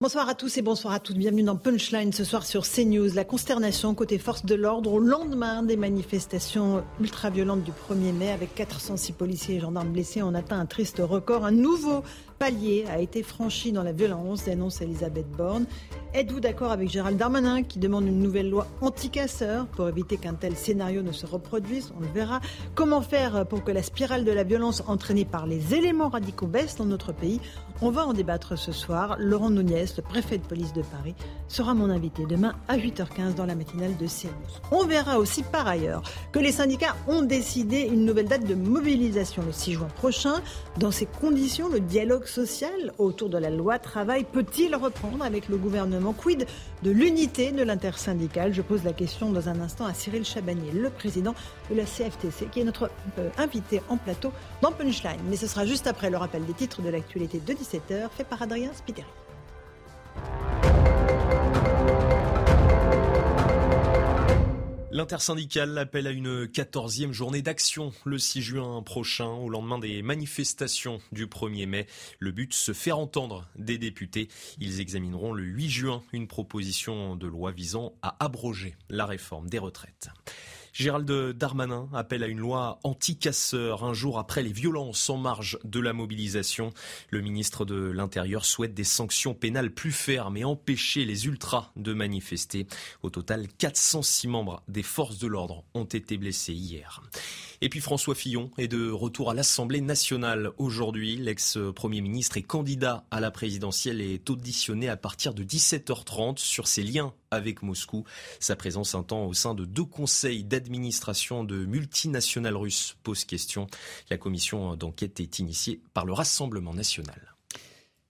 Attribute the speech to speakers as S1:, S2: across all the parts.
S1: Bonsoir à tous et bonsoir à toutes. Bienvenue dans Punchline ce soir sur CNews. La consternation côté forces de l'ordre au lendemain des manifestations ultra-violentes du 1er mai avec 406 policiers et gendarmes blessés. On atteint un triste record. Un nouveau palier a été franchi dans la violence, dénonce Elisabeth Borne. Êtes-vous d'accord avec Gérald Darmanin qui demande une nouvelle loi anti-casseurs pour éviter qu'un tel scénario ne se reproduise? On le verra. Comment faire pour que la spirale de la violence entraînée par les éléments radicaux baisse dans notre pays? On va en débattre ce soir. Laurent Nunez, le préfet de police de Paris, sera mon invité demain à 8h15 dans la matinale de CNews. On verra aussi par ailleurs que les syndicats ont décidé une nouvelle date de mobilisation le 6 juin prochain. Dans ces conditions, le dialogue social autour de la loi travail peut-il reprendre avec le gouvernement Quid de l'unité de l'intersyndicale Je pose la question dans un instant à Cyril Chabagnier, le président de la CFTC, qui est notre euh, invité en plateau dans Punchline. Mais ce sera juste après le rappel des titres de l'actualité de 17h, fait par Adrien Spiteri.
S2: L'intersyndicale appelle à une quatorzième journée d'action le 6 juin prochain, au lendemain des manifestations du 1er mai. Le but, se faire entendre des députés. Ils examineront le 8 juin une proposition de loi visant à abroger la réforme des retraites. Gérald Darmanin appelle à une loi anti-casseur un jour après les violences en marge de la mobilisation. Le ministre de l'Intérieur souhaite des sanctions pénales plus fermes et empêcher les ultras de manifester. Au total, 406 membres des forces de l'ordre ont été blessés hier. Et puis François Fillon est de retour à l'Assemblée nationale aujourd'hui. L'ex-premier ministre et candidat à la présidentielle est auditionné à partir de 17h30 sur ses liens avec Moscou. Sa présence un temps au sein de deux conseils d'administration de multinationales russes pose question. La commission d'enquête est initiée par le Rassemblement national.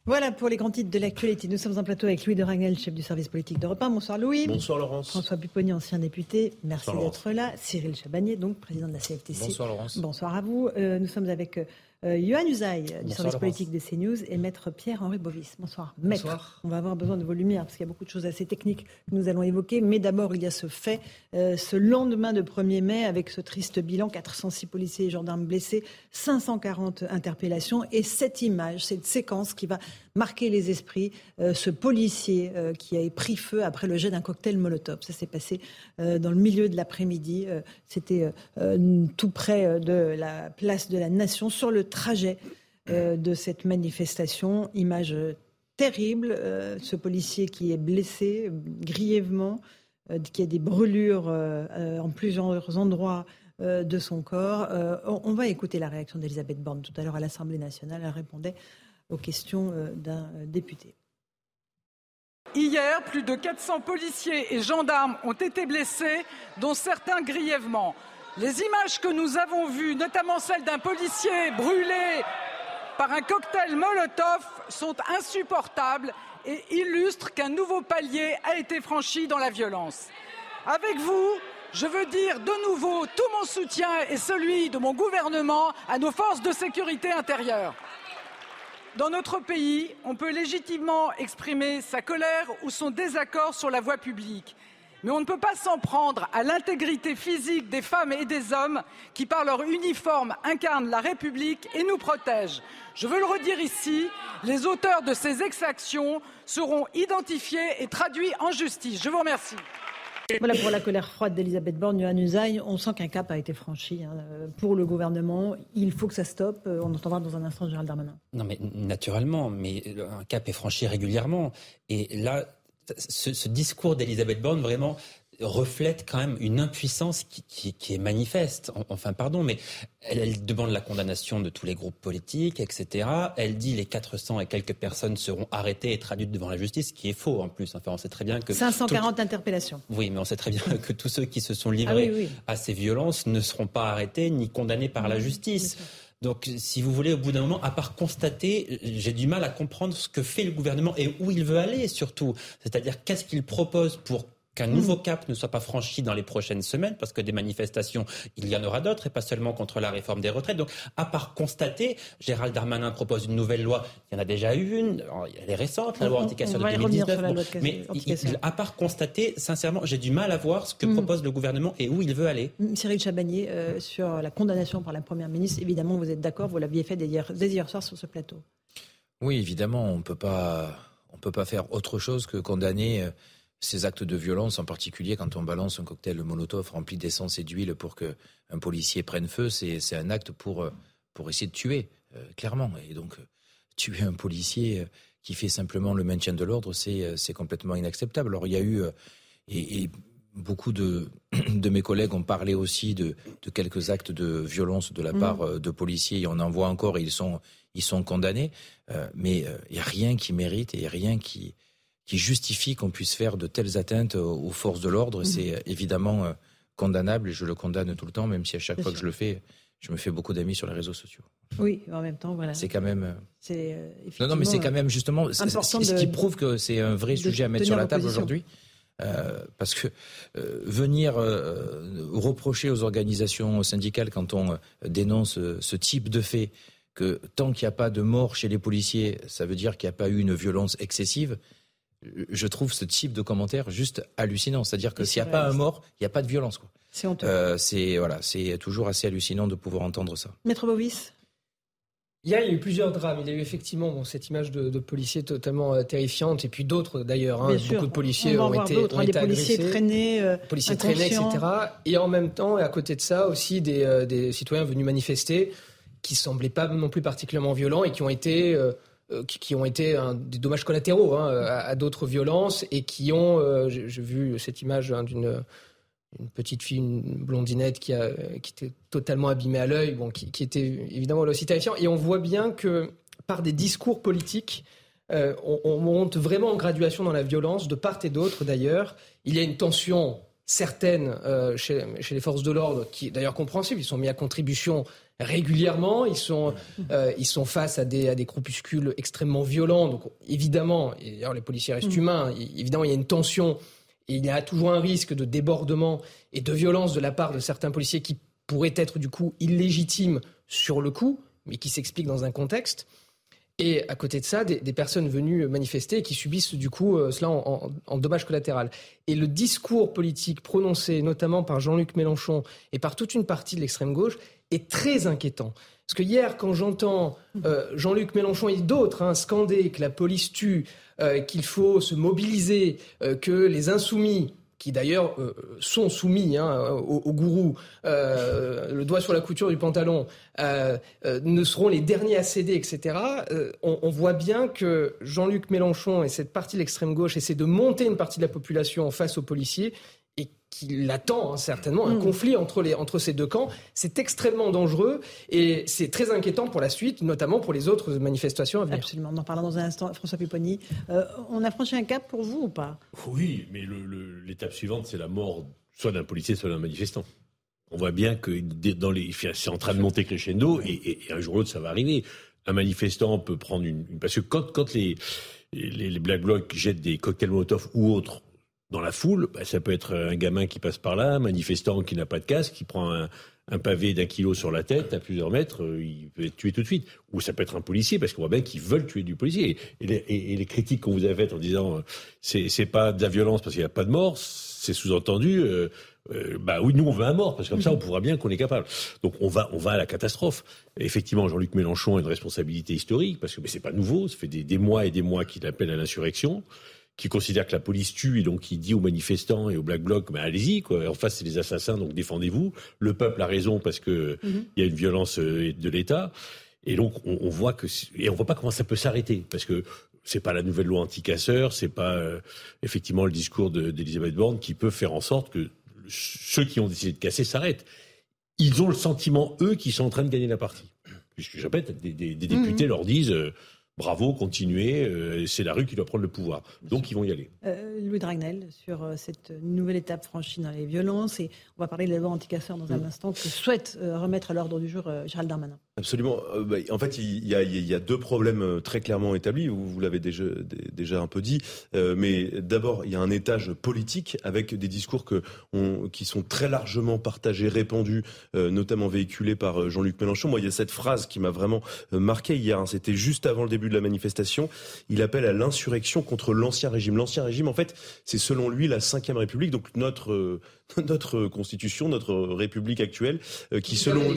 S1: Voilà pour les grands titres de l'actualité. Nous sommes en plateau avec Louis de Ragnel, chef du service politique d'Europe 1. Bonsoir Louis.
S3: Bonsoir Laurence.
S1: François Pupponi, ancien député. Merci d'être là. Cyril Chabagnier, donc président de la CFTC.
S3: Bonsoir Laurence.
S1: Bonsoir à vous. Euh, nous sommes avec Yohann Usaï du service politique de CNews et maître Pierre-Henri Bovis. Bonsoir. Maître,
S3: Bonsoir.
S1: on va avoir besoin de vos lumières parce qu'il y a beaucoup de choses assez techniques que nous allons évoquer. Mais d'abord, il y a ce fait, euh, ce lendemain de 1er mai avec ce triste bilan, 406 policiers et gendarmes blessés, 540 interpellations et cette image, cette séquence qui va marquer les esprits, euh, ce policier euh, qui a pris feu après le jet d'un cocktail Molotov. Ça s'est passé euh, dans le milieu de l'après-midi. C'était tout près de la place de la Nation, sur le trajet de cette manifestation. Image terrible. ce policier qui est blessé grièvement, qui a des brûlures en plusieurs endroits de son corps. On va écouter la réaction d'Elisabeth Borne tout à l'heure à l'Assemblée nationale. Elle répondait aux questions euh, d'un euh, député.
S4: Hier, plus de 400 policiers et gendarmes ont été blessés, dont certains grièvement. Les images que nous avons vues, notamment celle d'un policier brûlé par un cocktail Molotov, sont insupportables et illustrent qu'un nouveau palier a été franchi dans la violence. Avec vous, je veux dire de nouveau tout mon soutien et celui de mon gouvernement à nos forces de sécurité intérieure. Dans notre pays, on peut légitimement exprimer sa colère ou son désaccord sur la voie publique. Mais on ne peut pas s'en prendre à l'intégrité physique des femmes et des hommes qui, par leur uniforme, incarnent la République et nous protègent. Je veux le redire ici, les auteurs de ces exactions seront identifiés et traduits en justice. Je vous remercie.
S1: Voilà pour la colère froide d'Elisabeth Borne, Yohann Usaï. On sent qu'un cap a été franchi hein, pour le gouvernement. Il faut que ça stoppe. Euh, On entendra dans un instant Gérald Darmanin.
S5: Non, mais naturellement, mais un cap est franchi régulièrement. Et là, ce, ce discours d'Elisabeth Borne, vraiment, reflète quand même une impuissance qui, est manifeste. Enfin, pardon, mais elle, demande la condamnation de tous les groupes politiques, etc. Elle dit les 400 et quelques personnes seront arrêtées et traduites devant la justice, ce qui est faux en plus. Enfin, on sait très bien que
S1: 540 interpellations.
S5: Oui, mais on sait très bien que tous ceux qui se sont livrés ah à ces violences ne seront pas arrêtés ni condamnés par la justice. Donc, si vous voulez, au bout d'un moment, à part constater, j'ai du mal à comprendre ce que fait le gouvernement et où il veut aller surtout. C'est-à-dire qu'est-ce qu'il propose pour qu'un nouveau mm. cap ne soit pas franchi dans les prochaines semaines, parce que des manifestations, il y en aura d'autres, et pas seulement contre la réforme des retraites. Donc, à part constater, Gérald Darmanin propose une nouvelle loi. Il y en a déjà eu une, elle est récente, la loi anti-cassure de 2019. mais à part constater, sincèrement, j'ai du mal à voir ce que mm. propose le gouvernement et où il veut aller.
S1: Mm, Cyril Chabagnier, euh, sur la condamnation par la Première ministre, évidemment, vous êtes d'accord, vous l'aviez fait dès hier, dès hier soir sur ce plateau.
S3: Oui, évidemment, on ne peut pas faire autre chose que condamner euh, ces actes de violence, en particulier quand on balance un cocktail Molotov rempli d'essence et d'huile pour qu'un policier prenne feu, c'est un acte pour, euh, pour essayer de tuer, euh, clairement. Et donc, euh, tuer un policier qui fait simplement le maintien de l'ordre, c'est complètement inacceptable. Alors, il y a eu, et, beaucoup de, de, mes collègues ont parlé aussi de, de quelques actes de violence de la mmh. part de policiers, et on en voit encore, et ils sont, ils sont condamnés, mais il n'y a rien qui mérite et rien qui qui justifie qu'on puisse faire de telles atteintes aux forces de l'ordre. Mhm. C'est euh, évidemment euh, condamnable et je le condamne tout le temps, même si à chaque fois que je le fais, je me fais beaucoup d'amis sur les réseaux sociaux.
S1: Oui, en même temps, voilà.
S3: C'est quand même. Euh, non, non, mais c'est quand même justement ce qui prouve que c'est un vrai sujet à mettre sur la table aujourd'hui. parce que venir reprocher aux organisations syndicales quand on dénonce ce type de fait, que tant qu'il n'y a pas de mort chez les policiers, ça veut dire qu'il n'y a pas eu une violence excessive, je trouve ce type de commentaire juste hallucinant. C'est-à-dire que s'il n'y a pas un mort, il n'y a pas de violence.
S1: C'est honteux. Euh,
S3: c'est voilà, c'est toujours assez hallucinant de pouvoir entendre ça.
S1: Maître Bovis
S6: il y a eu plusieurs drames. Il y a eu effectivement cette image de, de policiers totalement euh, terrifiante, et puis d'autres d'ailleurs. Hein. beaucoup de policiers ont été, ont
S1: hein,
S6: été
S1: policiers traînés, euh,
S6: policiers traînés, etc. Et en même temps, et à côté de ça, aussi des, des citoyens venus manifester qui semblaient pas non plus particulièrement violents et qui ont été euh, qui, ont été des dommages collatéraux hein, à, d'autres violences et qui ont, euh, j'ai vu cette image hein, d'une une petite fille, une blondinette qui, a, qui était totalement abîmée à l'œil, bon, qui, était évidemment aussi terrifiant. Et on voit bien que par des discours politiques, euh, on, monte vraiment en graduation dans la violence, de part et d'autre d'ailleurs. Il y a une tension certaine chez, chez, les forces de l'ordre, qui est d'ailleurs compréhensible. Ils sont mis à contribution régulièrement. Ils sont, euh, ils sont face à des, à des groupuscules extrêmement violents. Donc évidemment, et d'ailleurs les policiers restent mm. humains, évidemment il y a une tension et il y a toujours un risque de débordement et de violence de la part de certains policiers qui pourraient être du coup illégitimes sur le coup, mais qui s'expliquent dans un contexte. Et à côté de ça, des, personnes venues manifester et qui subissent du coup euh, cela en, en, dommage collatéral. Et le discours politique prononcé notamment par Jean-Luc Mélenchon et par toute une partie de l'extrême gauche est très inquiétant. Parce que hier, quand j'entends euh, Jean-Luc Mélenchon et d'autres hein, scander que la police tue, euh, qu'il faut se mobiliser, que les insoumis, qui d'ailleurs sont soumis hein, au, gourou, le doigt sur la couture du pantalon, ne seront les derniers à céder, etc., on, on, voit bien que Jean-Luc Mélenchon et cette partie de l'extrême gauche essaient de monter une partie de la population face aux policiers qu'il attend hein, certainement un mm. conflit entre, les, entre ces deux camps. C'est extrêmement dangereux et c'est très inquiétant pour la suite, notamment pour les autres manifestations à venir.
S1: Absolument, on en parlera dans un instant. François Pupponi, euh, on a franchi un cap pour vous ou pas?
S7: Oui, mais l'étape suivante, c'est la mort soit d'un policier, soit d'un manifestant. On voit bien que dans les, c'est en train de monter crescendo et, et, un jour ou l'autre, ça va arriver. Un manifestant peut prendre une, parce que quand, quand les, les, les Black Blocs jettent des cocktails Molotov ou autres dans la foule, bah, ça peut être un gamin qui passe par là, un manifestant qui n'a pas de casque, qui prend un, pavé d'un kilo sur la tête à plusieurs mètres, euh, il peut être tué tout de suite. Ou ça peut être un policier, parce qu'on voit bien qu'ils veulent tuer du policier. Et les, critiques qu'on vous a faites en disant euh, c'est, c'est pas de la violence parce qu'il n'y a pas de mort, c'est sous-entendu. Euh, bah oui, nous on veut un mort parce que comme ça on pourra bien qu'on est capable. Donc on va on va à la catastrophe. effectivement, Jean-Luc Mélenchon a une responsabilité historique parce que mais c'est pas nouveau, ça fait des, des mois et des mois qu'il appelle à l'insurrection qui considère que la police tue et donc qui dit aux manifestants et aux Black Blocs, ben allez-y, quoi. En face, c'est les assassins, donc défendez-vous. Le peuple a raison parce que mhm. il y a une violence euh, de l'État. Et donc, on, voit que, et on voit pas comment ça peut s'arrêter. Parce que c'est pas la nouvelle loi anti-casseurs, c'est pas euh, effectivement le discours d'Elisabeth Borne qui peut faire en sorte que ceux qui ont décidé de casser s'arrêtent. Ils ont le sentiment, eux, qu'ils sont en train de gagner la partie. Puisque, je répète, des, des, députés leur disent euh, bravo, continuez, euh, c'est la rue qui doit prendre le pouvoir. Donc ils vont y aller.
S1: Euh, Louis Dragnel, sur euh, cette nouvelle étape franchie dans les violences, et on va parler de la loi anticasseur dans un mm. instant, que souhaite remettre à l'ordre du jour Gérald Darmanin.
S8: Absolument. Bah, en fait, il y, a, deux problèmes très clairement établis, vous, vous l'avez déjà, déjà un peu dit, mais d'abord, il y a un étage politique avec des discours que qui sont très largement partagés, répandus, notamment véhiculés par Jean-Luc Mélenchon. Moi, il y a cette phrase qui m'a vraiment marqué hier, hein. c'était juste avant le début de la manifestation, il appelle à l'insurrection contre l'ancien régime. L'ancien régime, en fait, c'est selon lui la Ve République, donc notre euh, notre constitution, notre république actuelle, euh, qui, selon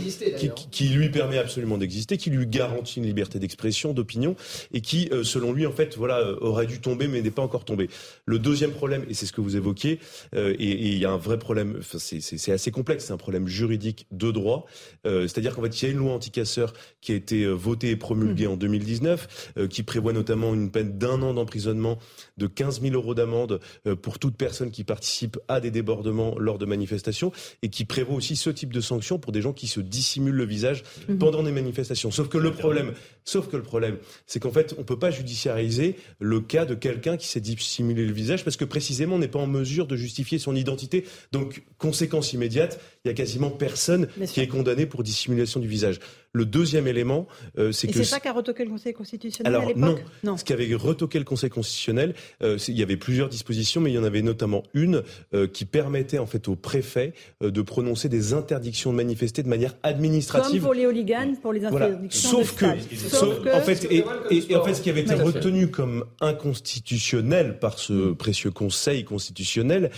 S8: qui, lui permet absolument d'exister, qui lui garantit une liberté d'expression, d'opinion, et qui, euh, selon lui, en fait, voilà, euh, aurait dû tomber, mais n'est pas encore tombé. Le deuxième problème, et c'est ce que vous évoquiez, et il y a un vrai problème, c'est assez complexe, c'est un problème juridique de droit, c'est-à-dire qu'en fait, il y a une loi anticasseur qui a été votée et promulguée mmh. en 2019, qui prévoit notamment une peine d'un an d'emprisonnement, de 15 000 euros d'amende pour toute personne qui participe à des débordements lors de manifestations et qui prévoit aussi ce type de sanctions pour des gens qui se dissimulent le visage mhm. pendant des manifestations. Sauf que le problème, sauf que le problème, c'est qu'en fait, on peut pas judiciariser le cas de quelqu'un qui s'est dissimulé le visage parce que précisément on n'est pas en mesure de justifier son identité. Donc, conséquence immédiate, il y a quasiment personne qui est condamné pour dissimulation du visage. Le deuxième élément, euh, c'est que...
S1: c'est ça qu'a retoqué le Conseil constitutionnel
S8: Alors,
S1: à
S8: non. non. Ce qu'avait retoqué le Conseil constitutionnel, euh, il y avait plusieurs dispositions, mais il y en avait notamment une euh, qui permettait en fait au préfet de prononcer des interdictions de manifester de manière administrative.
S1: Comme pour les hooligans, pour les interdictions
S8: Sauf, que, sauf que, en fait, et, en fait, ce qui avait été retenu comme inconstitutionnel par ce mm. précieux Conseil constitutionnel,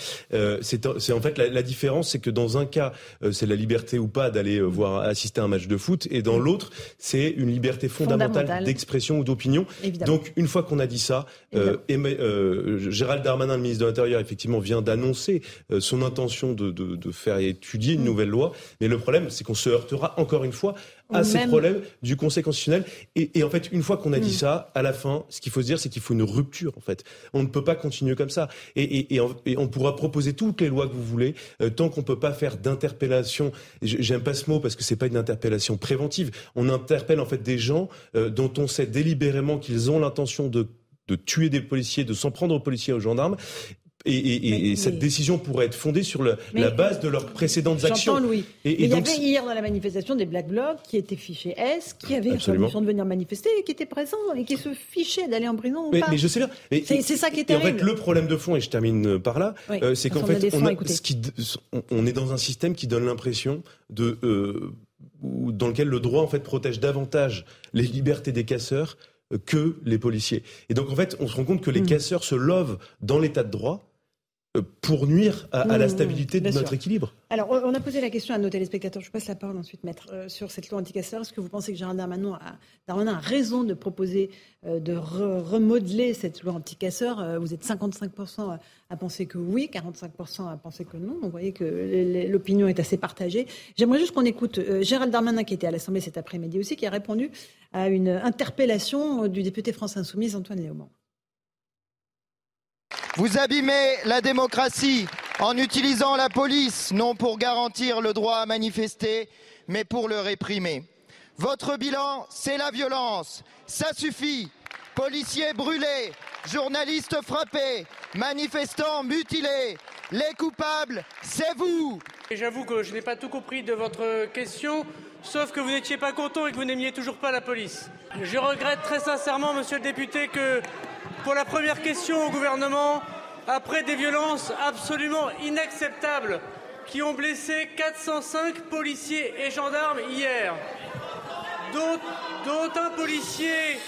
S8: c'est en fait la, la différence, c'est que dans un cas, c'est la liberté ou pas d'aller voir assister à un match de foot, et dans l'autre, c'est une liberté fondamentale, d'expression ou d'opinion. Donc, une fois qu'on a dit ça, euh, euh, Gérald Darmanin, le ministre de l'Intérieur, effectivement, vient d'annoncer euh, son intention de, de, de, faire étudier une mm. nouvelle loi. Mais le problème, c'est qu'on se heurtera encore une fois à ces problèmes du Conseil constitutionnel. Et, et en fait, une fois qu'on a dit mm. ça, à la fin, ce qu'il faut se dire, c'est qu'il faut une rupture. En fait, on ne peut pas continuer comme ça. Et, et, et on, pourra proposer toutes les lois que vous voulez, euh, tant qu'on peut pas faire d'interpellation. J'aime pas ce mot parce que c'est pas une interpellation préventive. On interpelle en fait des gens euh, dont on sait délibérément qu'ils ont l'intention de de tuer des policiers, de s'en prendre aux policiers et aux gendarmes, et, cette décision pourrait être fondée sur la base de leurs précédentes actions.
S1: Louis. Et, il y avait hier dans la manifestation des Black Blocs qui étaient fichés S, qui avaient l'intention de venir manifester et qui étaient présents et qui se fichaient d'aller en prison.
S8: mais, je sais bien.
S1: C'est ça qui est terrible.
S8: en fait, le problème de fond, et je termine par là, euh, c'est qu'en fait, on, est dans un système qui donne l'impression de euh, dans lequel le droit en fait protège davantage les libertés des casseurs que les policiers. Et donc en fait, on se rend compte que les mmh. casseurs se lovent dans l'état de droit euh, pour nuire à, la mmh, stabilité de notre équilibre.
S1: Alors, on a posé la question à nos téléspectateurs. Je passe la parole ensuite, maître, euh, sur cette loi anticasseur. Est-ce que vous pensez que Gérald Darmanin a, a raison de proposer euh, de remodeler cette loi anticasseur Vous êtes 55% à, penser que oui, 45% à penser que non. Donc, vous voyez que l'opinion est assez partagée. J'aimerais juste qu'on écoute Gérald Darmanin, qui était à l'Assemblée cet après-midi aussi, qui a répondu à une interpellation du député France Insoumise, Antoine Léaumont.
S9: Vous abîmez la démocratie en utilisant la police, non pour garantir le droit à manifester, mais pour le réprimer. Votre bilan, c'est la violence. Ça suffit. Policiers brûlés, journalistes frappés, manifestants mutilés. Les coupables, c'est vous.
S10: J'avoue que je n'ai pas tout compris de votre question, sauf que vous n'étiez pas content et que vous n'aimiez toujours pas la police. Je regrette très sincèrement, monsieur le député, que pour la première question au gouvernement, après des violences absolument inacceptables qui ont blessé 405 policiers et gendarmes hier, dont, un policier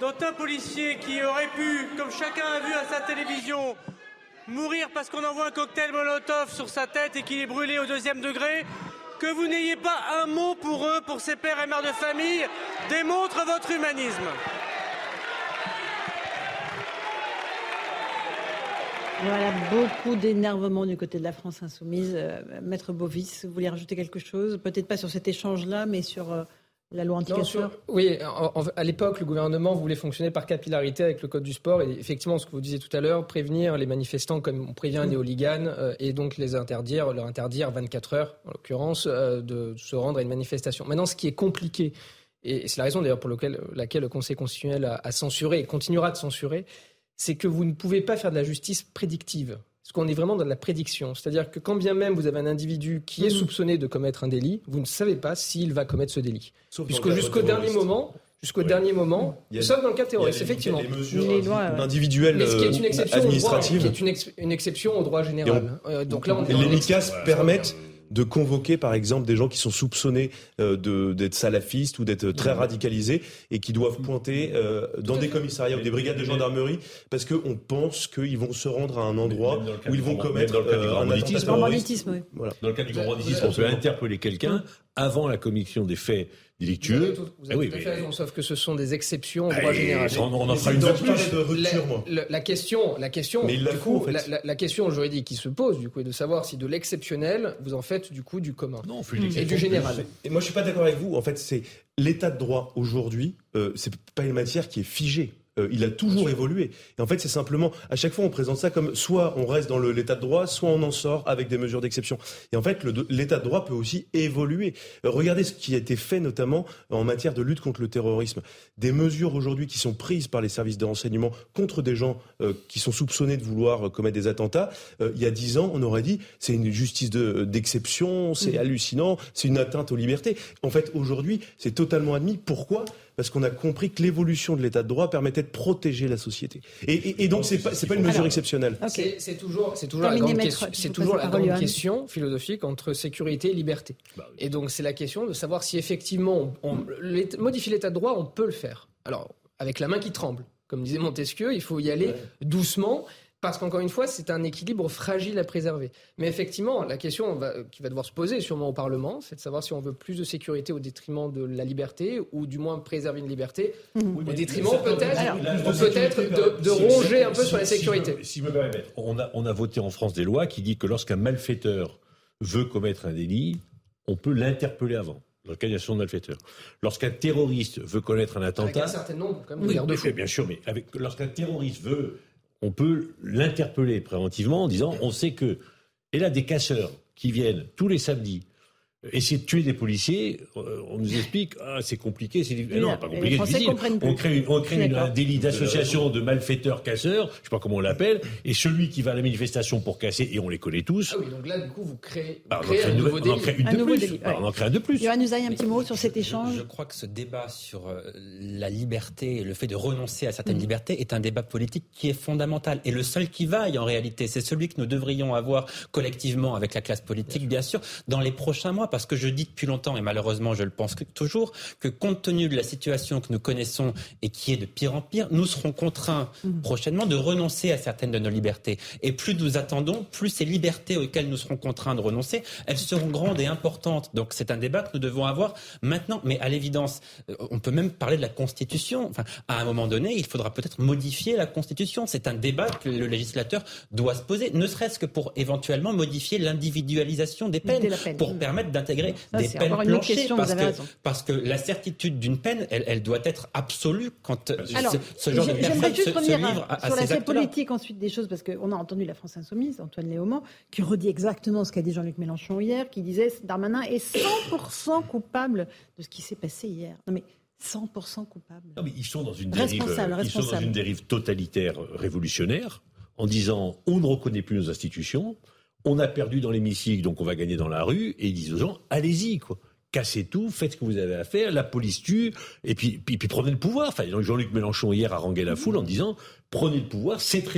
S10: dont un policier qui aurait pu, comme chacun a vu à sa télévision, mourir parce qu'on envoie un cocktail Molotov sur sa tête et qu'il est brûlé au deuxième degré, que vous n'ayez pas un mot pour eux, pour ces pères et mères de famille, démontre votre humanisme.
S1: Voilà, beaucoup d'énervement du côté de la France insoumise. Euh, Maître Bovis, vous voulez rajouter quelque chose? Peut-être pas sur cet échange-là, mais sur euh, la loi anti
S6: Oui, à l'époque, le gouvernement voulait fonctionner par capillarité avec le code du sport. Et effectivement, ce que vous disiez tout à l'heure, prévenir les manifestants comme on prévient les hooligans euh, et donc les interdire, leur interdire 24 heures, en l'occurrence, euh, de se rendre à une manifestation. Maintenant, ce qui est compliqué, et c'est la raison d'ailleurs pour laquelle, laquelle le Conseil constitutionnel a censuré et continuera de censurer, c'est que vous ne pouvez pas faire de la justice prédictive. Parce qu'on est vraiment dans la prédiction. C'est-à-dire que quand bien même vous avez un individu qui est mhm. soupçonné de commettre un délit, vous ne savez pas s'il va commettre ce délit. Puisque jusqu'au dernier moment, jusqu'au dernier moment, sauf dans le cas terroriste, effectivement.
S8: Les mesures individuelles
S6: Mais ce qui est une exception administratives. qui est une, une, exception au droit général.
S8: Euh, donc là, on est les MICAS permettent de convoquer par exemple des gens qui sont soupçonnés euh, d'être salafistes ou d'être très radicalisés et qui doivent pointer euh, dans des commissariats ou des brigades de gendarmerie parce qu'on pense qu'ils vont se rendre à un endroit où ils vont commettre
S7: euh, un banditisme.
S1: Voilà.
S7: Dans le cas du banditisme, on peut interpeller quelqu'un avant la commission des faits délictueux.
S6: Vous avez tout, à fait raison, sauf que ce sont des exceptions au droit général.
S7: On, en fera une de plus.
S6: La, la, question, la question, du coup, la, la, question juridique qui se pose, du coup, est de savoir si de l'exceptionnel, vous en faites du coup du commun
S7: non,
S6: et du général.
S8: Et moi, je suis pas d'accord avec vous. En fait, c'est l'état de droit aujourd'hui. Euh, c'est pas une matière qui est figée. Euh, il a toujours évolué. Et en fait, c'est simplement, à chaque fois, on présente ça comme soit on reste dans l'état de droit, soit on en sort avec des mesures d'exception. Et en fait, l'état de droit peut aussi évoluer. Euh, regardez ce qui a été fait notamment en matière de lutte contre le terrorisme. Des mesures aujourd'hui qui sont prises par les services de renseignement contre des gens euh, qui sont soupçonnés de vouloir commettre des attentats. il y a dix ans, on aurait dit c'est une justice d'exception, c'est mmh. hallucinant, c'est une atteinte aux libertés. En fait, aujourd'hui, c'est totalement admis. Pourquoi? Parce qu'on a compris que l'évolution de l'état de droit permettait de protéger la société. Et, donc, ce n'est pas, pas, une mesure exceptionnelle.
S6: C'est toujours, toujours, la grande, question, toujours la grande question philosophique entre sécurité et liberté. Bah et donc, c'est la question de savoir si effectivement, on, modifier l'état de droit, on peut le faire. Alors, avec la main qui tremble. Comme disait Montesquieu, il faut y aller doucement parce qu'encore une fois, c'est un équilibre fragile à préserver. Mais effectivement, la question qui va devoir se poser sûrement au Parlement, c'est de savoir si on veut plus de sécurité au détriment de la liberté, ou du moins préserver une liberté, mmh. au détriment peut-être peut de, ronger un peu sur la sécurité.
S7: Si, me permettez, on a, on a voté en France des lois qui disent que lorsqu'un malfaiteur veut commettre un délit, on peut l'interpeller avant dans le cas d'un malfaiteur. Lorsqu'un terroriste veut connaître un attentat. Avec
S6: un certain nombre, quand même,
S7: oui, bien sûr, mais lorsqu'un terroriste veut on peut l'interpeller préventivement en disant on sait que. Et là, des casseurs qui viennent tous les samedis essayer de tuer des policiers, euh, on nous explique ah, c'est compliqué, c'est non pas compliqué, difficile. On crée, on crée un délit d'association de malfaiteurs casseurs, je sais pas comment on l'appelle, et celui qui va à la manifestation pour casser et on les connaît tous.
S6: Ah oui, donc là du coup vous créez, bah, un, nouveau délit.
S7: On en crée une de plus. Bah, on en crée un de plus.
S1: Yohann Usaï, un petit mot sur cet échange.
S5: Je, crois que ce débat sur euh, la liberté et le fait de renoncer à certaines mm. libertés est un débat politique qui est fondamental et le seul qui vaille en réalité, c'est celui que nous devrions avoir collectivement avec la classe politique, bien sûr, dans les prochains mois parce que je dis depuis longtemps, et malheureusement je le pense toujours, que compte tenu de la situation que nous connaissons et qui est de pire en pire, nous serons contraints mmh. prochainement de renoncer à certaines de nos libertés. Et plus nous attendons, plus ces libertés auxquelles nous serons contraints de renoncer, elles seront grandes et importantes. Donc c'est un débat que nous devons avoir maintenant. Mais à l'évidence, euh, on peut même parler de la Constitution. Enfin, à un moment donné, il faudra peut-être modifier la Constitution. C'est un débat que le législateur doit se poser, ne serait-ce que pour éventuellement modifier l'individualisation des peines, pour permettre d'intégrer des peines planchées. Parce que, parce que la certitude d'une peine, elle, elle, doit être absolue quand euh, ce, genre de personne se, se livre à,
S1: à
S5: sur
S1: l'aspect politique ensuite des choses, parce qu'on a entendu la France Insoumise, Antoine Léaumont, qui redit exactement ce qu'a dit Jean-Luc Mélenchon hier, qui disait Darmanin est 100% coupable de ce qui s'est passé hier. Non mais 100% coupable.
S7: Non mais ils sont dans une dérive, ils sont dans une dérive totalitaire révolutionnaire en disant on ne reconnaît plus nos institutions, on a perdu dans l'hémicycle, donc on va gagner dans la rue, et ils disent aux gens, allez-y, quoi cassez tout, faites ce que vous avez à faire, la police tue, et puis, prenez le pouvoir. Enfin, Jean-Luc Mélenchon hier a rangé la foule en disant prenez le pouvoir. Cette,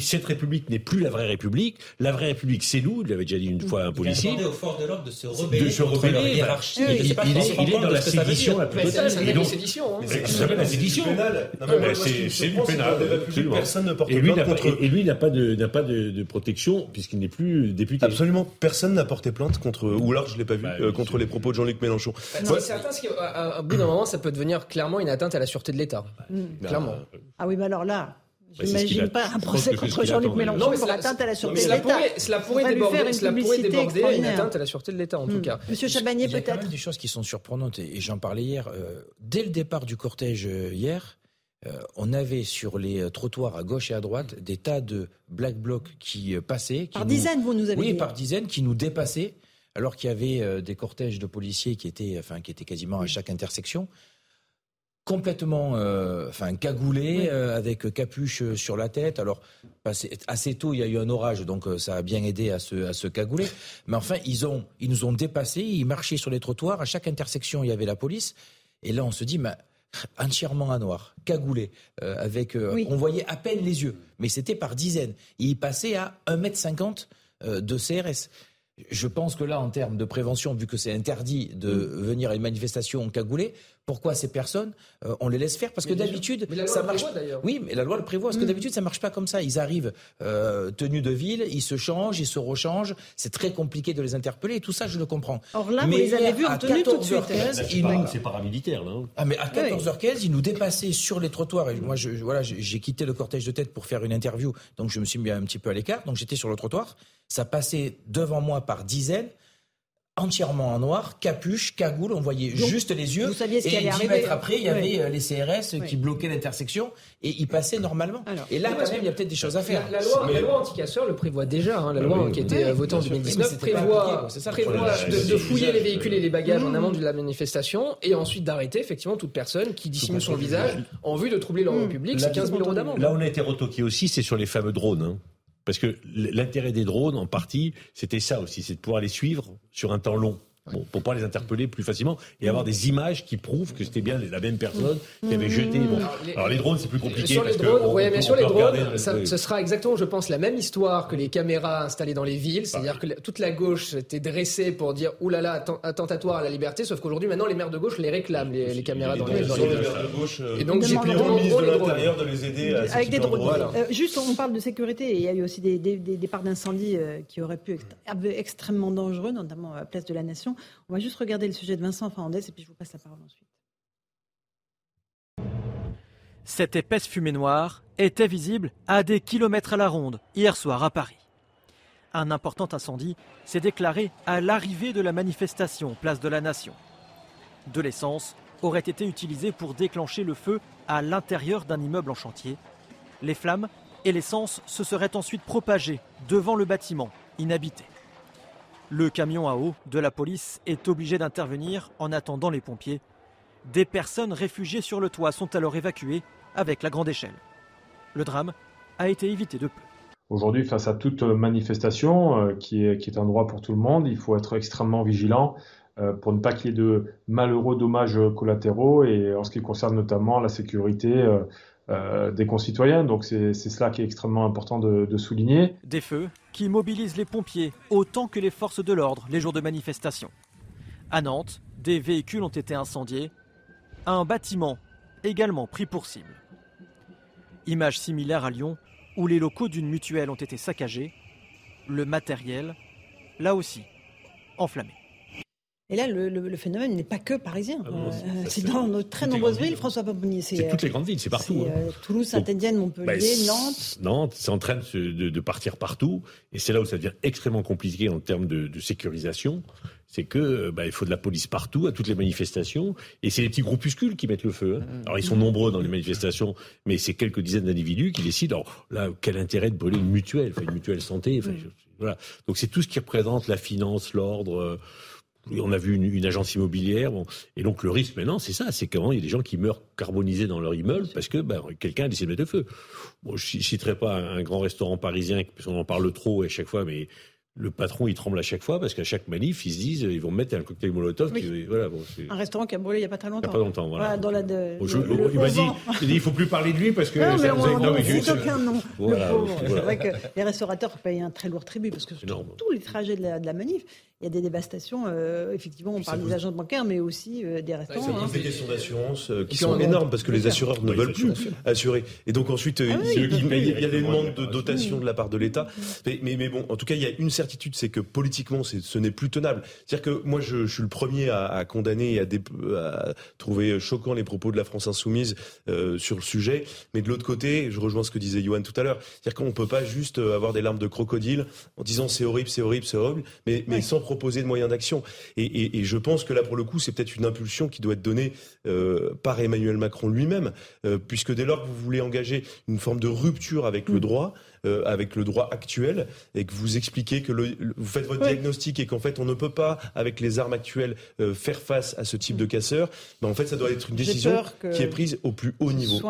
S7: cette République n'est plus la vraie République. La vraie République, c'est nous. Il l'avait déjà dit une fois à un policier.
S5: Il a aux forces de l'ordre de se rebeller, de se rebeller contre hiérarchie. il, il, est,
S7: dans la sédition la plus totale.
S6: Ça s'appelle la sédition. Hein.
S7: Ça s'appelle la sédition. C'est du pénal.
S8: Personne ne porte plainte contre...
S7: Et lui, il n'a pas de protection puisqu'il n'est plus député.
S8: Absolument. Personne n'a porté plainte contre, ou alors je ne l'ai pas vu, bah, euh, contre les propos de Jean-Luc Mélenchon.
S6: C'est certain bout d'un moment, ça peut devenir clairement une atteinte à la sûreté de l'État.
S1: Clairement. Ah oui, mais alors là, Bah, J'imagine pas un procès contre Jean-Luc Mélenchon pour atteinte à la sûreté de l'État.
S6: Cela pourrait déborder, cela pourrait déborder une atteinte à la sûreté de l'État, en tout hmm. cas.
S1: Monsieur Chabanier, peut-être. Il y a
S3: quand même des choses qui sont surprenantes, et j'en parlais hier. Euh, dès le départ du cortège euh, hier, euh, on avait sur les trottoirs à gauche et à droite des tas de black blocs qui passaient.
S1: par dizaines, vous nous avez
S3: dit. Oui, par dizaines, qui nous dépassaient, alors qu'il y avait des cortèges de policiers qui étaient, enfin, qui étaient quasiment à chaque intersection complètement euh, enfin cagoulé euh, avec capuche euh, sur la tête. Alors assez tôt, il y a eu un orage, donc ça a bien aidé à se, à se cagouler. Mais enfin, ils ont ils nous ont dépassés, ils marchaient sur les trottoirs. À chaque intersection, il y avait la police. Et là, on se dit, mais entièrement à noir, cagoulé, avec on voyait à peine les yeux, mais c'était par dizaines. ils passaient à 1m50 de CRS. Je pense que là, en termes de prévention, vu que c'est interdit de venir à une manifestation cagoulée, pourquoi ces personnes, euh, on les laisse faire? Parce que d'habitude, ça marche. oui, mais la loi le prévoit. Parce que mm. d'habitude, ça marche pas comme ça. Ils arrivent euh, tenus de ville, ils se changent, ils se rechangent. C'est très compliqué de les interpeller. Et tout ça, je le comprends.
S1: Or là, mais vous les avez vus en tenue tout de suite.
S7: C'est paramilitaire, là.
S3: Ah, mais à 14h15, ils nous dépassaient sur les trottoirs. Et moi, je, voilà, j'ai quitté le cortège de tête pour faire une interview, donc je me suis mis un petit peu à l'écart. Donc j'étais sur le trottoir. Ça passait devant moi par dizaines entièrement en noir, capuche, cagoule, on voyait juste les yeux.
S1: Vous saviez ce qui allait
S3: et 10 mètres après, il y avait euh, les CRS qui bloquaient l'intersection et ils passaient normalement. et là, quand même, il y a peut-être des choses à faire.
S6: La, loi, anti-casseurs le prévoit déjà. Hein, la loi qui a été votée en 2019 prévoit, de, fouiller les véhicules et les bagages en amont de la manifestation et ensuite d'arrêter effectivement toute personne qui dissimule son visage en vue de troubler l'ordre mmh. public. C'est 15 000 euros d'amende.
S7: Là, on a été retoqué aussi, c'est sur les fameux drones. Parce que l'intérêt des drones, en partie, c'était ça aussi, c'est de pouvoir les suivre sur un temps long. Bon, pour pas les interpeller plus facilement et avoir des images qui prouvent que c'était bien la même personne qui avait jeté. Bon. Alors les drones c'est plus compliqué.
S6: Sur les drones, oui, mais sur les drones, ça, ce sera exactement, je pense, la même histoire que les caméras installées dans les villes, c'est-à-dire que toute la gauche était dressée pour dire oulala attentatoire à la liberté, sauf qu'aujourd'hui maintenant les maires de gauche les réclament les, caméras dans, les, villes.
S8: Et donc j'ai ministre de l'Intérieur de les aider
S1: avec des drones. Euh, juste, on parle de sécurité et il y a eu aussi des départs d'incendie euh, qui auraient pu être extrêmement dangereux, notamment à la place de la Nation. On va juste regarder le sujet de Vincent Fernandez et puis je vous passe la parole ensuite.
S11: Cette épaisse fumée noire était visible à des kilomètres à la ronde hier soir à Paris. Un important incendie s'est déclaré à l'arrivée de la manifestation place de la Nation. De l'essence aurait été utilisée pour déclencher le feu à l'intérieur d'un immeuble en chantier. Les flammes et l'essence se seraient ensuite propagées devant le bâtiment inhabité. Le camion à eau de la police est obligé d'intervenir en attendant les pompiers. Des personnes réfugiées sur le toit sont alors évacuées avec la grande échelle. Le drame a été évité de peu.
S12: Aujourd'hui, face à toute manifestation euh, qui, est, qui est un droit pour tout le monde, il faut être extrêmement vigilant euh, pour ne pas qu'il y ait de malheureux dommages collatéraux et en ce qui concerne notamment la sécurité euh, des concitoyens. Donc c'est cela qui est extrêmement important de, souligner.
S11: Des feux qui mobilisent les pompiers autant que les forces de l'ordre les jours de manifestation. À Nantes, des véhicules ont été incendiés. Un bâtiment également pris pour cible. Image similaire à Lyon, où les locaux d'une mutuelle ont été saccagés. Le matériel, là aussi, enflammé.
S1: Et là, le, phénomène n'est pas que parisien. Ah euh, c'est dans de très nombreuses villes, François Paponi.
S7: C'est toutes les grandes villes, c'est partout.
S1: Hein. Euh, Toulouse, Saint-Etienne, Montpellier, bah, Nantes.
S7: Nantes, c'est en train de, partir partout. Et c'est là où ça devient extrêmement compliqué en termes de, sécurisation. C'est que bah, il faut de la police partout, à toutes les manifestations. Et c'est les petits groupuscules qui mettent le feu. Hein. Alors ils sont nombreux dans les manifestations, mais c'est quelques dizaines d'individus qui décident. Alors là, quel intérêt de brûler une mutuelle, enfin, une mutuelle santé. Voilà. Donc c'est tout ce qui représente la finance, l'ordre. Euh, on a vu une, agence immobilière. Et donc le risque maintenant, c'est ça, c'est qu'il y a des gens qui meurent carbonisés dans leur immeuble parce que ben, quelqu'un a décidé de mettre le feu. Bon, je ne citerai pas un grand restaurant parisien, parce qu'on en parle trop à chaque fois, mais le patron, il tremble à chaque fois parce qu'à chaque manif, ils se disent, ils vont mettre un cocktail Molotov. voilà,
S1: un restaurant qui a brûlé il n'y a pas très longtemps.
S7: Il n'y a pas longtemps, voilà.
S1: dans la
S7: il m'a dit, il ne faut plus parler de lui parce que...
S1: Non, mais on, aucun nom. C'est vrai que les restaurateurs payent un très lourd tribut parce que sur tous les trajets de la, manif, il y a des dévastations. Euh, effectivement, on parle des agents bancaires, mais aussi euh, des restaurants.
S8: Il y a des questions d'assurance qui sont énormes parce que les assureurs ne veulent plus assurer. Et donc ensuite, ah il, y a des demandes de dotation de la part de l'État. Mais, mais, bon, en tout cas, il y a une certitude, c'est que politiquement, ce n'est plus tenable. C'est-à-dire que moi, je, je, suis le premier à, à condamner et à, à, trouver choquant les propos de la France insoumise euh, sur le sujet. Mais de l'autre côté, je rejoins ce que disait Johan tout à l'heure. C'est-à-dire qu'on ne peut pas juste avoir des larmes de crocodile en disant c'est horrible, c'est horrible, c'est horrible, mais, mais sans proposer de moyens d'action. Et, et, je pense que là, pour le coup, c'est peut-être une impulsion qui doit être donnée euh, par Emmanuel Macron lui-même, euh, puisque dès lors que vous voulez engager une forme de rupture avec le mm. droit, euh, avec le droit actuel et que vous expliquez que le, vous faites votre diagnostic et qu'en fait on ne peut pas avec les armes actuelles euh, faire face à ce type de casseurs, ben en fait ça doit être une décision qui est prise au plus haut niveau.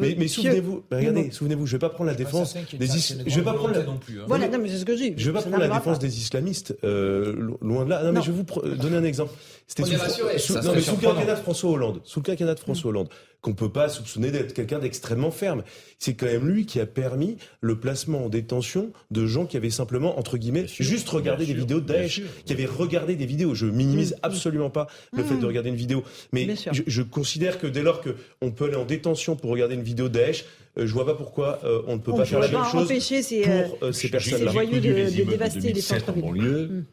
S8: Mais, mais souvenez-vous, regardez, souvenez-vous, je vais pas prendre la défense des je vais pas prendre la
S1: non plus. Hein. Voilà, non mais c'est ce que je dis.
S8: Je vais pas prendre la défense des islamistes euh, loin de là. Non, mais je vais vous donner un exemple.
S6: C'était sous,
S8: mais sous le quinquennat de François Hollande. Sous le quinquennat de François Hollande qu'on peut pas soupçonner d'être quelqu'un d'extrêmement ferme. C'est quand même lui qui a permis le placement en détention de gens qui avaient simplement, entre guillemets, juste regardé des vidéos de Daesh, qui avaient regardé des vidéos. Je minimise absolument pas le fait de regarder une vidéo, mais je, considère que dès lors qu'on peut aller en détention pour regarder une vidéo de Daesh, euh, je vois pas pourquoi euh, on ne peut pas faire la même chose pour euh, ces personnes-là.
S1: de, de dévaster les
S7: centres-villes.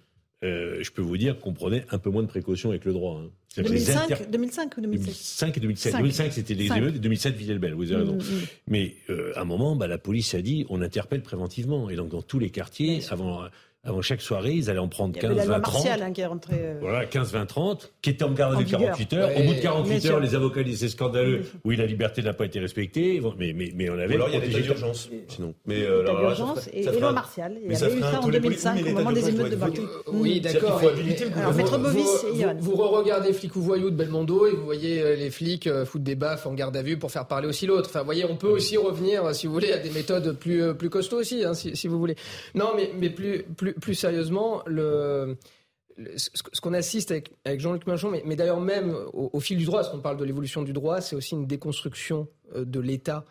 S7: Euh, je peux vous dire qu'on prenait un peu moins de précautions avec le droit. Hein.
S1: 2005, 2005 ou 2007
S7: 2005 et 2007. 2005, c'était les émeutes, et 2007, Villelbel, vous avez raison. Mm, mm. Mais euh, à un moment, bah, la police a dit on interpelle préventivement. Et donc, dans tous les quartiers, avant avant chaque soirée, ils allaient en prendre 15, 20, 30.
S1: Hein, qui est rentré, euh,
S7: Voilà, 15, 20, 30, qui était en garde à vue 48 heures. Au bout de 48 heures, les avocats disaient c'est scandaleux. Oui, la liberté n'a pas été respectée. Mais, mais, mais on avait.
S8: alors, il y a l'état d'urgence, sinon.
S1: Mais, euh, alors, d'urgence et, et loi martiale. Il y avait eu ça en 2005, au moment des émeutes de Bakou.
S6: Oui, d'accord.
S1: Alors, Maître Bovis
S6: Vous re-regardez Flic ou Voyou de Belmondo et vous voyez euh, les flics foutre des baffes en garde à vue pour faire parler aussi l'autre. Enfin, vous voyez, on peut aussi revenir, si vous voulez, à des méthodes plus, plus costauds aussi, hein, si vous voulez. Non, mais, mais plus, plus, plus sérieusement, le, ce qu'on assiste avec, Jean-Luc Mélenchon, mais, d'ailleurs même au, fil du droit, parce qu'on parle de l'évolution du droit, c'est aussi une déconstruction euh, de l'État.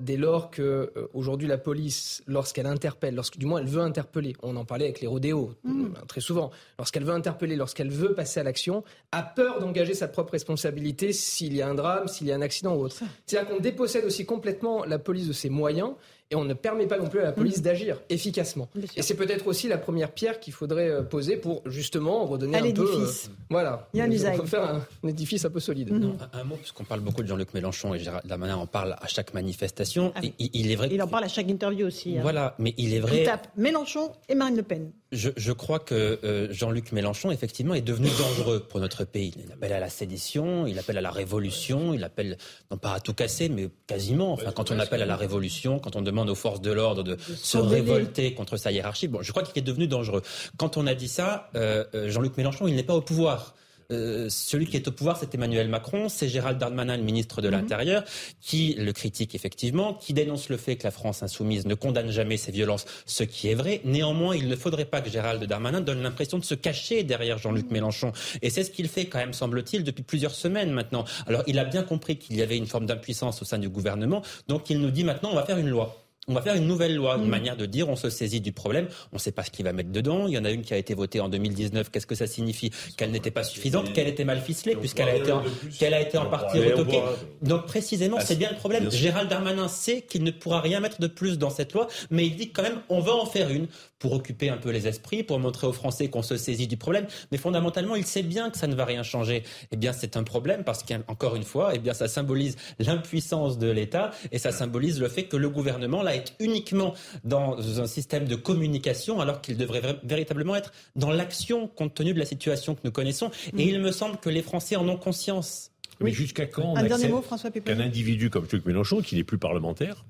S6: dès lors que euh, aujourd'hui la police, lorsqu'elle interpelle, lorsque du moins elle veut interpeller, on en parlait avec les rodéos mmh. euh, très souvent, lorsqu'elle veut interpeller, lorsqu'elle veut passer à l'action, a peur d'engager sa propre responsabilité s'il y a un drame, s'il y a un accident ou autre. C'est-à-dire qu'on dépossède aussi complètement la police de ses moyens et on ne permet pas non plus à la police mhm. d'agir efficacement. Et c'est peut-être aussi la première pierre qu'il faudrait euh, poser pour justement redonner un, peu. Euh, voilà.
S1: Il y a un
S6: faut faire un, édifice un peu solide.
S5: Mhm. un, mot, puisqu'on parle beaucoup de Jean-Luc Mélenchon et Gérald Darmanin en parle à chaque manifestation. Ah il, est vrai.
S1: Il en parle à chaque interview aussi.
S5: Hein. Voilà, mais il est vrai.
S1: Il tape Mélenchon et Marine Le Pen.
S5: Je, crois que euh, Jean-Luc Mélenchon, effectivement, est devenu dangereux pour notre pays. Il appelle à la sédition, il appelle à la révolution, il appelle, non pas à tout casser, mais quasiment. Enfin, quand on appelle à la révolution, quand on demande aux forces de l'ordre de, se révolter contre sa hiérarchie, bon, je crois qu'il est devenu dangereux. Quand on a dit ça, euh, euh, Jean-Luc Mélenchon, il n'est pas au pouvoir. Euh, celui qui est au pouvoir, c'est Emmanuel Macron, c'est Gérald Darmanin, le ministre de mhm. l'Intérieur, qui le critique effectivement, qui dénonce le fait que la France insoumise ne condamne jamais ces violences, ce qui est vrai. Néanmoins, il ne faudrait pas que Gérald Darmanin donne l'impression de se cacher derrière Jean-Luc mhm. Mélenchon. Et c'est ce qu'il fait quand même, semble-t-il, depuis plusieurs semaines maintenant. Alors, il a bien compris qu'il y avait une forme d'impuissance au sein du gouvernement, donc il nous dit maintenant, on va faire une loi on va faire une nouvelle loi, une mm. manière de dire on se saisit du problème, on ne sait pas ce qu'il va mettre dedans. Il y en a une qui a été votée en 2019. Qu'est-ce que ça signifie? Qu'elle n'était pas suffisante, qu'elle était mal ficelée, puisqu'elle a été en, qu'elle a été en partie retoquée. Donc précisément, c'est bien le problème. Gérald Darmanin sait qu'il ne pourra rien mettre de plus dans cette loi, mais il dit quand même on va en faire une pour occuper un peu les esprits, pour montrer aux Français qu'on se saisit du problème. Mais fondamentalement, il sait bien que ça ne va rien changer. Eh bien, c'est un problème parce qu'encore une fois, eh bien, ça symbolise l'impuissance de l'État et ça symbolise le fait que le gouvernement là est uniquement dans un système de communication alors qu'il devrait véritablement être dans l'action compte tenu de la situation que nous connaissons. Et mm. il me semble que les Français en ont conscience.
S7: Mais jusqu'à quand on accepte qu'un individu comme Jean-Luc Mélenchon, qui n'est plus parlementaire,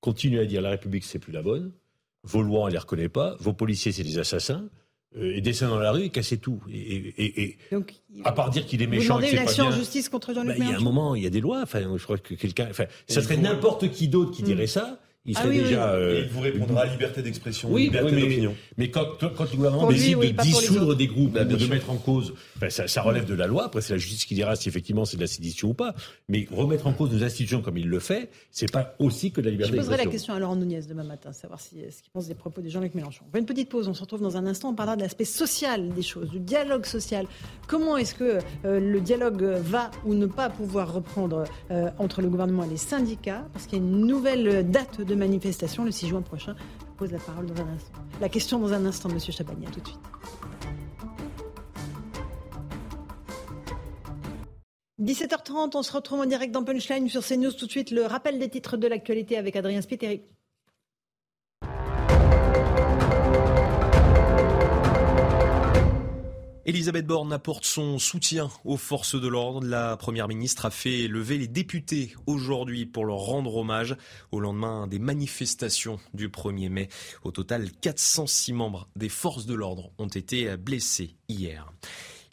S7: continue à dire la République c'est plus la bonne vos lois, on les reconnaît pas, vos policiers, c'est des assassins, euh, et descend dans la rue et cassez tout. Et, Donc, à part dire qu'il est méchant,
S1: vous demandez une action en justice contre Jean-Luc
S7: bah, Il y a un moment, il y a des lois. Enfin, je crois que quelqu'un, enfin, ça serait n'importe qui d'autre qui mm. dirait ça. Il ah déjà.
S8: Euh, il vous répondra à liberté d'expression,
S7: oui,
S8: liberté
S7: mais,
S8: d'opinion.
S7: Mais quand, quand le gouvernement décide de dissoudre des groupes, bah, de mettre en cause, ça, ça, relève de la loi. Après, c'est la justice qui dira si effectivement c'est de la sédition ou pas. Mais remettre en cause nos institutions comme il le fait, c'est pas aussi que de la liberté d'expression.
S1: Je poserai la question à Laurent Nunez demain matin, savoir si, ce qu'il pense des propos de Jean-Luc Mélenchon. On fait une petite pause. On se retrouve dans un instant. On parlera de l'aspect social des choses, du dialogue social. Comment est-ce que euh, le dialogue va ou ne pas pouvoir reprendre euh, entre le gouvernement et les syndicats? Parce qu'il y a une nouvelle date de manifestation. Le 6 juin prochain. Je pose la parole dans un instant. La question dans un instant, Monsieur Chabagnier, tout de suite. 17h30, on se retrouve en direct dans Punchline sur CNews. Tout de suite, le rappel des titres de l'actualité avec Adrien Spiteri.
S2: Elisabeth Borne apporte son soutien aux forces de l'ordre. La Première ministre a fait lever les députés aujourd'hui pour leur rendre hommage au lendemain des manifestations du 1er mai. Au total, 406 membres des forces de l'ordre ont été blessés hier.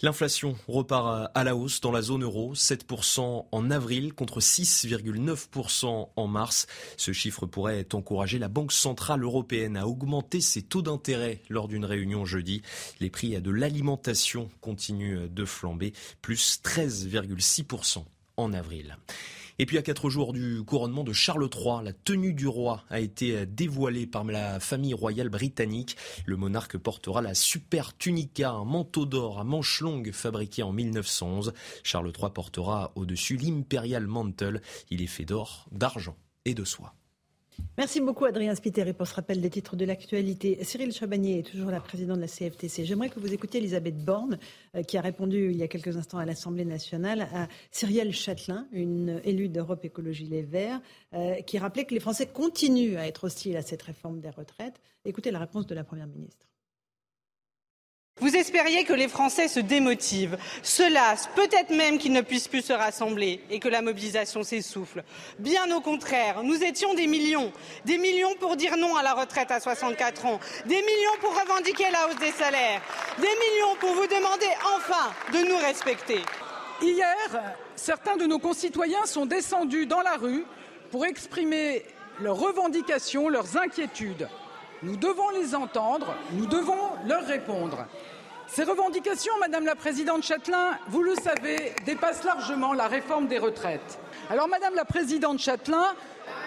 S2: L'inflation repart à la hausse dans la zone euro, 7% en avril contre 6,9% en mars. Ce chiffre pourrait encourager la Banque centrale européenne à augmenter ses taux d'intérêt lors d'une réunion jeudi. Les prix de l'alimentation continuent de flamber, plus 13,6% en avril. Et puis à quatre jours du couronnement de Charles III, la tenue du roi a été dévoilée par la famille royale britannique. Le monarque portera la super tunica, un manteau d'or à manches longues fabriqué en 1911. Charles III portera au-dessus l'imperial mantle. Il est fait d'or, d'argent et de soie.
S1: Merci beaucoup Adrien Spiteri pour ce rappel des titres de l'actualité. Cyril Chabagnier est toujours la présidente de la CFTC. J'aimerais que vous écoutiez Elisabeth Borne euh, qui a répondu il y a quelques instants à l'Assemblée nationale à Cyrielle Châtelain, une élue d'Europe Écologie Les Verts, euh, qui rappelait que les Français continuent à être hostiles à cette réforme des retraites. Écoutez la réponse de la Première ministre.
S13: Vous espériez que les Français se démotivent, se lassent, peut-être même qu'ils ne puissent plus se rassembler et que la mobilisation s'essouffle. Bien au contraire, nous étions des millions, des millions pour dire non à la retraite à 64 ans, des millions pour revendiquer la hausse des salaires, des millions pour vous demander enfin de nous respecter.
S4: Hier, certains de nos concitoyens sont descendus dans la rue pour exprimer leurs revendications, leurs inquiétudes. Nous devons les entendre, nous devons leur répondre. Ces revendications, Madame la Présidente Châtelain, vous le savez, dépassent largement la réforme des retraites. Alors, Madame la Présidente Châtelain,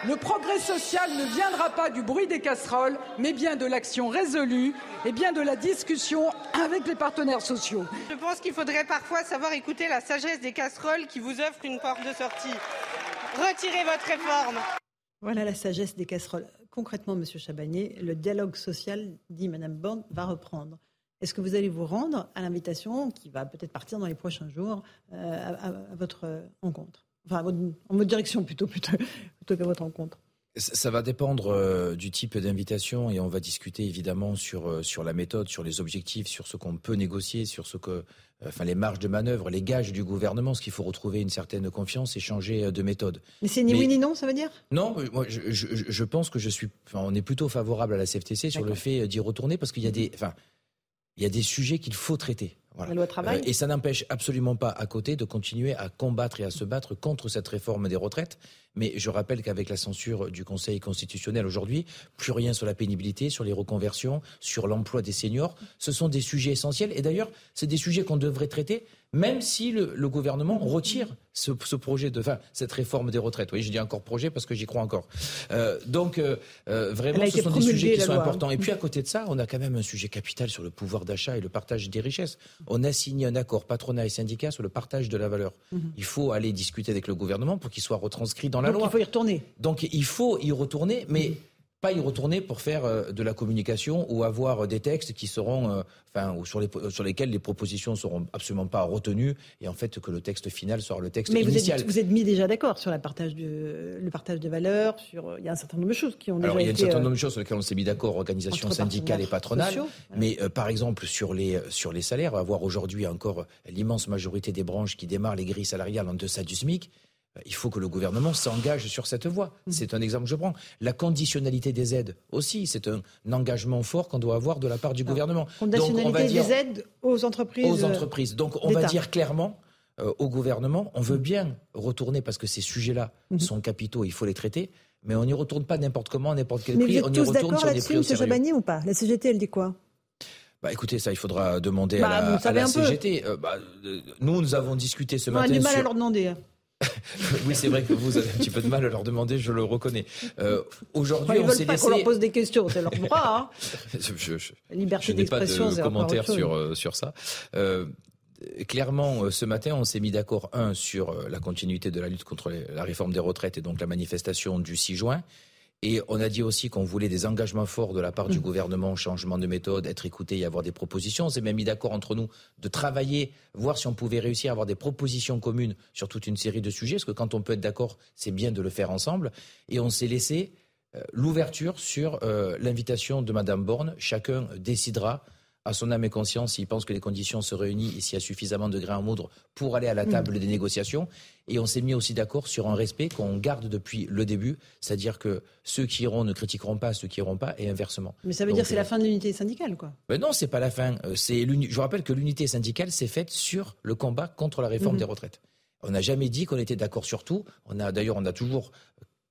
S4: le progrès social ne viendra pas du bruit des casseroles, mais bien de l'action résolue et bien de la discussion avec les partenaires sociaux.
S13: Je pense qu'il faudrait parfois savoir écouter la sagesse des casseroles qui vous offrent une porte de sortie. Retirez votre réforme.
S1: Voilà la sagesse des casseroles. Concrètement, Monsieur Chabagnier, le dialogue social, dit Madame Borne, va reprendre. Est-ce que vous allez vous rendre à l'invitation qui va peut-être partir dans les prochains jours euh, à, votre rencontre? Enfin, en votre direction plutôt, plutôt, plutôt votre rencontre
S3: ça va dépendre euh, du type d'invitation et on va discuter évidemment sur, euh, sur la méthode, sur les objectifs, sur ce qu'on peut négocier, sur ce que, enfin les marges de manœuvre, les gages du gouvernement, ce qu'il faut retrouver une certaine confiance et changer de méthode.
S1: Mais c'est ni oui ni non, ça veut dire?
S3: Non, moi je, je, je, pense que je suis, enfin, on est plutôt favorable à la CFTC sur le fait d'y retourner parce qu'il y a des, enfin, il y a des sujets qu'il faut traiter.
S1: La loi travail.
S3: Euh, et ça n'empêche absolument pas à côté de continuer à combattre et à se battre contre cette réforme des retraites. Mais je rappelle qu'avec la censure du Conseil constitutionnel aujourd'hui, plus rien sur la pénibilité, sur les reconversions, sur l'emploi des seniors. Ce sont des sujets essentiels. Et d'ailleurs, c'est des sujets qu'on devrait traiter même si le, gouvernement retire ce, projet de, enfin, cette réforme des retraites. Oui, je dis encore projet parce que j'y crois encore. Euh, donc, euh, euh, vraiment, ce sont des sujets qui sont hein. importants. Et puis, à côté de ça, on a quand même un sujet capital sur le pouvoir d'achat et le partage des richesses. On a signé un accord patronat et syndicat sur le partage de la valeur. Mhm. Il faut aller discuter avec le gouvernement pour qu'il soit retranscrit dans la
S1: donc,
S3: loi.
S1: Il faut y retourner.
S3: Donc, il faut y retourner, mais. Mhm pas y retourner pour faire euh, de la communication ou avoir des textes qui seront, euh, enfin, ou sur, les, sur lesquels les propositions seront absolument pas retenues et en fait que le texte final soit le texte initial.
S1: Mais vous êtes mis déjà d'accord sur la partage le partage des valeurs, sur il y a un certain nombre de choses qui ont
S3: Alors,
S1: déjà
S3: il y a
S1: un
S3: certain
S1: euh,
S3: nombre de choses sur lesquelles on s'est mis d'accord, organisation syndicale et patronale. Mais par exemple sur les sur les salaires, on va voir aujourd'hui encore l'immense majorité des branches qui démarrent les grilles salariales en deçà du SMIC il faut que le gouvernement s'engage sur cette voie. Mm. C'est un exemple que je prends. La conditionnalité des aides aussi, c'est un engagement fort qu'on doit avoir de la part du gouvernement.
S1: Conditionnalité des aides aux entreprises.
S3: Aux entreprises. Donc on va dire clairement euh, au gouvernement, on veut bien retourner parce que ces sujets-là mm-hmm. sont capitaux, il faut les traiter, mais on n'y retourne pas n'importe comment, n'importe quel prix.
S1: Vous
S3: on y
S1: tous
S3: retourne
S1: d'accord là-dessus, M. Chabani, ou pas? La CGT, elle dit quoi?
S3: Bah écoutez, ça, il faudra demander
S1: bah,
S3: à la, à la CGT.
S1: Euh,
S3: bah, euh, nous, nous avons discuté ce
S1: on
S3: matin.
S1: On a du mal
S3: sur...
S1: à leur demander.
S3: Oui, c'est vrai que vous avez un petit peu de mal à leur demander, je le reconnais. Euh, Aujourd'hui,
S1: on
S3: s'est
S1: laissé. qu'on leur pose des questions, c'est leur droit. Hein.
S3: je, je,
S1: liberté
S3: je n'ai pas de
S1: commentaires
S3: sur, euh, sur ça. Euh, clairement, ce matin, on s'est mis d'accord, un, sur la continuité de la lutte contre les, la réforme des retraites et donc la manifestation du 6 juin. Et on a dit aussi qu'on voulait des engagements forts de la part du mmh. gouvernement, changement de méthode, être écouté et avoir des propositions. On s'est même mis d'accord entre nous de travailler, voir si on pouvait réussir à avoir des propositions communes sur toute une série de sujets, parce que quand on peut être d'accord, c'est bien de le faire ensemble. Et on s'est laissé euh, l'ouverture sur euh, l'invitation de Madame Borne. Chacun décidera à son âme et conscience s'il pense que les conditions se réunissent et s'il y a suffisamment de grains à moudre pour aller à la table mmh. des négociations. Et on s'est mis aussi d'accord sur un respect qu'on garde depuis le début, c'est-à-dire que ceux qui iront ne critiqueront pas ceux qui iront pas et inversement.
S1: Mais ça veut dire que c'est la euh, fin de l'unité syndicale, quoi
S3: mais Non, c'est pas la fin. Euh, c'est je vous rappelle que l'unité syndicale s'est faite sur le combat contre la réforme mmh. des retraites. On n'a jamais dit qu'on était d'accord sur tout. On a d'ailleurs, on a toujours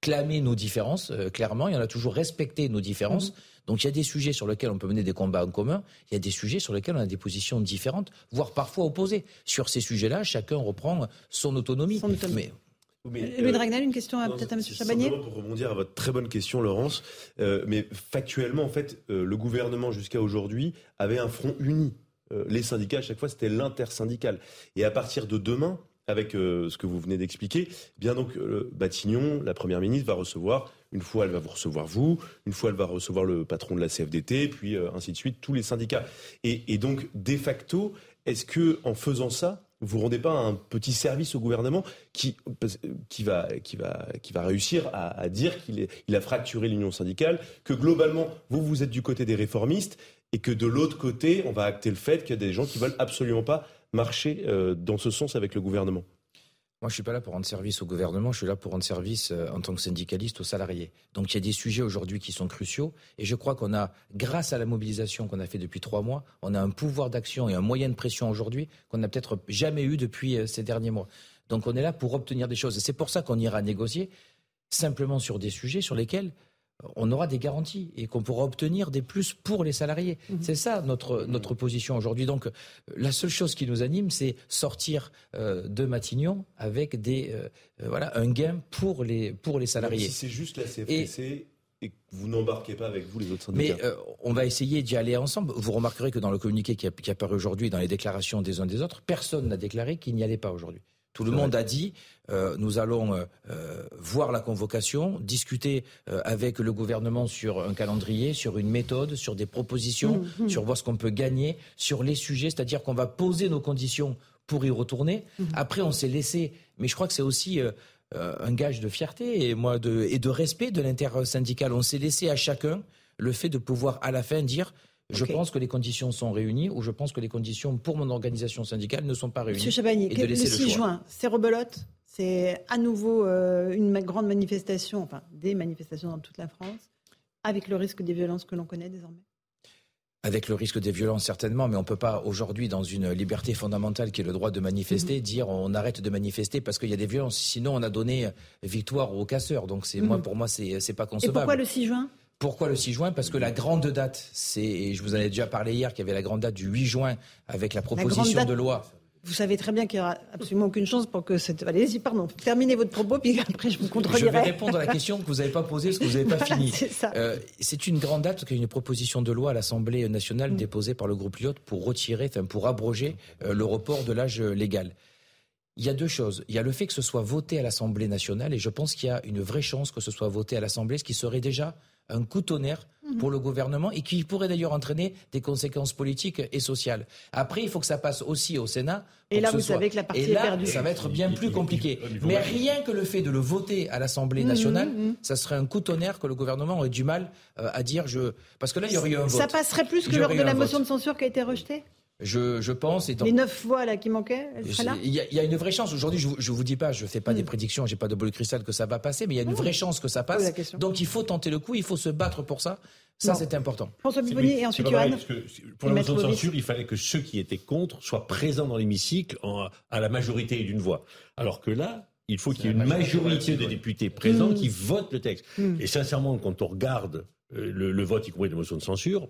S3: clamé nos différences, euh, clairement, et on a toujours respecté nos différences. Mmh. Donc il y a des sujets sur lesquels on peut mener des combats en commun, il y a des sujets sur lesquels on a des positions différentes, voire parfois opposées. Sur ces sujets-là, chacun reprend son autonomie.
S1: Son autonomie. Mais, Louis Dragnel, une question peut-être à M. Chabanier
S8: Pour rebondir à votre très bonne question, Laurence, euh, mais factuellement, en fait, euh, le gouvernement jusqu'à aujourd'hui avait un front uni. Euh, les syndicats, à chaque fois, c'était l'intersyndical. Et à partir de demain, avec ce que vous venez d'expliquer, eh bien donc Batignon, la première ministre, va recevoir une fois, elle va vous recevoir vous. Une fois, elle va recevoir le patron de la CFDT, puis euh, ainsi de suite, tous les syndicats. Et, donc, de facto, est-ce que en faisant ça, vous rendez pas un petit service au gouvernement qui, va, réussir à, dire qu'il il a fracturé l'union syndicale, que globalement, vous, vous êtes du côté des réformistes, et que de l'autre côté, on va acter le fait qu'il y a des gens qui veulent absolument pas marcher euh, dans ce sens avec le gouvernement
S3: moi, je suis pas là pour rendre service au gouvernement, je suis là pour rendre service euh, en tant que syndicaliste aux salariés. Donc, il y a des sujets aujourd'hui qui sont cruciaux, et je crois qu'on a, grâce à la mobilisation qu'on a fait depuis trois mois, on a un pouvoir d'action et un moyen de pression aujourd'hui qu'on n'a peut-être jamais eu depuis euh, ces derniers mois. Donc, on est là pour obtenir des choses. Et c'est pour ça qu'on ira négocier simplement sur des sujets sur lesquels on aura des garanties et qu'on pourra obtenir des plus pour les salariés. Mhm. C'est ça notre, notre position aujourd'hui. Donc la seule chose qui nous anime, c'est sortir euh, de Matignon avec des, euh, euh, voilà, un gain pour les, pour les salariés.
S8: si c'est juste la CFTC... Et... que vous n'embarquez pas avec vous les autres syndicats.
S3: Mais on va essayer d'y aller ensemble. Vous remarquerez que dans le communiqué qui, qui apparaît aujourd'hui, dans les déclarations des uns des autres, personne n'a déclaré qu'il n'y allait pas aujourd'hui. Tout le monde a dit euh, nous allons euh, euh, voir la convocation, discuter avec le gouvernement sur un calendrier, sur une méthode, sur des propositions, mmh, mmh. sur voir ce qu'on peut gagner, sur les sujets, c'est-à-dire qu'on va poser nos conditions pour y retourner. Mmh. Après, on s'est laissé, mais je crois que c'est aussi un gage de fierté et, moi, de, et de respect de l'intersyndical. On s'est laissé à chacun le fait de pouvoir à la fin dire je pense que les conditions sont réunies ou je pense que les conditions pour mon organisation syndicale ne sont pas réunies.
S1: Monsieur Chabagnier, le 6 juin, c'est rebelote C'est à nouveau euh, une grande manifestation, enfin des manifestations dans toute la France, avec le risque des violences que l'on connaît désormais?
S3: Avec le risque des violences certainement, mais on ne peut pas aujourd'hui, dans une liberté fondamentale qui est le droit de manifester, mhm. dire on arrête de manifester parce qu'il y a des violences. Sinon, on a donné victoire aux casseurs. Donc, c'est moi, mhm. pour moi, c'est pas concevable.
S1: Et pourquoi le 6 juin?
S3: Pourquoi le 6 juin? Parce que la grande date, c'est, et je vous en ai déjà parlé hier, qu'il y avait la grande date du 8 juin avec la proposition de loi.
S1: Vous savez très bien qu'il n'y aura absolument aucune chance pour que cette. Allez-y, pardon. Terminez votre propos, puis après je vous contredirai. Je
S3: vais répondre à la question que vous n'avez pas posée, parce que vous n'avez pas fini. Euh, c'est une grande date, parce qu'il y a une proposition de loi à l'Assemblée nationale mm. déposée par le groupe Lyot pour retirer, enfin pour abroger euh, le report de l'âge légal. Il y a deux choses. Il y a le fait que ce soit voté à l'Assemblée nationale, et je pense qu'il y a une vraie chance que ce soit voté à l'Assemblée, ce qui serait déjà un coup tonnerre mhm. pour le gouvernement et qui pourrait d'ailleurs entraîner des conséquences politiques et sociales. Après, il faut que ça passe aussi au Sénat.
S1: Et là,
S3: vous
S1: savez que la partie et là, est perdue.
S3: Ça va être bien plus compliqué. Mais rien que le fait de le voter à l'Assemblée mhm, nationale, mhm. ça serait un coup tonnerre que le gouvernement aurait du mal euh, à dire. Je... Parce que là, il y aurait eu un vote.
S1: Ça passerait plus que lors de la motion de censure qui a été rejetée?
S3: Je, je, pense.
S1: Les neuf voix là qui manquaient,
S3: Il y, y, a une vraie chance. Aujourd'hui, je, ne vous dis pas, je fais pas des mm. prédictions, j'ai pas de boule de cristal que ça va passer, mais il y a une vraie chance que ça passe. Donc il faut tenter le coup, il faut se battre pour ça. Ça, c'est important.
S1: François Pupponi et ensuite Johan.
S7: Pour la motion de censure, il fallait que ceux qui étaient contre soient présents dans l'hémicycle à la majorité d'une voix. Alors que là, il faut qu'il y ait une majorité de députés présents qui votent le texte. Et sincèrement, quand on regarde le, le vote, y compris de motion de censure,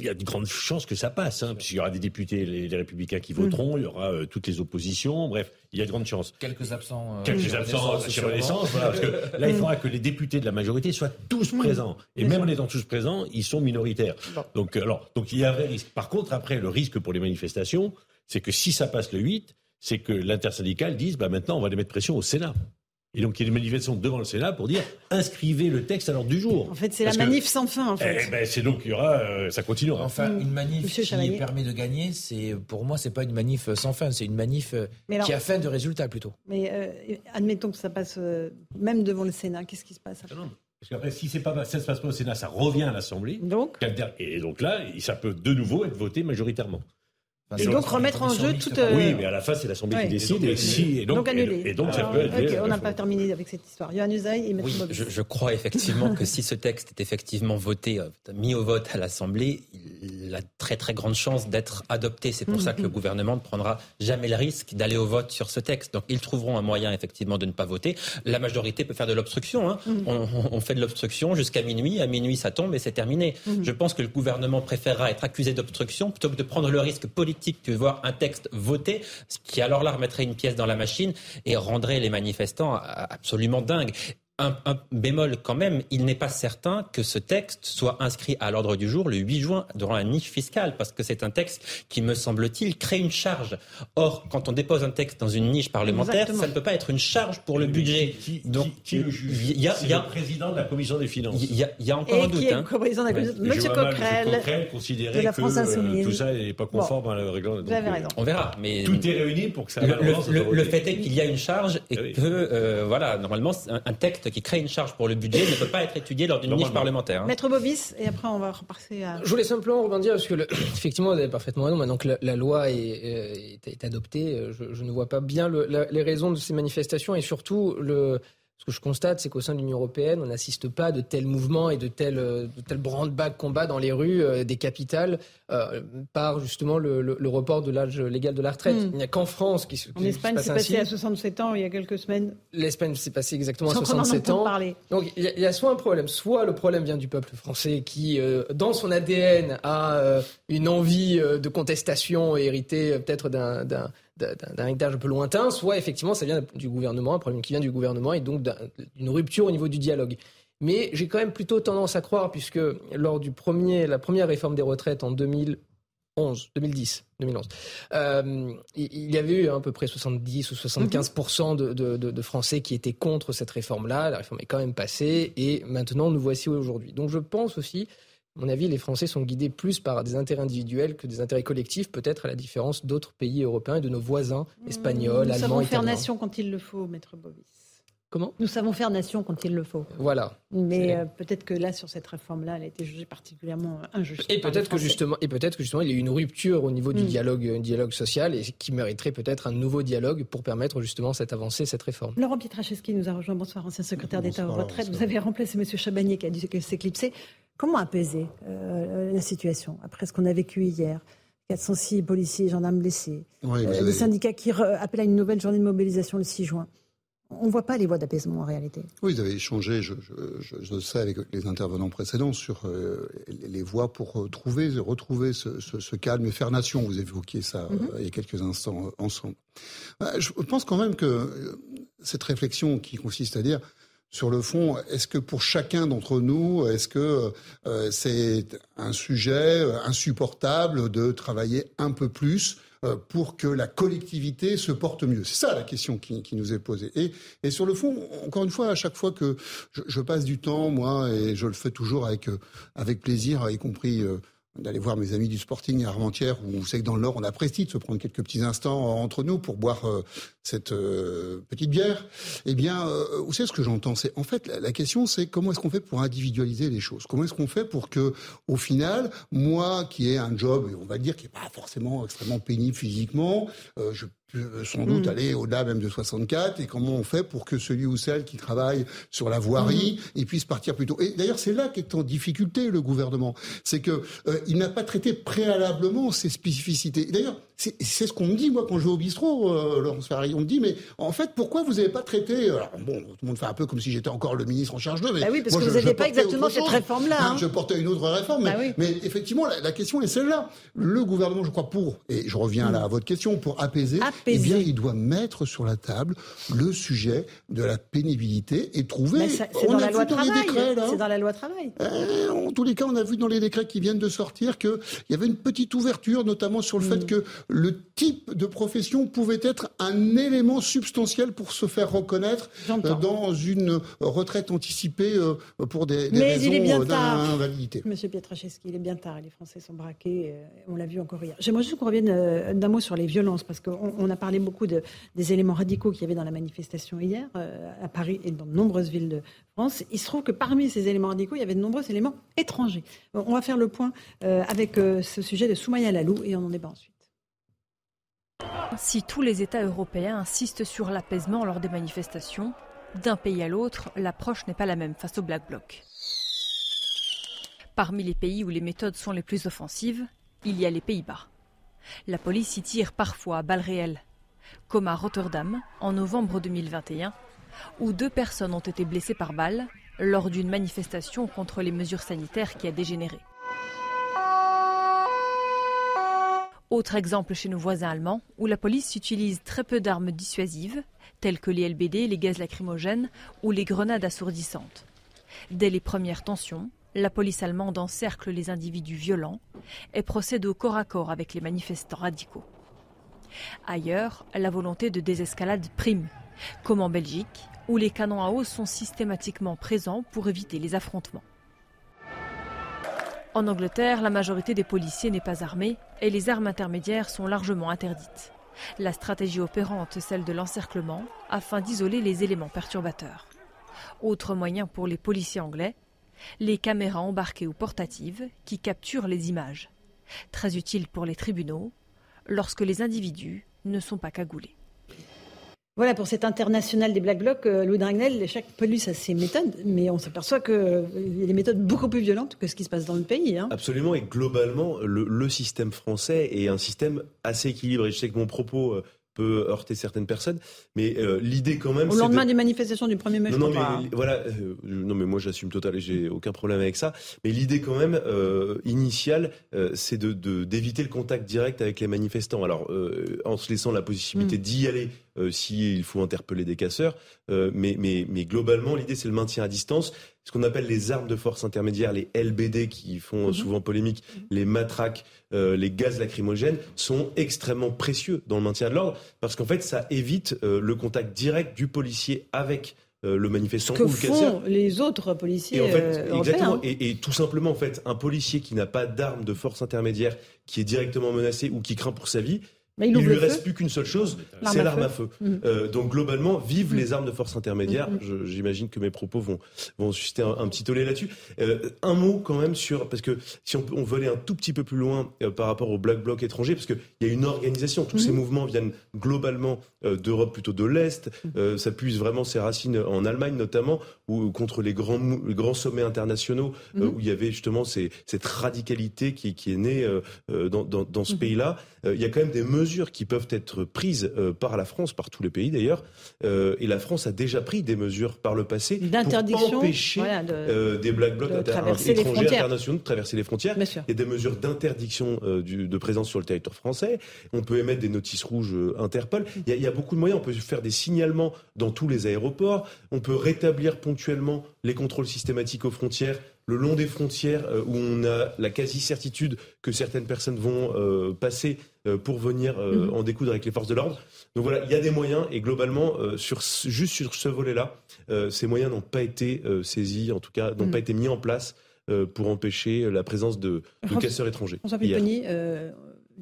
S7: il y a de grandes chances que ça passe, hein, puisqu'il y aura des députés, les, républicains qui voteront, il y aura euh, toutes les oppositions, bref, il y a de grandes chances.
S3: Quelques absents.
S7: Euh, Quelques absents sur Renaissance, voilà, parce que là, il faudra que les députés de la majorité soient tous présents. Et même en étant tous présents, ils sont minoritaires. Donc, euh, alors, donc il y a un vrai risque. Par contre, après, le risque pour les manifestations, c'est que si ça passe le 8, c'est que l'intersyndicale dise, bah maintenant, on va les mettre pression au Sénat. Et donc, il y a une manifestation devant le Sénat pour dire inscrivez le texte à l'ordre du jour.
S1: En fait, c'est la manif sans fin. En fait.
S7: Eh ben, c'est donc il y aura, euh, ça continuera.
S3: Enfin, une manif qui permet de gagner, c'est pour moi, c'est pas une manif sans fin, c'est une manif euh, qui a fin de résultat plutôt.
S1: Mais euh, admettons que ça passe même devant le Sénat, qu'est-ce qui se passe après
S7: parce qu'après, si c'est pas, ça se passe pas au Sénat, ça revient à l'Assemblée.
S1: Donc
S7: Et donc là, ça peut de nouveau être voté majoritairement.
S1: Et donc remettre en jeu toute.
S7: Oui, mais à la fin, c'est l'Assemblée qui décide. Et, si, et donc,
S1: annuler.
S7: Et, donc, ça peut être.
S1: on n'a pas terminé avec cette histoire. Yohann Usaï et
S5: oui, je, je, crois effectivement que si ce texte est effectivement voté, euh, mis au vote à l'Assemblée, il a très très grande chance d'être adopté. C'est pour ça que le mhm. gouvernement ne prendra jamais le risque d'aller au vote sur ce texte. Donc ils trouveront un moyen effectivement de ne pas voter. La majorité peut faire de l'obstruction. Hein. Mhm. on, on, fait de l'obstruction jusqu'à minuit. À minuit, ça tombe et c'est terminé. Je pense que le gouvernement préférera être accusé d'obstruction plutôt que de prendre le risque politique que voir un texte voté, ce qui alors là remettrait une pièce dans la machine et rendrait les manifestants absolument dingues un, bémol quand même, il n'est pas certain que ce texte soit inscrit à l'ordre du jour le 8 juin durant la niche fiscale, parce que c'est un texte qui, me semble-t-il, crée une charge. Or, quand on dépose un texte dans une niche parlementaire, ça ne peut pas être une charge pour le budget.
S7: Donc, qui, le juge Il y a, le président de la commission des finances.
S5: Il y a, encore un doute. Qui
S1: hein. président de la commission Monsieur Coquerel,
S7: considérait de la France que euh, tout ça n'est pas conforme à la règle.
S1: Vous avez raison.
S5: On verra. Mais
S7: tout est réuni pour que ça.
S5: Le, fait est qu'il y a une charge et eh que, euh, voilà, normalement, un texte qui crée une charge pour le budget ne peut pas être étudié lors d'une niche parlementaire. Hein.
S1: Maître Bobis, et après on va repasser à...
S6: Je voulais simplement rebondir, parce que effectivement, vous avez parfaitement raison, maintenant que la, loi est, est, adoptée, je, ne vois pas bien les raisons de ces manifestations, et surtout le ce que je constate, c'est qu'au sein de l'Union européenne, on n'assiste pas à de tels mouvements et de tels, de tels brand-bag combat dans les rues euh, des capitales euh, par justement le, report de l'âge légal de la retraite. Hmm. Il n'y a qu'en France qui,
S1: En Espagne, c'est passé à 67 ans il y a quelques semaines.
S6: L'Espagne s'est passé exactement à 67 ans.
S1: Parler.
S6: Donc il y, a soit un problème, soit le problème vient du peuple français qui, euh, dans son ADN, a une envie de contestation héritée peut-être d'un d'un héritage un peu lointain, soit effectivement ça vient du gouvernement, un problème qui vient du gouvernement et donc d'une rupture au niveau du dialogue. Mais j'ai quand même plutôt tendance à croire, puisque lors du premier, la première réforme des retraites en 2011, 2010, 2011, il y avait eu à peu près 70 ou 75 de, de, Français qui étaient contre cette réforme-là. La réforme est quand même passée et maintenant nous voici aujourd'hui. Donc je pense aussi à mon avis, les Français sont guidés plus par des intérêts individuels que des intérêts collectifs, peut-être à la différence d'autres pays européens et de nos voisins espagnols,
S1: Nous
S6: allemands,
S1: savons
S6: faire
S1: nation quand il le faut, maître Bobis.
S6: Comment?
S1: Nous savons faire nation quand il le faut.
S6: Voilà.
S1: Mais euh, peut-être que là, sur cette réforme-là, elle a été jugée particulièrement injuste.
S6: Et peut-être que justement, et peut-être que justement, il y a eu une rupture au niveau du mm. dialogue, un dialogue social, et qui mériterait peut-être un nouveau dialogue pour permettre justement cette avancée, cette réforme.
S1: Laurent Pietraszewski nous a rejoint. Bonsoir, ancien secrétaire d'État aux retraites. Vous avez remplacé M. Chabanier qui a dû s'éclipser. Comment apaiser euh, la situation après ce qu'on a vécu hier? 406 policiers et gendarmes blessés, oui, euh, les syndicats qui appellent à une nouvelle journée de mobilisation le 6 juin. On ne voit pas les voies d'apaisement en réalité.
S14: Oui, vous avez échangé, je, je, sais, avec les intervenants précédents sur euh, les voies pour trouver, retrouver ce, calme et faire nation. Vous évoquiez ça mhm. il y a quelques instants ensemble. Bah, je pense quand même que cette réflexion qui consiste à dire sur le fond, est-ce que pour chacun d'entre nous, est-ce que euh, c'est un sujet insupportable de travailler un peu plus euh, pour que la collectivité se porte mieux? C'est ça la question qui, nous est posée. Et, et, sur le fond, encore une fois, à chaque fois que je, je, passe du temps, moi, et je le fais toujours avec, euh, avec plaisir, y compris d'aller voir mes amis du Sporting à Armentières, où vous savez que dans le Nord, on apprécie de se prendre quelques petits instants entre nous pour boire euh, cette euh, petite bière. Eh bien, euh, vous savez ce que j'entends? C'est en fait la, question, c'est comment est-ce qu'on fait pour individualiser les choses? Comment est-ce qu'on fait pour que, au final, moi qui ai un job, on va dire qui est pas forcément extrêmement pénible physiquement, je sans doute mm. aller au-delà même de 64 et comment on fait pour que celui ou celle qui travaille sur la voirie mm. puisse partir plus tôt. Et d'ailleurs, c'est là qu'est en difficulté le gouvernement, c'est que euh, il n'a pas traité préalablement ces spécificités. D'ailleurs, c'est ce qu'on me dit moi quand je vais au bistrot, euh, Laurence Ferrari. On me dit mais en fait pourquoi vous n'avez pas traité alors, bon tout le monde fait un peu comme si j'étais encore le ministre en charge de mais
S1: bah oui parce que vous n'aviez pas exactement cette réforme là. Hein.
S14: Je portais une autre réforme, mais, bah mais effectivement la, question est celle-là. Le gouvernement, je crois pour et je reviens là à votre question pour apaiser, eh bien il doit mettre sur la table le sujet de la pénibilité et trouver.
S1: C'est dans la loi travail. C'est dans la loi travail.
S14: en tous les cas, on a vu dans les décrets qui viennent de sortir qu'il y avait une petite ouverture, notamment sur le fait mm. que le type de profession pouvait être un élément substantiel pour se faire reconnaître euh, dans une retraite anticipée euh, pour des, des raisons d'invalidité.
S1: Monsieur Pietraszewski, il est bien tard. Les Français sont braqués. Euh, on l'a vu encore hier. J'aimerais juste qu'on revienne d'un mot sur les violences, parce qu'on a parlé beaucoup de, des éléments radicaux qu'il y avait dans la manifestation hier, à Paris et dans de nombreuses villes de France. Il se trouve que parmi ces éléments radicaux, il y avait de nombreux éléments étrangers. On va faire le point avec ce sujet de Soumaya Lalou et on en débat ensuite.
S15: Si tous les États européens insistent sur l'apaisement lors des manifestations, d'un pays à l'autre, l'approche n'est pas la même face au Black Bloc. Parmi les pays où les méthodes sont les plus offensives, il y a les Pays-Bas. La police y tire parfois à balles réelles, comme à Rotterdam en novembre 2021, où deux personnes ont été blessées par balles lors d'une manifestation contre les mesures sanitaires qui a dégénéré. Autre exemple chez nos voisins allemands, où la police utilise très peu d'armes dissuasives, telles que les LBD, les gaz lacrymogènes ou les grenades assourdissantes. Dès les premières tensions, la police allemande encercle les individus violents et procède au corps à corps avec les manifestants radicaux. Ailleurs, la volonté de désescalade prime, comme en Belgique, où les canons à eau sont systématiquement présents pour éviter les affrontements. En Angleterre, la majorité des policiers n'est pas armée et les armes intermédiaires sont largement interdites. La stratégie opérante, celle de l'encerclement, afin d'isoler les éléments perturbateurs. Autre moyen pour les policiers anglais, les caméras embarquées ou portatives qui capturent les images. Très utile pour les tribunaux lorsque les individus ne sont pas cagoulés.
S1: Voilà, pour cet international des Black Blocs, euh, Louis Dragnel, chaque police a ses méthodes, mais on s'aperçoit qu'il euh, y a des méthodes beaucoup plus violentes que ce qui se passe dans le pays. Hein.
S8: Absolument, et globalement, le, système français est un système assez équilibré. Je sais que mon propos euh, peut heurter certaines personnes. Mais euh, l'idée quand même.
S1: Au lendemain des manifestations du 1er mai,
S8: non, non, mais, voilà, euh, non, mais moi j'assume total et j'ai aucun problème avec ça. Mais l'idée quand même euh, initiale, c'est de d'éviter le contact direct avec les manifestants. Alors en se laissant la possibilité mm. d'y aller s'il faut interpeller des casseurs, mais, mais, mais globalement l'idée c'est le maintien à distance ce qu'on appelle les armes de force intermédiaires, les LBD qui font mhm. souvent polémique, mhm. les matraques, euh, les gaz lacrymogènes, sont extrêmement précieux dans le maintien de l'ordre parce qu'en fait, ça évite euh, le contact direct du policier avec euh, le manifestant
S1: Ce que font les autres policiers et en fait, exactement.
S8: Et, et, tout simplement, en fait, un policier qui n'a pas d'arme de force intermédiaire, qui est directement menacé ou qui craint pour sa vie, il, ne lui reste plus qu'une seule chose, c'est l'arme à feu. Mm. Euh, donc globalement, vive mm. les armes de force intermédiaire. Mm, j'imagine que mes propos vont, vont susciter un, petit tollé là-dessus. Euh, un mot quand même sur, parce que si on, on veut aller un tout petit peu plus loin euh, par rapport au Black Bloc étranger, parce qu'il y a une organisation, tous ces mouvements viennent globalement d'Europe plutôt de l'Est, ça puise vraiment ses racines en Allemagne notamment, ou contre les grands, les grands sommets internationaux, où il y avait justement ces, cette radicalité qui, qui est née dans, dans, dans ce pays-là. il y a quand même des mesures qui peuvent être prises euh, par la France, par tous les pays d'ailleurs. Euh, et la France a déjà pris des mesures par le passé pour empêcher euh, des black blocs étrangers internationaux de traverser les frontières. Il y a des mesures d'interdiction de présence sur le territoire français. On peut émettre des notices rouges Interpol. Il y, a, il y a beaucoup de moyens. On peut faire des signalements dans tous les aéroports. On peut rétablir ponctuellement les contrôles systématiques aux frontières le long des frontières euh, où on a la quasi-certitude que certaines personnes vont euh, passer euh, pour venir mhm. en découdre avec les forces de l'ordre. Donc voilà, il y a des moyens et globalement, sur, juste sur ce volet-là, ces moyens n'ont pas été saisis, en tout cas, n'ont mhm. pas été mis en place pour empêcher la présence de, casseurs étrangers.
S1: François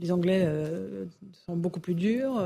S1: les Anglais sont beaucoup plus durs.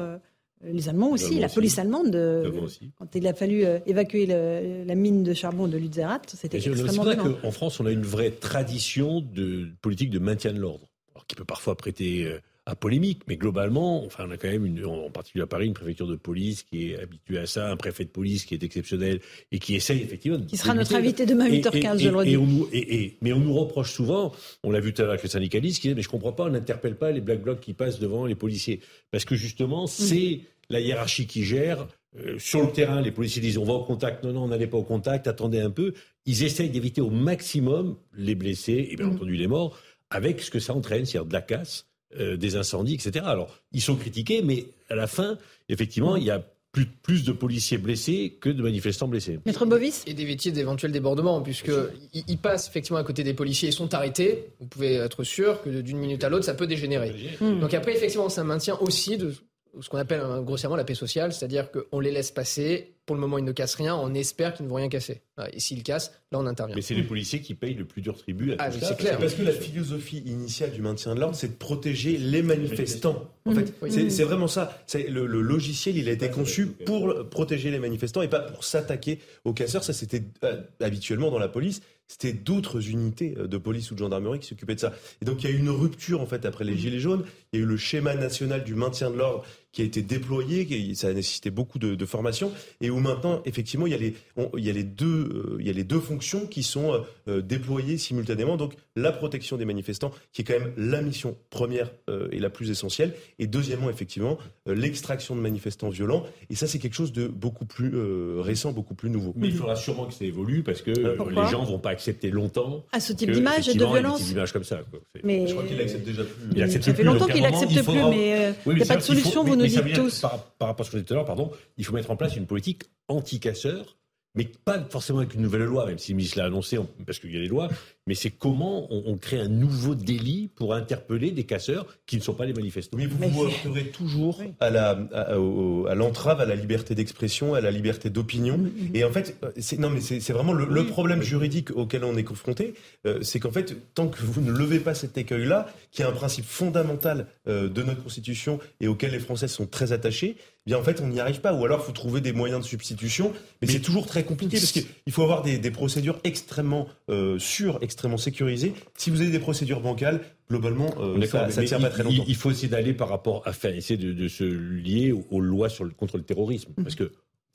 S1: Les Allemands aussi, la police allemande, euh, quand il a fallu euh, évacuer la mine de charbon de Lutzerat, c'était extrêmement
S7: violent. En France, on a une vraie tradition de politique de maintien de l'ordre, qui peut parfois prêter à polémique, mais globalement, enfin, on a quand même, une, en particulier à Paris, une préfecture de police qui est habituée à ça, un préfet de police qui est exceptionnel et qui essaye effectivement.
S1: Qui sera notre invité demain à 8h15, je le
S7: redis. mais on nous reproche souvent, on l'a vu tout à l'heure avec le syndicaliste, qui dit mais je comprends pas, on n'interpelle pas les black blocs qui passent devant les policiers, parce que justement, mm. c'est la hiérarchie qui gère. Euh, sur le terrain, les policiers disent on va au contact, non, non, on n'allait pas au contact, attendez un peu. Ils essayent d'éviter au maximum les blessés et bien mm. entendu les morts, avec ce que ça entraîne, c'est-à-dire de la casse, euh, des incendies, etc. Alors, ils sont critiqués, mais à la fin, effectivement, il y a plus, plus, de policiers blessés que de manifestants blessés.
S1: Maître Bovis
S6: Et d'éviter d'éventuels débordements, puisqu'ils ils passent effectivement à côté des policiers et sont arrêtés. Vous pouvez être sûr que d'une minute à l'autre, ça peut dégénérer. Donc après, effectivement, ça maintient aussi de, ce qu'on appelle hein, grossièrement la paix sociale, c'est-à-dire qu'on les laisse passer. Pour le moment, ils ne cassent rien. On espère qu'ils ne vont rien casser. Et s'ils cassent, là, on intervient.
S7: Mais c'est les policiers qui payent le plus dur tribut. À
S8: ah, c'est clair. Parce que la philosophie initiale du maintien de l'ordre, c'est de protéger les manifestants. En fait, c'est vraiment ça. Le, le, logiciel, il a été conçu pour protéger les manifestants et pas pour s'attaquer aux casseurs. Ça, c'était euh, habituellement dans la police c'était d'autres unités euh, de police ou de gendarmerie qui s'occupaient de ça. Et donc il y a eu une rupture en fait après les Gilets jaunes. Il y a eu le schéma national du maintien de l'ordre qui a été déployé, ça a nécessité beaucoup de, formation, et où maintenant effectivement il y a les, deux, fonctions qui sont euh, déployées simultanément. La protection des manifestants, qui est quand même la mission première et la plus essentielle, et deuxièmement effectivement l'extraction de manifestants violents. Et ça c'est quelque chose de beaucoup plus récent, beaucoup plus nouveau.
S7: Mais il faudra sûrement que ça évolue parce que les gens vont pas accepter longtemps.
S1: À ce type d'image de violence.
S7: comme ça.
S1: Mais
S8: je crois qu'il accepte déjà plus.
S1: Il accepte ça fait longtemps qu'il n'accepte plus, mais il n'y a pas de solution, vous nous dites tous.
S7: Par, rapport à ce que je disais tout à l'heure, pardon, il faut mettre en place une politique anti-casseurs mais pas forcément avec une nouvelle loi, même si le ministre l'a annoncé, parce qu'il y a des lois, mais c'est comment on, crée un nouveau délit pour interpeller des casseurs qui ne sont pas les manifestants.
S8: Mais vous vous heurterez toujours à la à, l'entrave à la liberté d'expression, à la liberté d'opinion. Mm, mm. Et en fait, c'est, non mais c'est, vraiment le, problème juridique auquel on est confronté, euh, c'est qu'en fait, tant que vous ne levez pas cet écueil-là, qui est un principe fondamental euh, de notre Constitution et auquel les Français sont très attachés, eh bien en fait on n'y arrive pas. Ou alors il faut trouver des moyens de substitution, mais, c'est toujours très compliqué parce qu'il faut avoir des, procédures extrêmement euh, sûres, extrêmement sécurisées. Si vous avez des procédures bancales, globalement, euh, ça, ne tient pas très longtemps.
S7: Il, faut essayer d'aller par rapport à faire, essayer de, se lier aux, lois sur le, contre le terrorisme, parce que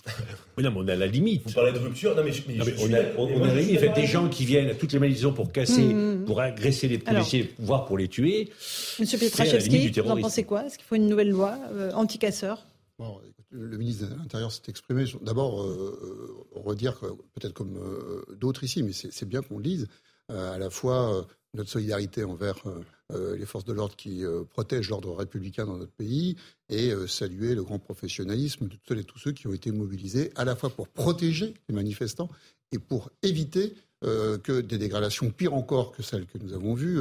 S7: oui, non, mais on est à la limite.
S8: Vous parlez de rupture Non, mais,
S7: on, a, on, a, la limite. fait, des gens qui viennent à toutes les manifestations pour casser, mmh, mmh. pour agresser les policiers, voire pour les tuer.
S1: Monsieur Pietraszewski, vous en pensez quoi? Est-ce qu'il faut une nouvelle loi euh, anti-casseurs?
S14: Bon, Le ministre de l'Intérieur s'est exprimé. D'abord, euh, redire, peut-être comme euh, d'autres ici, mais c'est bien qu'on lise à la fois notre solidarité envers les forces de l'ordre qui protègent l'ordre républicain dans notre pays et saluer le grand professionnalisme de toutes et tous ceux qui ont été mobilisés à la fois pour protéger les manifestants et pour éviter que des dégradations pires encore que celles que nous avons vues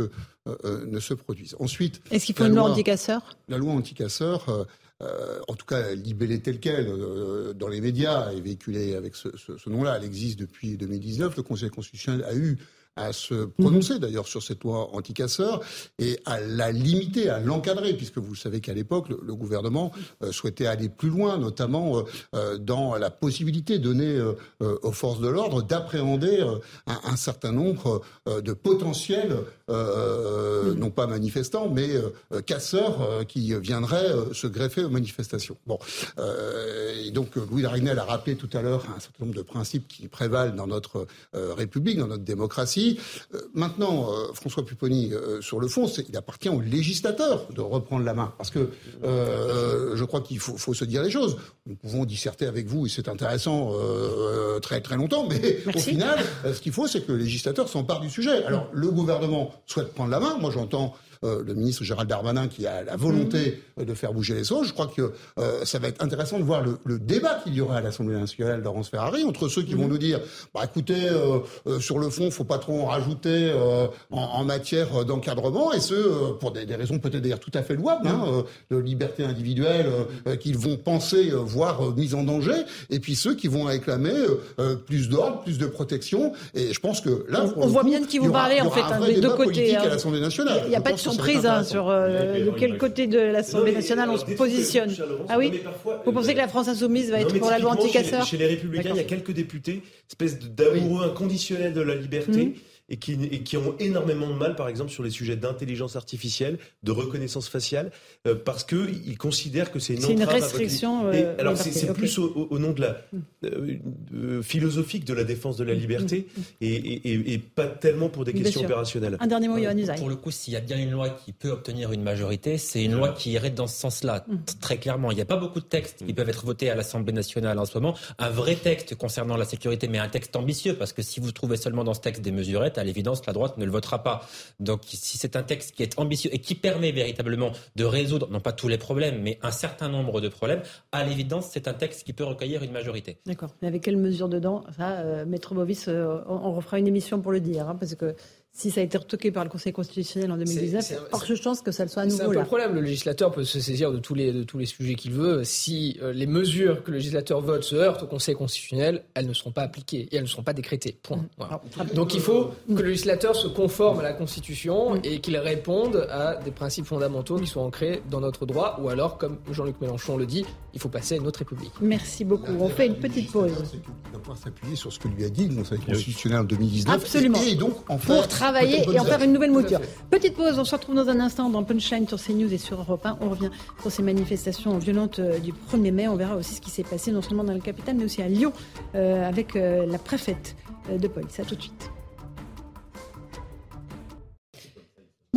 S14: ne se produisent. Ensuite,
S1: est-ce qu'il faut une loi anti-casseurs?
S14: La loi anti-casseurs, euh, en tout cas libellée telle qu'elle euh, dans les médias et véhiculée avec ce, ce nom-là. Elle existe depuis 2019. Le Conseil constitutionnel a eu à se prononcer mhm. d'ailleurs sur cette loi anti-casseurs et à la limiter, à l'encadrer, puisque vous savez qu'à l'époque, le, gouvernement euh, souhaitait aller plus loin, notamment euh, euh, dans la possibilité donnée aux forces de l'ordre d'appréhender un, un, certain nombre de potentiels, non pas manifestants, mais casseurs qui viendraient se greffer aux manifestations. Bon, et donc Louis Ragnel a rappelé tout à l'heure un certain nombre de principes qui prévalent dans notre République, dans notre démocratie. Euh, maintenant, euh, François Pupponi, euh, sur le fond, il appartient au législateur de reprendre la main. Parce que je crois qu'il faut, se dire les choses. Nous pouvons disserter avec vous, et c'est intéressant, très très longtemps, mais au final, ce qu'il faut, c'est que le législateur s'empare du sujet. Alors, le gouvernement souhaite prendre la main. Moi, j'entends euh, le ministre Gérald Darmanin qui a la volonté mhm. de faire bouger les choses. Je crois que euh, ça va être intéressant de voir le, débat qu'il y aura à l'Assemblée nationale, Laurence Ferrari, entre ceux qui vont mhm. nous dire, bah écoutez, euh, sur le fond, faut pas trop en rajouter en, matière d'encadrement, et ceux, pour des, raisons peut-être d'ailleurs tout à fait louables, hein, mhm. de liberté individuelle, qu'ils vont penser voir mise en danger, et puis ceux qui vont réclamer plus d'ordre, plus de protection. Et je pense que là,
S1: on, voit bien de qui vous parlez en fait,
S14: hein,
S1: des deux côtés.
S14: Hein. à l'Assemblée nationale.
S1: Il n'y a, pas de surprise hein, sur euh, de quel côté de l'Assemblée nationale on se positionne. Ah oui Vous pensez que la France insoumise va être pour la loi anti-casseurs
S8: chez, les Républicains, il y a quelques députés, espèce d'amoureux inconditionnel de la liberté. Hum et qui, et qui ont énormément de mal, par exemple, sur les sujets d'intelligence artificielle, de reconnaissance faciale, euh, parce qu'ils considèrent que c'est une,
S1: une restriction.
S8: Et, alors c'est plus au, au, nom de la mm. philosophique de la défense de la liberté mm. et, et, et, pas tellement pour des questions opérationnelles.
S1: Un dernier mot, Yohann
S5: Pour le coup, s'il y a bien une loi qui peut obtenir une majorité, c'est une loi qui irait dans ce sens-là, mm. très clairement. Il n'y a pas beaucoup de textes qui peuvent être votés à l'Assemblée nationale en ce moment. Un vrai texte concernant la sécurité, mais un texte ambitieux, parce que si vous trouvez seulement dans ce texte des mesurettes, à l'évidence, la droite ne le votera pas. Donc, si c'est un texte qui est ambitieux et qui permet véritablement de résoudre, non pas tous les problèmes, mais un certain nombre de problèmes, à l'évidence, c'est un texte qui peut recueillir une majorité.
S1: D'accord. Mais avec quelles mesures dedans? Ça, euh, Maître Bovis, euh, on, refera une émission pour le dire, hein, parce que si ça a été retoqué par le Conseil constitutionnel en 2019, par chance que ça le soit à nouveau.
S6: C'est un peu le problème. Le législateur peut se saisir de tous les, de tous les sujets qu'il veut. Si euh, les mesures que le législateur vote se heurtent au Conseil constitutionnel, elles ne seront pas appliquées et elles ne seront pas décrétées. Point. Mm. Ah, Donc il faut que le législateur se conforme à la Constitution mm. et qu'il réponde à des principes fondamentaux qui sont ancrés dans notre droit. Ou alors, comme Jean-Luc Mélenchon le dit, il faut passer à une autre République.
S1: Merci beaucoup. On fait une petite pause.
S14: Il va pouvoir s'appuyer sur ce que lui a dit le Conseil constitutionnel en 2019.
S1: Absolument.
S14: Et donc,
S1: en faire travailler et en faire une nouvelle mouture. Petite pause, on se retrouve dans un instant dans Punchline sur CNews et sur Europe 1. On revient sur ces manifestations violentes euh, du 1er mai. On verra aussi ce qui s'est passé non seulement dans le capitale mais aussi à Lyon euh, avec euh, la préfète de police. A tout de suite.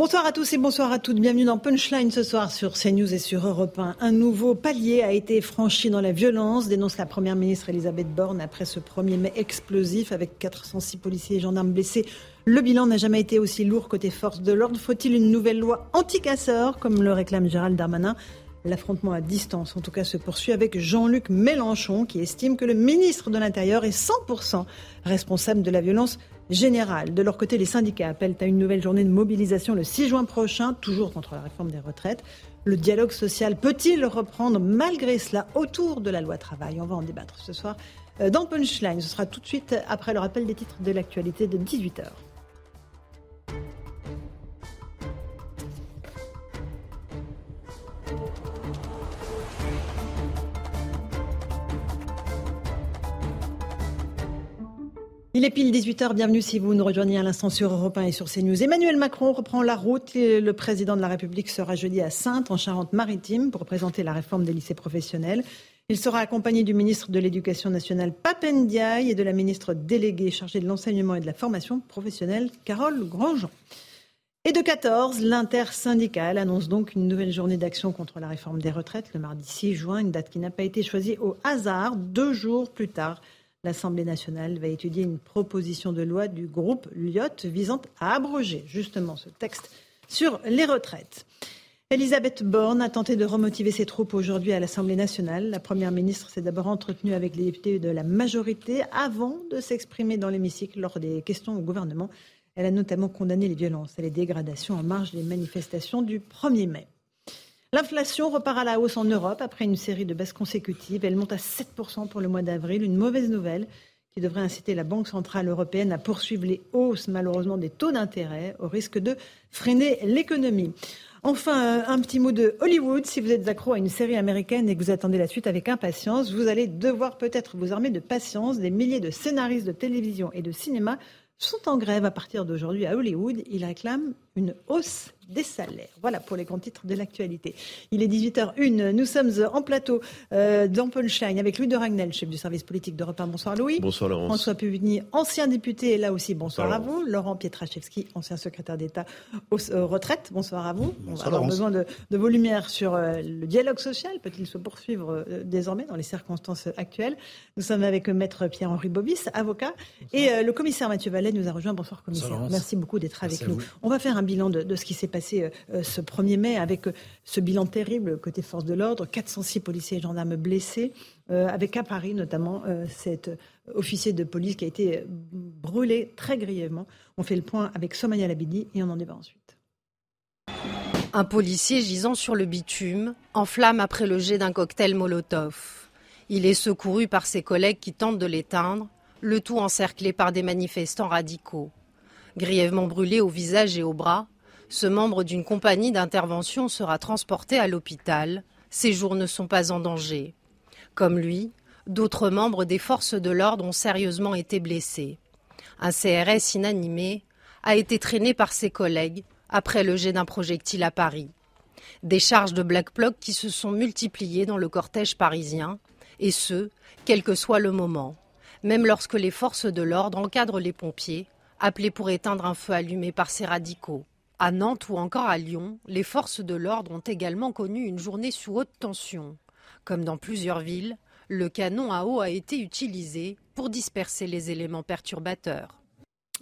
S1: Bonsoir à tous et bonsoir à toutes. Bienvenue dans Punchline ce soir sur CNews et sur Europe 1. Un nouveau palier a été franchi dans la violence, dénonce la première ministre Elisabeth Borne après ce 1er mai explosif avec 406 policiers et gendarmes blessés. Le bilan n'a jamais été aussi lourd côté force de l'ordre. Faut-il une nouvelle loi anti-casseurs, comme le réclame Gérald Darmanin? L'affrontement à distance, en tout cas, se poursuit avec Jean-Luc Mélenchon, qui estime que le ministre de l'Intérieur est 100% responsable de la violence générale. De leur côté, les syndicats appellent à une nouvelle journée de mobilisation le 6 juin prochain, toujours contre la réforme des retraites. Le dialogue social peut-il reprendre malgré cela autour de la loi travail? On va en débattre ce soir euh, dans Punchline. Ce sera tout de suite après le rappel des titres de l'actualité de 18h. Il est pile 18h, bienvenue si vous nous rejoignez à l'instant sur Europe 1 et sur CNews. Emmanuel Macron reprend la route. Le président de la République sera jeudi à Sainte, en Charente-Maritime, pour présenter la réforme des lycées professionnels. Il sera accompagné du ministre de l'Éducation nationale, Papendiaï, et de la ministre déléguée chargée de l'enseignement et de la formation professionnelle, Carole Grandjean. Et de 14, l'intersyndicale annonce donc une nouvelle journée d'action contre la réforme des retraites le mardi 6 juin, une date qui n'a pas été choisie au hasard, deux jours plus tard l'Assemblée nationale va étudier une proposition de loi du groupe Lyot visant à abroger justement ce texte sur les retraites. Elisabeth Borne a tenté de remotiver ses troupes aujourd'hui à l'Assemblée nationale. La Première ministre s'est d'abord entretenue avec les députés de la majorité avant de s'exprimer dans l'hémicycle lors des questions au gouvernement. Elle a notamment condamné les violences et les dégradations en marge des manifestations du 1er mai. L'inflation repart à la hausse en Europe après une série de baisses consécutives. Elle monte à 7% pour le mois d'avril, une mauvaise nouvelle qui devrait inciter la Banque centrale européenne à poursuivre les hausses malheureusement des taux d'intérêt au risque de freiner l'économie. Enfin, un petit mot de Hollywood. Si vous êtes accro à une série américaine et que vous attendez la suite avec impatience, vous allez devoir peut-être vous armer de patience. Des milliers de scénaristes de télévision et de cinéma sont en grève à partir d'aujourd'hui à Hollywood. Ils réclament une hausse des salaires. Voilà pour les grands titres de l'actualité. Il est 18h01. Nous sommes en plateau euh, dans Punchline avec Louis de Ragnel, chef du service politique d'Europe 1. Bonsoir Louis.
S8: Bonsoir Laurence.
S1: François Puvigny, ancien député, là aussi bonsoir, à vous. Laurent Pietraszewski, ancien secrétaire d'État aux, retraites. Bonsoir à vous.
S14: Bonsoir,
S1: On va avoir besoin de, vos lumières sur euh, le dialogue social. Peut-il se poursuivre euh, désormais dans les circonstances actuelles? Nous sommes avec Maître Pierre-Henri Bobis, avocat, et euh, le commissaire Mathieu Vallet nous a rejoint. Bonsoir commissaire. Merci beaucoup d'être avec nous. On va faire un bilan de, de ce qui s'est passé ce 1er mai avec euh, ce bilan terrible côté force de l'ordre, 406 policiers et gendarmes blessés, euh, avec à Paris notamment euh, cet officier de police qui a été brûlé très grièvement. On fait le point avec Somaya Labidi et on en débat ensuite.
S16: Un policier gisant sur le bitume, en flamme après le jet d'un cocktail Molotov. Il est secouru par ses collègues qui tentent de l'éteindre, le tout encerclé par des manifestants radicaux. Grièvement brûlé au visage et au bras, ce membre d'une compagnie d'intervention sera transporté à l'hôpital. Ses jours ne sont pas en danger. Comme lui, d'autres membres des forces de l'ordre ont sérieusement été blessés. Un CRS inanimé, a été traîné par ses collègues après le jet d'un projectile à Paris. Des charges de Black Bloc qui se sont multipliées dans le cortège parisien, et ce, quel que soit le moment, même lorsque les forces de l'ordre encadrent les pompiers, appelés pour éteindre un feu allumé par ces radicaux. À Nantes ou encore à Lyon, les forces de l'ordre ont également connu une journée sous haute tension. Comme dans plusieurs villes, le canon à eau a été utilisé pour disperser les éléments perturbateurs.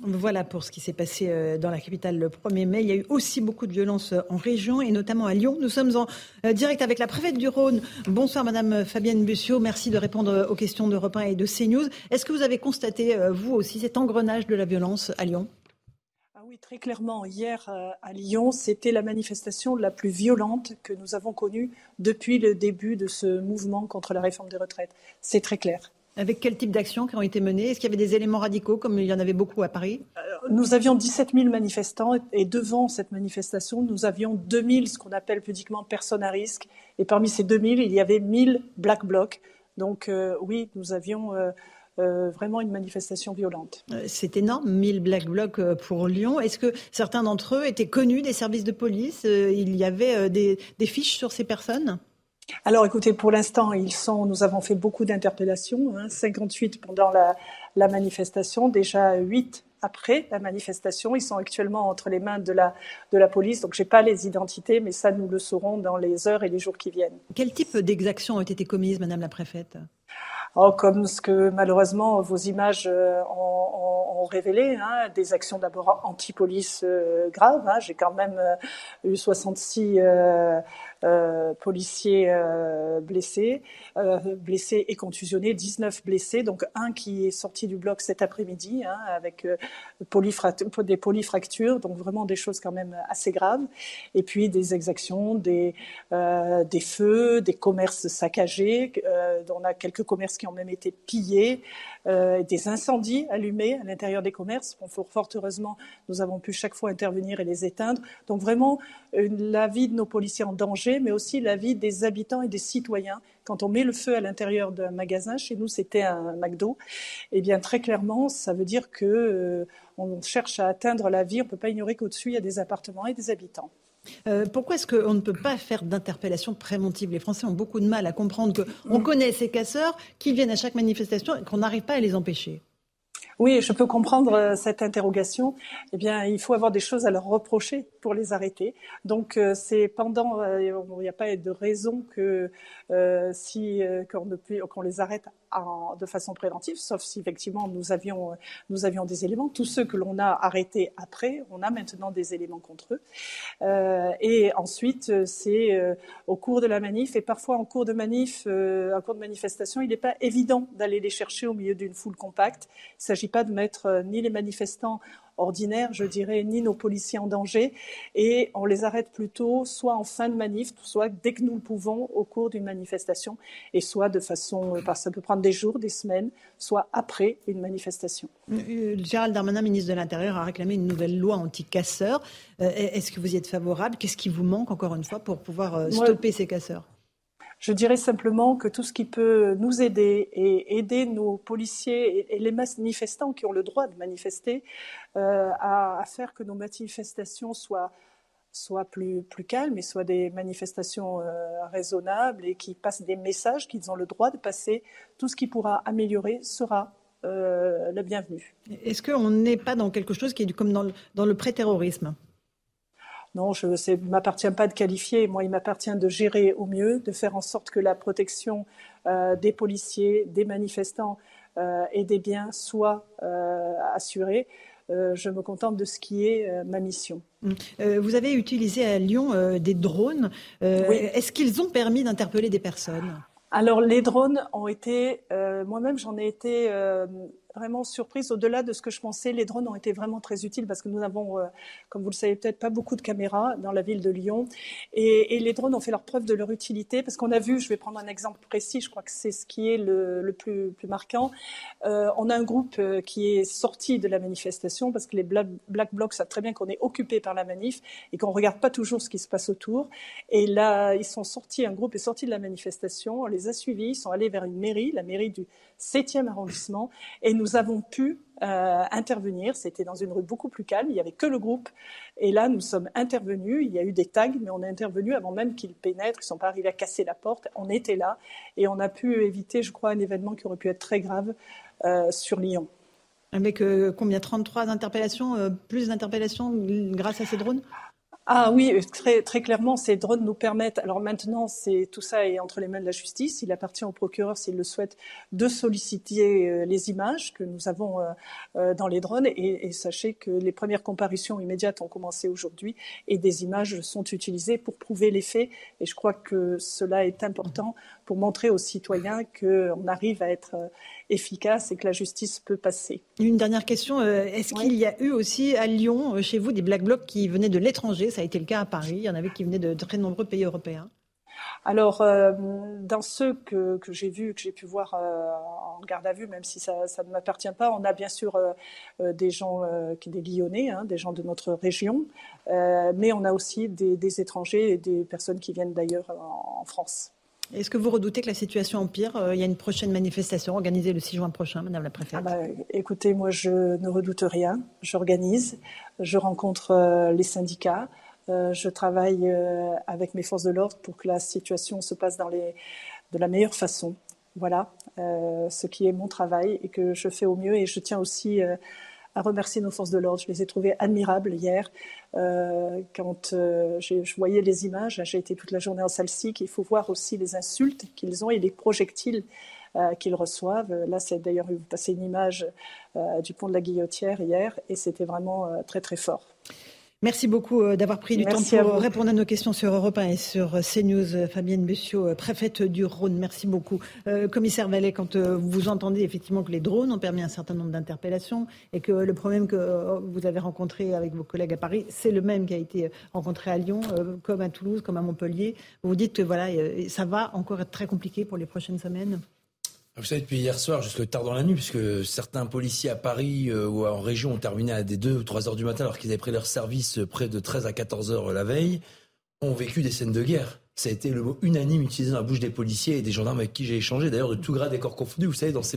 S1: Voilà pour ce qui s'est passé euh, dans la capitale le 1er mai. Il y a eu aussi beaucoup de violences euh, en région et notamment à Lyon. Nous sommes en euh, direct avec la préfète du Rhône. Bonsoir Madame Fabienne Bussiot. Merci de répondre aux questions de 1 et de CNews. Est-ce que vous avez constaté, vous aussi, cet engrenage de la violence à Lyon?
S17: Oui, très clairement. Hier à Lyon, c'était la manifestation la plus violente que nous avons connue depuis le début de ce mouvement contre la réforme des retraites. C'est très clair.
S1: Avec quel type d'actions qui ont été menées? Est-ce qu'il y avait des éléments radicaux, comme il y en avait beaucoup à Paris?
S17: Nous avions 17 000 manifestants et devant cette manifestation, nous avions 2 000, ce qu'on appelle pudiquement personnes à risque. Et parmi ces 2 000, il y avait 1 000 black blocs. Donc euh, oui, nous avions euh, euh, vraiment une manifestation violente.
S1: C'est énorme, 1000 black blocs pour Lyon. Est-ce que certains d'entre eux étaient connus des services de police Il y avait des, des fiches sur ces personnes?
S17: Alors écoutez, pour l'instant, ils sont, nous avons fait beaucoup d'interpellations, hein, 58 pendant la, la, manifestation, déjà 8 après la manifestation. Ils sont actuellement entre les mains de la, de la police, donc je n'ai pas les identités, mais ça, nous le saurons dans les heures et les jours qui viennent.
S1: Quel type d'exactions ont été commises, Madame la Préfète?
S17: Oh, Comme ce que malheureusement vos images euh, ont, révélé, hein, des actions d'abord anti-police euh, graves. Hein. J'ai quand même euh, eu 66 euh, policiers euh, blessés, euh, blessés et contusionnés, 19 blessés, donc un qui est sorti du bloc cet après-midi hein, avec des polyfractures, donc vraiment des choses quand même assez graves, et puis des exactions, des, des feux, des commerces saccagés, on a quelques commerces qui ont même été pillés, euh, des incendies allumés à l'intérieur des commerces. Fort heureusement, nous avons pu chaque fois intervenir et les éteindre. Donc vraiment, la vie de nos policiers en danger, mais aussi la vie des habitants et des citoyens. Quand on met le feu à l'intérieur d'un magasin, chez nous c'était un McDo, eh bien très clairement, ça veut dire que euh, on cherche à atteindre la vie. On ne peut pas ignorer qu'au-dessus il y a des appartements et des habitants.
S1: Euh, pourquoi est-ce qu'on ne peut pas faire d'interpellation préventive Les Français ont beaucoup de mal à comprendre qu'on connaît ces casseurs qui viennent à chaque manifestation et qu'on n'arrive pas à les empêcher.
S17: Oui, je peux comprendre euh, cette interrogation. Eh bien, il faut avoir des choses à leur reprocher pour les arrêter. Donc, euh, c'est pendant, il n'y a pas de raison que si qu'on les arrête de façon préventive, sauf si effectivement nous avions, nous avions des éléments. Tous ceux que l'on a arrêtés après, on a maintenant des éléments contre eux. Euh, et ensuite, c'est euh, au cours de la manif, et parfois en cours de manif, euh, en cours de manifestation, il n'est pas évident d'aller les chercher au milieu d'une foule compacte. Il ne s'agit pas de mettre ni les manifestants ordinaire, je dirais, ni nos policiers en danger. Et on les arrête plutôt soit en fin de manif, soit dès que nous le pouvons au cours d'une manifestation, et soit de façon, euh, ça peut prendre des jours, des semaines, soit après une manifestation.
S1: Euh, Gérald Darmanin, ministre de l'Intérieur, a réclamé une nouvelle loi anti-casseurs. Euh, est-ce que vous y êtes favorable? Qu'est-ce qui vous manque, encore une fois, pour pouvoir stopper ces casseurs?
S17: Je dirais simplement que tout ce qui peut nous aider et aider nos policiers et les manifestants qui ont le droit de manifester euh, à, faire que nos manifestations soient, plus, calmes et soient des manifestations euh, raisonnables et qui passent des messages qu'ils ont le droit de passer. Tout ce qui pourra améliorer sera euh, le bienvenu.
S1: Est-ce qu'on n'est pas dans quelque chose qui est comme dans le pré-terrorisme?
S17: Non, je ne m'appartient pas de qualifier. Moi, il m'appartient de gérer au mieux, de faire en sorte que la protection euh, des policiers, des manifestants euh, et des biens soit euh, assurée. je me contente de ce qui est ma mission.
S1: Hum. vous avez utilisé à Lyon des drones. Est-ce qu'ils ont permis d'interpeller des personnes?
S17: Alors les drones ont été, moi-même j'en ai été vraiment surprise. Au-delà de ce que je pensais, les drones ont été vraiment très utiles parce que nous n'avons, euh, comme vous le savez peut-être, pas beaucoup de caméras dans la ville de Lyon. Et, les drones ont fait leur preuve de leur utilité parce qu'on a vu, je vais prendre un exemple précis, je crois que c'est ce qui est le, plus, marquant. Euh, on a un groupe euh, qui est sorti de la manifestation parce que les Black, black Blocs savent très bien qu'on est occupé par la manif et qu'on ne regarde pas toujours ce qui se passe autour. Et là, ils sont sortis, un groupe est sorti de la manifestation, on les a suivis, ils sont allés vers une mairie, la mairie du 7e arrondissement, et nous avons pu euh, intervenir. C'était dans une rue beaucoup plus calme, il n'y avait que le groupe. Et là, nous sommes intervenus. Il y a eu des tags, mais on est intervenu avant même qu'ils pénètrent. Ils ne sont pas arrivés à casser la porte. On était là et on a pu éviter, je crois, un événement qui aurait pu être très grave euh, sur Lyon.
S1: Avec euh, combien? 33 interpellations, plus d'interpellations grâce à ces drones?
S17: Ah oui, très, très clairement, ces drones nous permettent. Alors maintenant, c'est tout ça est entre les mains de la justice. Il appartient au procureur, s'il le souhaite, de solliciter euh, les images que nous avons euh, euh, dans les drones. Et, sachez que les premières comparutions immédiates ont commencé aujourd'hui et des images sont utilisées pour prouver les faits. Et je crois que cela est important pour montrer aux citoyens qu'on arrive à être efficace et que la justice peut passer.
S1: Une dernière question. Euh, est-ce qu'il y a eu aussi à Lyon, euh, chez vous, des Black Blocs qui venaient de l'étranger? Ça a été le cas à Paris. Il y en avait qui venaient de très nombreux pays européens.
S17: Alors, euh, dans ceux que, j'ai vus, que j'ai pu voir en garde à vue, même si ça, ne m'appartient pas, on a bien sûr des gens, qui des Lyonnais, hein, des gens de notre région, mais on a aussi des, étrangers et des personnes qui viennent d'ailleurs en France.
S1: Est-ce que vous redoutez que la situation empire euh, Il y a une prochaine manifestation organisée le 6 juin prochain, Madame la Préfète?
S17: Ah bah, écoutez, moi je ne redoute rien. J'organise, je rencontre euh, les syndicats, euh, je travaille avec mes forces de l'ordre pour que la situation se passe de la meilleure façon. Voilà ce qui est mon travail et que je fais au mieux. Et je tiens aussi à remercier nos forces de l'ordre. Je les ai trouvées admirables hier. Euh, quand euh, je voyais les images, j'ai été toute la journée en salsique. Il faut voir aussi les insultes qu'ils ont et les projectiles euh, qu'ils reçoivent. Là, c'est d'ailleurs passé une image du pont de la Guillotière hier et c'était vraiment très très fort.
S1: Merci beaucoup euh, d'avoir pris du temps pour répondre à nos questions sur Europe 1 et sur euh, CNews. Euh, Fabienne Bussiot, préfète du Rhône, merci beaucoup. commissaire Vallet, quand vous entendez effectivement que les drones ont permis un certain nombre d'interpellations et que le problème que vous avez rencontré avec vos collègues à Paris, c'est le même qui a été rencontré à Lyon, comme à Toulouse, comme à Montpellier, vous vous dites que voilà, ça va encore être très compliqué pour les prochaines semaines
S3: vous savez, depuis hier soir jusque tard dans la nuit, puisque certains policiers à Paris euh, ou en région ont terminé à des 2 ou 3 heures du matin alors qu'ils avaient pris leur service près de 13 à 14 heures la veille, ont vécu des scènes de guerre ça a été le mot unanime utilisé dans la bouche des policiers et des gendarmes avec qui j'ai échangé, d'ailleurs de tout grade des corps confondus. Vous savez, dans ces,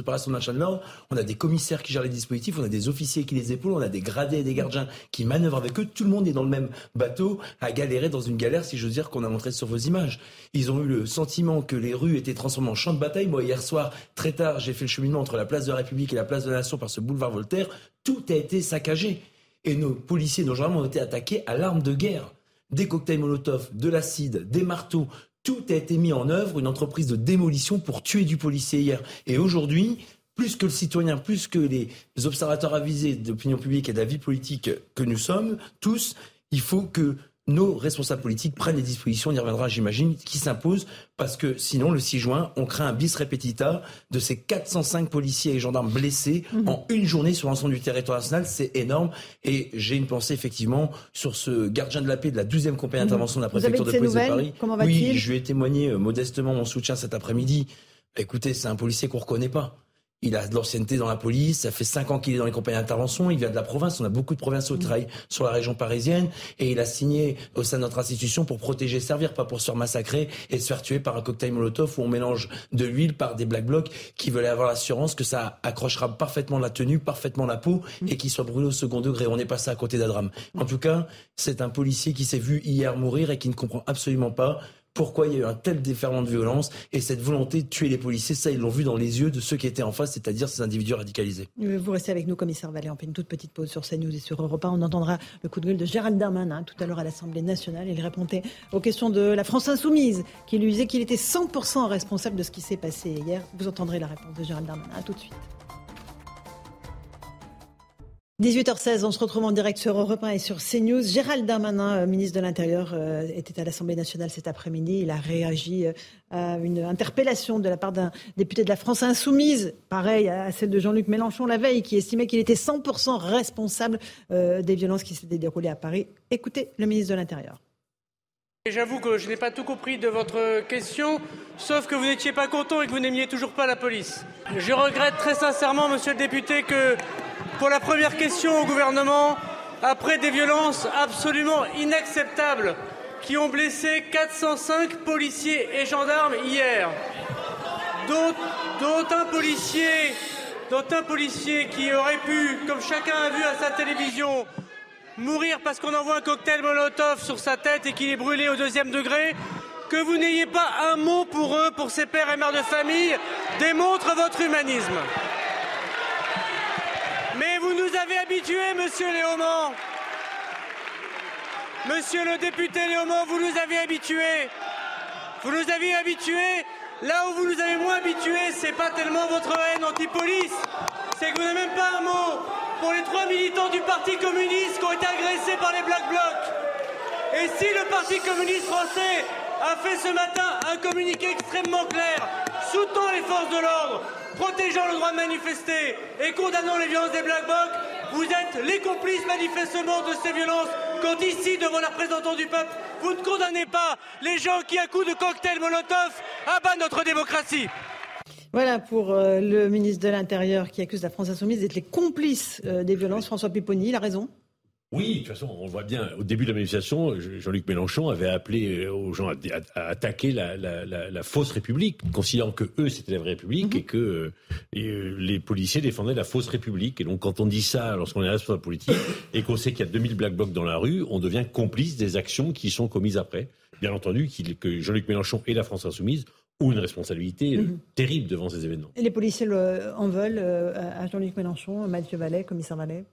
S3: opérations de maintien de l'ordre, on a des commissaires qui gèrent les dispositifs, on a des officiers qui les épaulent, on a des gradés et des gardiens qui manœuvrent avec eux. Tout le monde est dans le même bateau, à galérer dans une galère, si j'ose dire, qu'on a montré sur vos images. Ils ont eu le sentiment que les rues étaient transformées en champ de bataille. Moi, hier soir, très tard, j'ai fait le cheminement entre la place de la République et la place de la Nation par ce boulevard Voltaire. Tout a été saccagé. Et nos policiers, nos gendarmes ont été attaqués à l'arme de guerre des cocktails Molotov, de l'acide, des marteaux. Tout a été mis en œuvre, une entreprise de démolition pour tuer du policier hier. Et aujourd'hui, plus que le citoyen, plus que les observateurs avisés d'opinion publique et d'avis politique que nous sommes, tous, il faut que nos responsables politiques prennent les dispositions, on y reviendra j'imagine, qui s'imposent, parce que sinon le 6 juin, on crée un bis repetita de ces 405 policiers et gendarmes blessés mhm. en une journée sur l'ensemble du territoire national, c'est énorme. Et j'ai une pensée effectivement sur ce gardien de la paix de la 12e compagnie mhm. d'intervention de la préfecture de police de Paris.
S1: Comment
S3: oui, je lui ai témoigné euh, modestement mon soutien cet après-midi. Écoutez, c'est un policier qu'on reconnaît pas. Il a de l'ancienneté dans la police, ça fait cinq ans qu'il est dans les compagnies d'intervention, il vient de la province, on a beaucoup de provinciaux qui travaillent sur la région parisienne, et il a signé au sein de notre institution pour protéger et servir, pas pour se faire massacrer et se faire tuer par un cocktail Molotov où on mélange de l'huile par des black blocs qui veulent avoir l'assurance que ça accrochera parfaitement la tenue, parfaitement la peau, et qu'il soit brûlé au second degré. On est passé à côté d'un drame. En tout cas, c'est un policier qui s'est vu hier mourir et qui ne comprend absolument pas pourquoi il y a eu un tel déferlement de violence et cette volonté de tuer les policiers. Ça, ils l'ont vu dans les yeux de ceux qui étaient en face, c'est-à-dire ces individus radicalisés.
S1: Vous restez avec nous, commissaire Vallée. On une toute petite pause sur CNews et sur Europa. On entendra le coup de gueule de Gérald Darmanin tout à l'heure à l'Assemblée nationale. Il répondait aux questions de la France insoumise, qui lui disait qu'il était 100% responsable de ce qui s'est passé hier. Vous entendrez la réponse de Gérald Darmanin. Tout de suite. 18h16, on se retrouve en direct sur Europe 1 et sur CNews. Gérald Darmanin, euh, ministre de l'Intérieur, euh, était à l'Assemblée nationale cet après-midi. Il a réagi euh, à une interpellation de la part d'un député de la France insoumise, pareil à celle de Jean-Luc Mélenchon la veille, qui estimait qu'il était 100% responsable des violences qui s'étaient déroulées à Paris. Écoutez le ministre de l'Intérieur.
S10: J'avoue que je n'ai pas tout compris de votre question, sauf que vous n'étiez pas content et que vous n'aimiez toujours pas la police. Je regrette très sincèrement, monsieur le député, que pour la première question au gouvernement, après des violences absolument inacceptables qui ont blessé 405 policiers et gendarmes hier, dont, un policier dont un policier qui aurait pu, comme chacun a vu à sa télévision, mourir parce qu'on envoie un cocktail Molotov sur sa tête et qu'il est brûlé au deuxième degré, que vous n'ayez pas un mot pour eux, pour ces pères et mères de famille, démontre votre humanisme. Mais vous nous avez habitués, monsieur Léaumont. Monsieur le député Léaumont, vous nous avez habitués. Vous nous avez habitués. Là où vous nous avez moins habitués, c'est pas tellement votre haine anti-police, c'est que vous n'avez même pas un mot pour les trois militants du Parti communiste qui ont été agressés par les Black Blocs. Et si le Parti communiste français a fait ce matin un communiqué extrêmement clair, soutenant les forces de l'ordre, protégeant le droit de manifester et condamnant les violences des Black Blocs, vous êtes les complices manifestement de ces violences quand ici, devant les représentants du peuple, vous ne condamnez pas les gens qui, à coups de cocktail Molotov, abattent notre démocratie.
S1: Voilà pour euh, le ministre de l'Intérieur qui accuse la France insoumise d'être les complices euh, des violences. François Pipponi, il a raison.
S7: Oui, de toute façon, on voit bien, au début de la manifestation, Jean-Luc Mélenchon avait appelé euh, aux gens à, attaquer la, fausse République, considérant que eux, c'était la vraie République mhm. et que les policiers défendaient la fausse République. Et donc, quand on dit ça lorsqu'on est responsable politique et qu'on sait qu'il y a 2000 black blocs dans la rue, on devient complice des actions qui sont commises après. Bien entendu, que Jean-Luc Mélenchon et la France insoumise ou une responsabilité mhm. terrible devant ces événements.
S1: Et les policiers en veulent euh, à Jean-Luc Mélenchon, Mathieu Vallet, commissaire Vallet?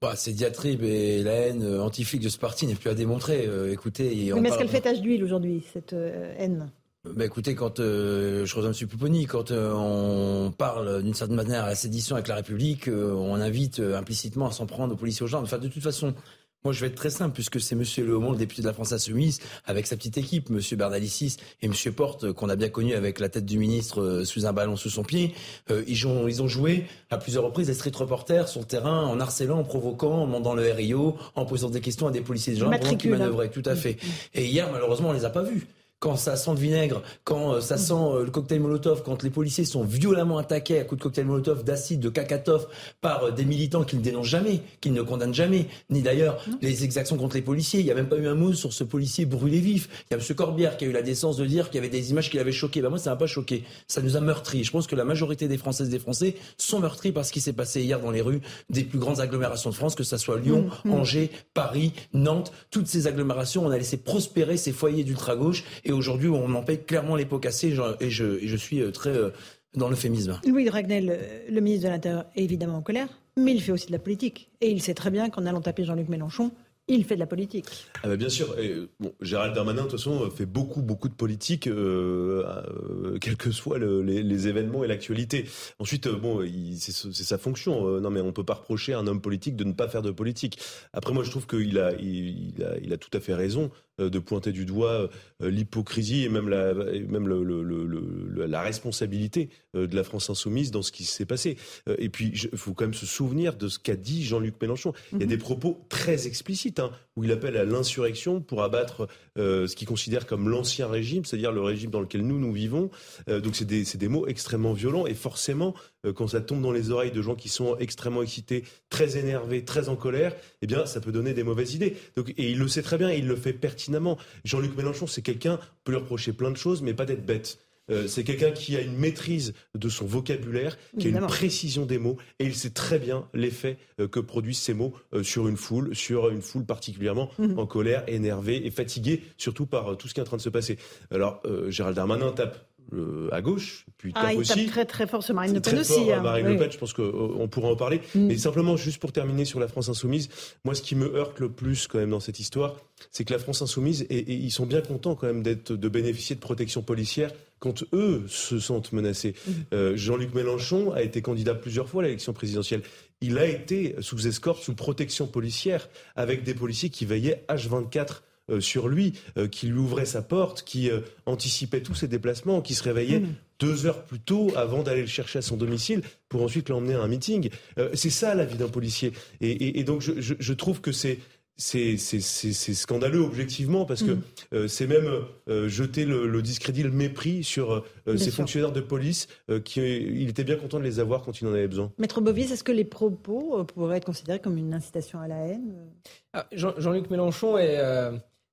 S3: Bah, ces diatribes et la haine antifique de ce parti n'est plus à démontrer. Euh, écoutez,
S1: mais est-ce qu'elle fait tache d'huile aujourd'hui, cette euh, haine?
S3: Bah, écoutez, quand je rejoins M. Pouponi, quand on parle d'une certaine manière à la sédition avec la République, on invite implicitement à s'en prendre aux policiers aux gendarmes. Enfin, de toute façon, moi, je vais être très simple, puisque c'est Monsieur Le le député de la France Insoumise, avec sa petite équipe, Monsieur Bernalicis et Monsieur Porte, euh, qu'on a bien connu avec la tête du ministre euh, sous un ballon sous son pied. Euh, ils, ont, ils ont joué à plusieurs reprises les street reporters sur le terrain, en harcelant, en provoquant, en demandant le RIO, en posant des questions à des policiers de gens qui manœuvraient. Tout à fait. Et hier, malheureusement, on les a pas vus quand ça sent le vinaigre, quand euh, ça sent euh, le cocktail Molotov, quand les policiers sont violemment attaqués à coups de cocktail Molotov, d'acide, de cacatof par euh, des militants qui ne dénoncent jamais, qui ne condamnent jamais, ni d'ailleurs les exactions contre les policiers. Il n'y a même pas eu un mot sur ce policier brûlé vif. Il y a M. Corbière qui a eu la décence de dire qu'il y avait des images qui l'avaient choqué. Ben moi, ça m'a pas choqué. Ça nous a meurtri. Je pense que la majorité des Françaises et des Français sont meurtris par ce qui s'est passé hier dans les rues des plus grandes agglomérations de France, que ce soit Lyon, mmh. Angers, Paris, Nantes. Toutes ces agglomérations, on a laissé prospérer ces foyers d'ultra-gauche et aujourd'hui, on en paye clairement les pots cassés et je, suis euh, très euh, dans l'euphémisme.
S1: Louis Dragnel, le ministre de l'Intérieur, est évidemment en colère, mais il fait aussi de la politique. Et il sait très bien qu'en allant taper Jean-Luc Mélenchon, il fait de la politique.
S8: Ah bah bien sûr. bon, Gérald Darmanin, de toute façon, fait beaucoup, beaucoup de politique, euh, euh quels que soient les, événements et l'actualité. Ensuite, euh, bon, c'est sa fonction. Euh, non, mais on peut pas reprocher à un homme politique de ne pas faire de politique. Après, moi, je trouve qu'il a, il, a, il a tout à fait raison de pointer du doigt l'hypocrisie et même la, même le, le, le, la responsabilité de la France insoumise dans ce qui s'est passé. Et puis, il faut quand même se souvenir de ce qu'a dit Jean-Luc Mélenchon. Il y a mhm. des propos très explicites où il appelle à l'insurrection pour abattre euh, ce qu'il considère comme l'ancien régime, c'est-à-dire le régime dans lequel nous, nous vivons. Euh, donc c'est des, des, mots extrêmement violents et forcément, euh, quand ça tombe dans les oreilles de gens qui sont extrêmement excités, très énervés, très en colère, eh bien ça peut donner des mauvaises idées. Donc, et il le sait très bien, il le fait pertinemment. Jean-Luc Mélenchon, c'est quelqu'un, on peut lui reprocher plein de choses, mais pas d'être bête. Euh, c'est quelqu'un qui a une maîtrise de son vocabulaire, qui a une précision des mots, et il sait très bien l'effet euh, que produisent ces mots euh, sur une foule, sur une foule particulièrement mhm. en colère, énervée et fatiguée, surtout par tout ce qui est en train de se passer. Alors, Gérald Darmanin tape à gauche, puis
S1: ah,
S8: tape
S1: il
S8: aussi.
S1: Tape très très fort sur Marine Le Pen aussi.
S8: Hein. Marine Le Pen, je pense qu'on pourra en parler. Mm. Mais simplement, juste pour terminer sur la France insoumise, moi, ce qui me heurte le plus quand même dans cette histoire, c'est que la France insoumise, et, ils sont bien contents quand même d'être de bénéficier de protection policière quand eux se sentent menacés. Mhm. Euh, Jean-Luc Mélenchon a été candidat plusieurs fois à l'élection présidentielle. Il a été sous escorte, sous protection policière, avec des policiers qui veillaient H24 euh, sur lui, euh, qui lui ouvraient sa porte, qui anticipaient tous ses déplacements, qui se réveillaient mhm. deux heures plus tôt avant d'aller le chercher à son domicile pour ensuite l'emmener à un meeting. c'est ça la vie d'un policier. Et, donc je trouve que c'est c'est scandaleux objectivement parce que mm. euh, c'est même euh, jeter le, discrédit, le mépris sur euh, ces fonctionnaires de police qui il était bien content de les avoir quand il en avait besoin.
S1: Maître Bovis, est-ce que les propos pourraient être considérés comme une incitation à la haine?
S6: Ah, Jean-Luc Mélenchon est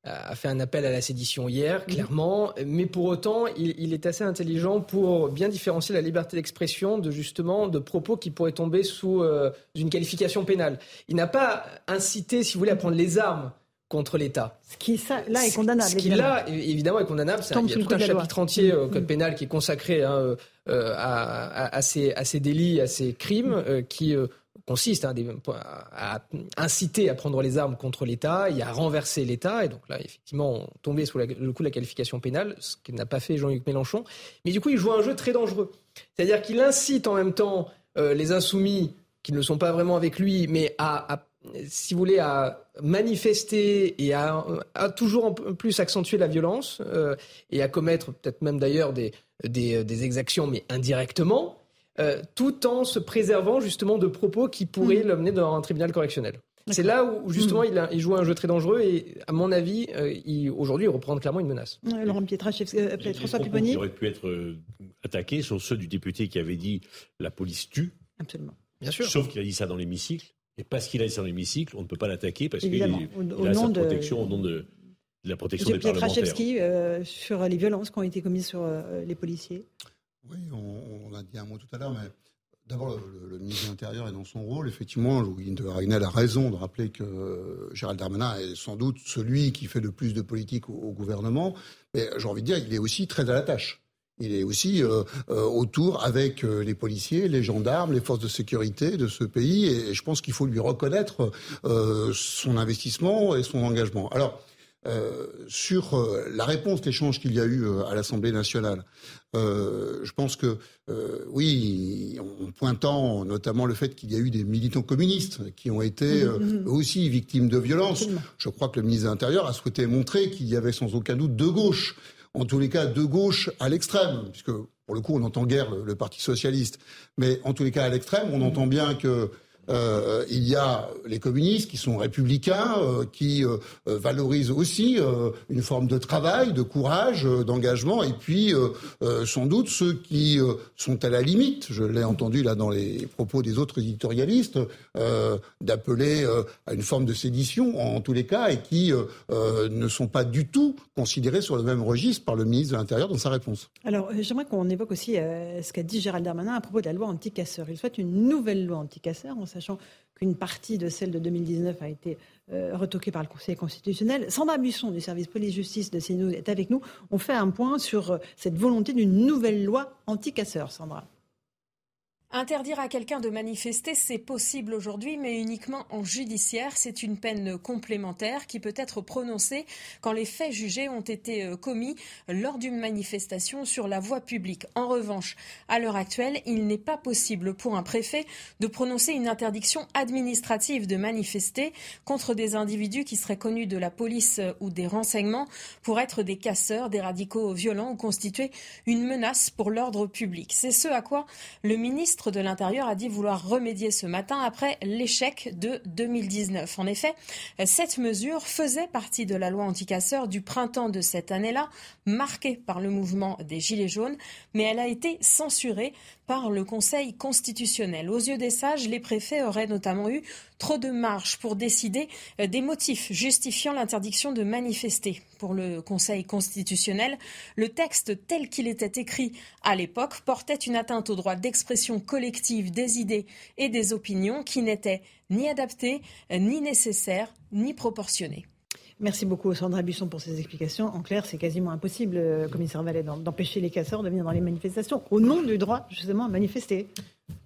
S6: a fait un appel à la sédition hier, mhm. clairement, mais pour autant, il, est assez intelligent pour bien différencier la liberté d'expression de justement de propos qui pourraient tomber sous euh, une qualification pénale. Il n'a pas incité, si vous voulez, à prendre les armes contre l'État.
S1: Ce qui ça, là est condamnable.
S6: Ce qui là évidemment est condamnable. il y a tout un chapitre entier au code mm. pénal qui est consacré hein, euh, euh, à, à, ces, à, ces, délits, à ces crimes qui consiste hein, à inciter à prendre les armes contre l'État et à renverser l'État. Et donc là, effectivement, on tombait sous le coup de la qualification pénale, ce que n'a pas fait Jean-Luc Mélenchon. Mais du coup, il joue un jeu très dangereux. C'est-à-dire qu'il incite en même temps euh, les insoumis, qui ne sont pas vraiment avec lui, mais à, si vous voulez, à manifester et à, toujours plus accentuer la violence euh, et à commettre peut-être même d'ailleurs des, des exactions, mais indirectement. Euh, tout en se préservant justement de propos qui pourraient mm. l'amener dans un tribunal correctionnel. C'est là où justement mm. il, joue un jeu très dangereux et à mon avis, euh, aujourd'hui, il représente clairement une menace.
S1: Laurent Pietraszewski, François Pupponi.
S7: Qui aurait pu être euh, attaqué sont ceux du député qui avait dit la police tue.
S1: Absolument.
S6: Bien sûr.
S7: Sauf qu'il a dit ça dans l'hémicycle. Et parce qu'il a dit ça dans l'hémicycle, on ne peut pas l'attaquer parce qu'il a sa protection au nom de, la protection des parlementaires.
S1: sur les violences qui ont été commises sur les policiers.
S14: Oui, on, a dit un mot tout à l'heure, mais d'abord, le, ministre de l'Intérieur est dans son rôle. Effectivement, Louis de Ragnel a raison de rappeler que Gérald Darmanin est sans doute celui qui fait le plus de politique au, gouvernement. Mais j'ai envie de dire, il est aussi très à la tâche. Il est aussi euh, euh, autour avec euh, les policiers, les gendarmes, les forces de sécurité de ce pays, et, je pense qu'il faut lui reconnaître son investissement et son engagement. Alors, euh, sur euh, la réponse, l'échange qu'il y a eu euh, à l'Assemblée nationale, je pense que oui, en pointant notamment le fait qu'il y a eu des militants communistes qui ont été mmh, mmh, mmh. aussi victimes de violences, je crois que le ministre de l'Intérieur a souhaité montrer qu'il y avait sans aucun doute deux gauches, en tous les cas deux gauches à l'extrême, puisque pour le coup on entend guère le Parti socialiste, mais en tous les cas à l'extrême, on entend bien que euh, il y a les communistes qui sont républicains, euh, qui euh, valorisent aussi une forme de travail, de courage, d'engagement, et puis sans doute ceux qui sont à la limite, je l'ai entendu là dans les propos des autres éditorialistes, d'appeler à une forme de sédition en tous les cas, et qui ne sont pas du tout considérés sur le même registre par le ministre de l'Intérieur dans sa réponse.
S1: Alors j'aimerais qu'on évoque aussi ce qu'a dit Gérald Darmanin à propos de la loi anti-casseurs. Il souhaite une nouvelle loi anti-casseurs sachant qu'une partie de celle de 2019 a été euh, retoquée par le Conseil constitutionnel. Sandra Buisson du service police-justice de CNews est avec nous. On fait un point sur euh, cette volonté d'une nouvelle loi anti-casseurs, Sandra.
S15: Interdire à quelqu'un de manifester, c'est possible aujourd'hui, mais uniquement en judiciaire. C'est une peine complémentaire qui peut être prononcée quand les faits jugés ont été euh, commis lors d'une manifestation sur la voie publique. En revanche, à l'heure actuelle, il n'est pas possible pour un préfet de prononcer une interdiction administrative de manifester contre des individus qui seraient connus de la police euh, ou des renseignements pour être des casseurs, des radicaux violents ou constituer une menace pour l'ordre public. C'est ce à quoi le ministre de l'Intérieur a dit vouloir remédier ce matin après l'échec de 2019. En effet, cette mesure faisait partie de la loi anticasseur du printemps de cette année-là, marquée par le mouvement des Gilets jaunes, mais elle a été censurée par le Conseil constitutionnel. Aux yeux des sages, les préfets auraient notamment eu trop de marge pour décider des motifs justifiant l'interdiction de manifester. Pour le Conseil constitutionnel, le texte tel qu'il était écrit à l'époque portait une atteinte au droit d'expression collective des idées et des opinions qui n'était ni adapté, ni nécessaire, ni proportionné.
S1: Merci beaucoup Sandra Busson pour ces explications. En clair, c'est quasiment impossible, euh, commissaire Vallet, d'empêcher les casseurs de venir dans les manifestations au nom du droit justement à manifester.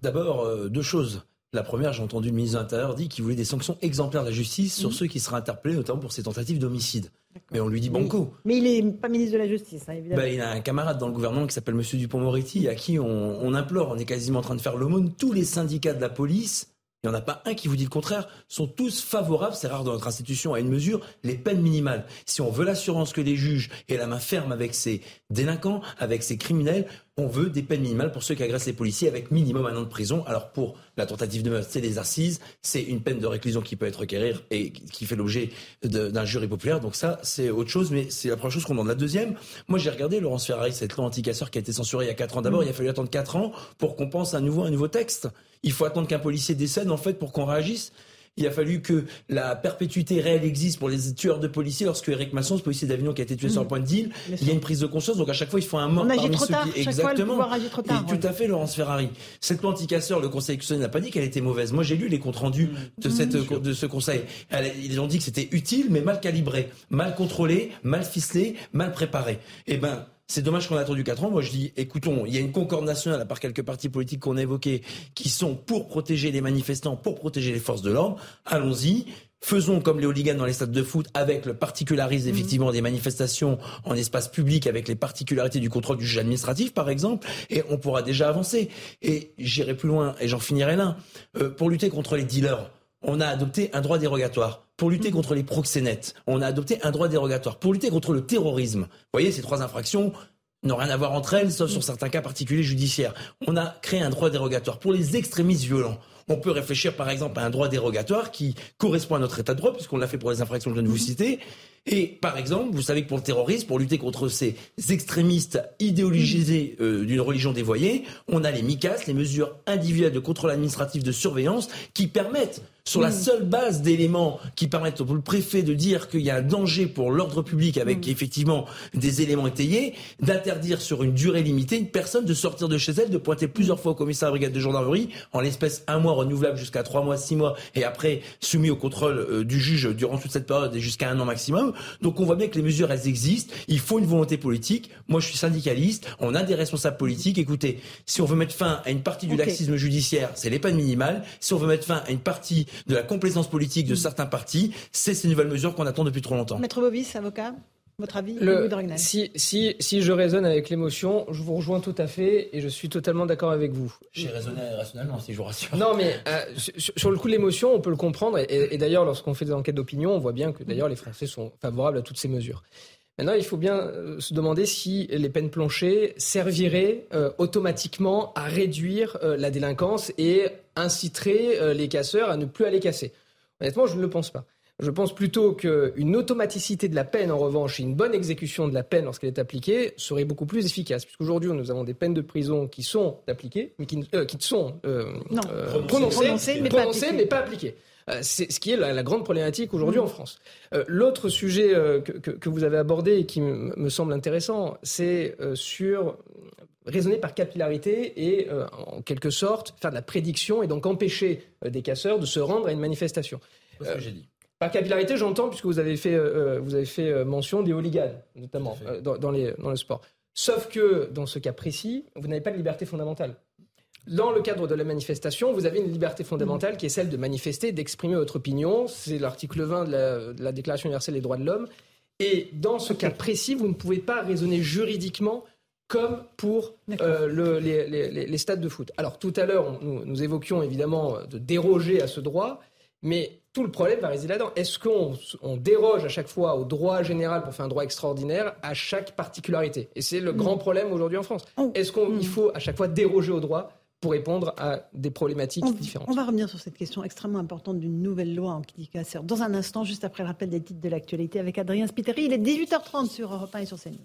S3: D'abord, euh, deux choses. La première, j'ai entendu le ministre de l'Intérieur dire qu'il voulait des sanctions exemplaires de la justice sur mhm. ceux qui seraient interpellés, notamment pour ces tentatives d'homicide. Mais on lui dit banco.
S1: Mais, il n'est pas ministre de la Justice, hein, évidemment.
S3: Bah, il a un camarade dans le gouvernement qui s'appelle M. Dupont-Moretti, à qui on, on, implore, on est quasiment en train de faire l'aumône. Tous les syndicats de la police il n'y en a pas un qui vous dit le contraire, sont tous favorables, c'est rare dans notre institution, à une mesure, les peines minimales. Si on veut l'assurance que les juges aient la main ferme avec ces délinquants, avec ces criminels, on veut des peines minimales pour ceux qui agressent les policiers avec minimum un an de prison. Alors pour la tentative de meurtre, c'est des assises, c'est une peine de réclusion qui peut être requérir et qui fait l'objet d'un jury populaire. Donc ça, c'est autre chose, mais c'est la première chose qu'on demande. La deuxième, moi j'ai regardé Laurence Ferrari, cette loi anticasseur qui a été censurée il y a 4 ans. D'abord, il a fallu attendre 4 ans pour qu'on pense à nouveau un nouveau texte il faut attendre qu'un policier décède en fait pour qu'on réagisse. Il a fallu que la perpétuité réelle existe pour les tueurs de policiers lorsque Eric Masson, ce policier d'Avignon qui a été tué sur le mm. point de deal, il y a une prise de conscience. Donc à chaque fois, il faut un mort
S1: qui...
S3: Exactement.
S1: Fois, trop tard,
S3: Et tout à fait, Laurence Ferrari. Cette loi anticasseur, le Conseil constitutionnel n'a pas dit qu'elle était mauvaise. Moi, j'ai lu les comptes rendus de, mm. cette, mm. de ce Conseil. Ils ont dit que c'était utile, mais mal calibré, mal contrôlé, mal ficelé, mal préparé. Eh ben, c'est dommage qu'on ait attendu 4 ans. Moi, je dis, écoutons, il y a une concorde nationale, à part quelques partis politiques qu'on a évoqués, qui sont pour protéger les manifestants, pour protéger les forces de l'ordre. Allons-y. Faisons comme les hooligans dans les stades de foot avec le particularisme mhm. effectivement des manifestations en espace public avec les particularités du contrôle du juge administratif par exemple et on pourra déjà avancer. Et j'irai plus loin et j'en finirai là. Euh, pour lutter contre les dealers, on a adopté un droit dérogatoire. Pour lutter mhm. contre les proxénètes, on a adopté un droit dérogatoire. Pour lutter contre le terrorisme, vous voyez, ces trois infractions n'ont rien à voir entre elles, sauf sur mhm. certains cas particuliers judiciaires. On a créé un droit dérogatoire pour les extrémistes violents. On peut réfléchir par exemple à un droit dérogatoire qui correspond à notre état de droit, puisqu'on l'a fait pour les infractions que je viens de vous mhm. citer. Et par exemple, vous savez que pour le terrorisme, pour lutter contre ces extrémistes idéologisés euh, d'une religion dévoyée, on a les MICAS, les mesures individuelles de contrôle administratif de surveillance, qui permettent sur la seule base d'éléments qui permettent au préfet de dire qu'il y a un danger pour l'ordre public avec effectivement des éléments étayés, d'interdire sur une durée limitée une personne de sortir de chez elle, de pointer plusieurs fois au commissariat de brigade de gendarmerie, en l'espèce un mois renouvelable jusqu'à trois mois, six mois, et après soumis au contrôle euh, du juge durant toute cette période et jusqu'à un an maximum. Donc on voit bien que les mesures, elles existent. Il faut une volonté politique. Moi, je suis syndicaliste. On a des responsables politiques. Écoutez, si on veut mettre fin à une partie du laxisme judiciaire, c'est les peines minimales. Si on veut mettre fin à une partie de la complaisance politique de mm. certains partis, c'est ces nouvelles mesures qu'on attend depuis trop longtemps.
S1: Maître Bovis, avocat votre avis
S6: le, si, si, si, je raisonne avec l'émotion, je vous rejoins tout à fait et je suis totalement d'accord avec vous.
S3: J'ai raisonné rationnellement, si je vous rassure.
S6: Non, mais euh, sur, le coup de l'émotion, on peut le comprendre. Et, d'ailleurs, lorsqu'on fait des enquêtes d'opinion, on voit bien que d'ailleurs les Français sont favorables à toutes ces mesures. Maintenant, il faut bien euh, se demander si les peines planchées serviraient euh, automatiquement à réduire la délinquance et inciteraient les casseurs à ne plus aller casser. Honnêtement, je ne le pense pas. Je pense plutôt qu'une automaticité de la peine, en revanche, et une bonne exécution de la peine lorsqu'elle est appliquée, serait beaucoup plus efficace. Puisqu'aujourd'hui, nous avons des peines de prison qui sont appliquées, mais qui, euh, qui sont euh, euh, prononcées, mais, pas appliquées. C'est ce qui est la, grande problématique aujourd'hui en France. L'autre sujet que, que, vous avez abordé et qui me semble intéressant, c'est sur raisonner par capillarité et, en quelque sorte, faire de la prédiction et donc empêcher des casseurs de se rendre à une manifestation.
S3: C'est ce que j'ai dit.
S6: Par capillarité, j'entends, puisque vous avez fait, euh, euh, vous avez fait euh, mention des hooligans, notamment, dans, les, dans le sport. Sauf que, dans ce cas précis, vous n'avez pas de liberté fondamentale. Dans le cadre de la manifestation, vous avez une liberté fondamentale qui est celle de manifester, d'exprimer votre opinion. C'est l'article 20 de la, Déclaration universelle des droits de l'homme. Et dans ce cas précis, vous ne pouvez pas raisonner juridiquement comme pour les, stades de foot. Alors tout à l'heure, nous, nous, évoquions évidemment de déroger à ce droit, mais tout le problème va résider là-dedans. Est-ce qu'on déroge à chaque fois au droit général pour faire un droit extraordinaire à chaque particularité? Et c'est le grand problème aujourd'hui en France. Oh. Est-ce qu'il mm. faut à chaque fois déroger au droit pour répondre à des problématiques différentes.
S1: On va revenir sur cette question extrêmement importante d'une nouvelle loi en casseur dans un instant, juste après le rappel des titres de l'actualité avec Adrien Spiteri. Il est 18h30 sur Europe 1 et sur CNews.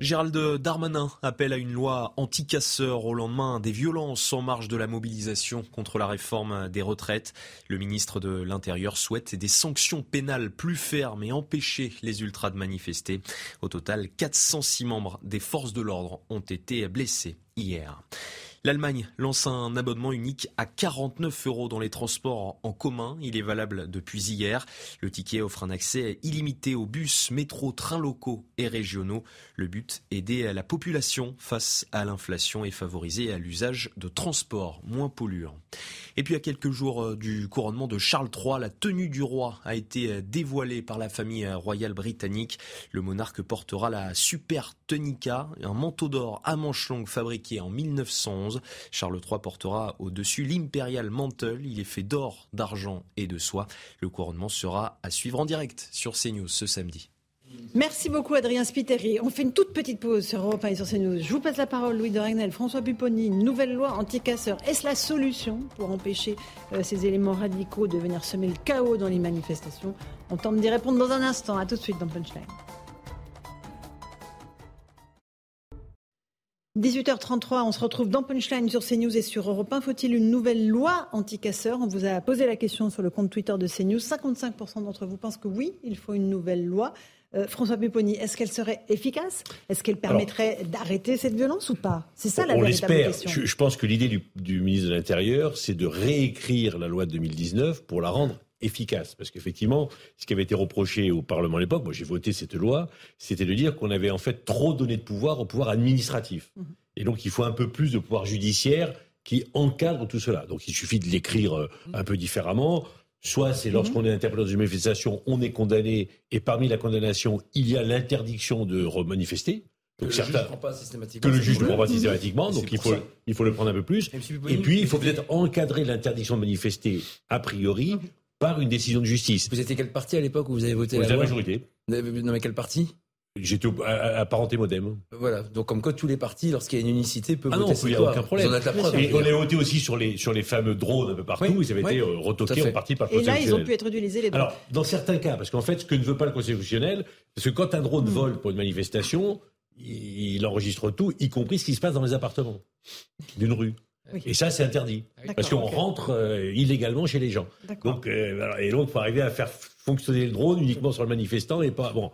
S2: Gérald Darmanin appelle à une loi anti-casseur au lendemain des violences en marge de la mobilisation contre la réforme des retraites. Le ministre de l'Intérieur souhaite des sanctions pénales plus fermes et empêcher les ultras de manifester. Au total, 406 membres des forces de l'ordre ont été blessés hier. L'Allemagne lance un abonnement unique à 49 euros dans les transports en commun. Il est valable depuis hier. Le ticket offre un accès illimité aux bus, métros, trains locaux et régionaux. Le but, aider la population face à l'inflation et favoriser l'usage de transports moins polluants. Et puis à quelques jours euh, du couronnement de Charles III, la tenue du roi a été euh, dévoilée par la famille euh, royale britannique. Le monarque portera la Super Tunica, un manteau d'or à manches longues fabriqué en 1911. Charles III portera au-dessus l'Imperial Mantle. Il est fait d'or, d'argent et de soie. Le couronnement sera à suivre en direct sur CNews ce samedi.
S1: Merci beaucoup Adrien Spiteri. On fait une toute petite pause sur Europe 1 et sur CNews. Je vous passe la parole Louis de Ragnel, François Pupponi, nouvelle loi anti-casseurs. Est-ce la solution pour empêcher euh, ces éléments radicaux de venir semer le chaos dans les manifestations? On tente d'y répondre dans un instant. A tout de suite dans Punchline. 18h33, on se retrouve dans Punchline sur CNews et sur Europe 1. Faut-il une nouvelle loi anti-casseurs? On vous a posé la question sur le compte Twitter de CNews. 55% d'entre vous pensent que oui, il faut une nouvelle loi. Euh, François Pupponi, est-ce qu'elle serait efficace? Est-ce qu'elle permettrait d'arrêter cette violence ou pas? C'est ça la
S7: on. Je, je, pense que l'idée du, du, ministre de l'Intérieur, c'est de réécrire la loi de 2019 pour la rendre efficace. Parce qu'effectivement, ce qui avait été reproché au Parlement à l'époque, moi j'ai voté cette loi, c'était de dire qu'on avait en fait trop donné de pouvoir au pouvoir administratif. Mmh. Et donc il faut un peu plus de pouvoir judiciaire qui encadre tout cela. Donc il suffit de l'écrire euh, un peu différemment. Soit c'est lorsqu'on est interpellé dans une manifestation, on est condamné, et parmi la condamnation, il y a l'interdiction de remanifester.
S18: Donc que certains, le
S7: que le juge ne prend pas systématiquement, donc il faut, il faut le prendre un peu plus. Et puis, il faut peut-être encadrer l'interdiction de manifester a priori par une décision de justice.
S18: Vous étiez quel parti à l'époque où vous avez voté
S7: la,
S18: la
S7: loi majorité.
S18: Non mais quel parti
S7: J'étais apparenté modem.
S18: Voilà. Donc, comme quoi, tous les partis, lorsqu'il y a une unicité, peuvent
S7: ah
S18: voter
S7: non, il n'y a aucun problème. La preuve. Et on a voté aussi sur les, sur les fameux drones un peu partout. Oui, ils avaient oui, été retoqués en partie par le
S1: Et là, ils ont pu être utilisés les drones.
S7: Alors, dans certains cas, parce qu'en fait, ce que ne veut pas le Conseil constitutionnel, parce que quand un drone mmh. vole pour une manifestation, il enregistre tout, y compris ce qui se passe dans les appartements d'une rue. Oui. Et ça, c'est interdit. Parce qu'on okay. rentre euh, illégalement chez les gens. Donc, euh, et donc, il faut arriver à faire fonctionner le drone uniquement sur le manifestant et pas. Bon.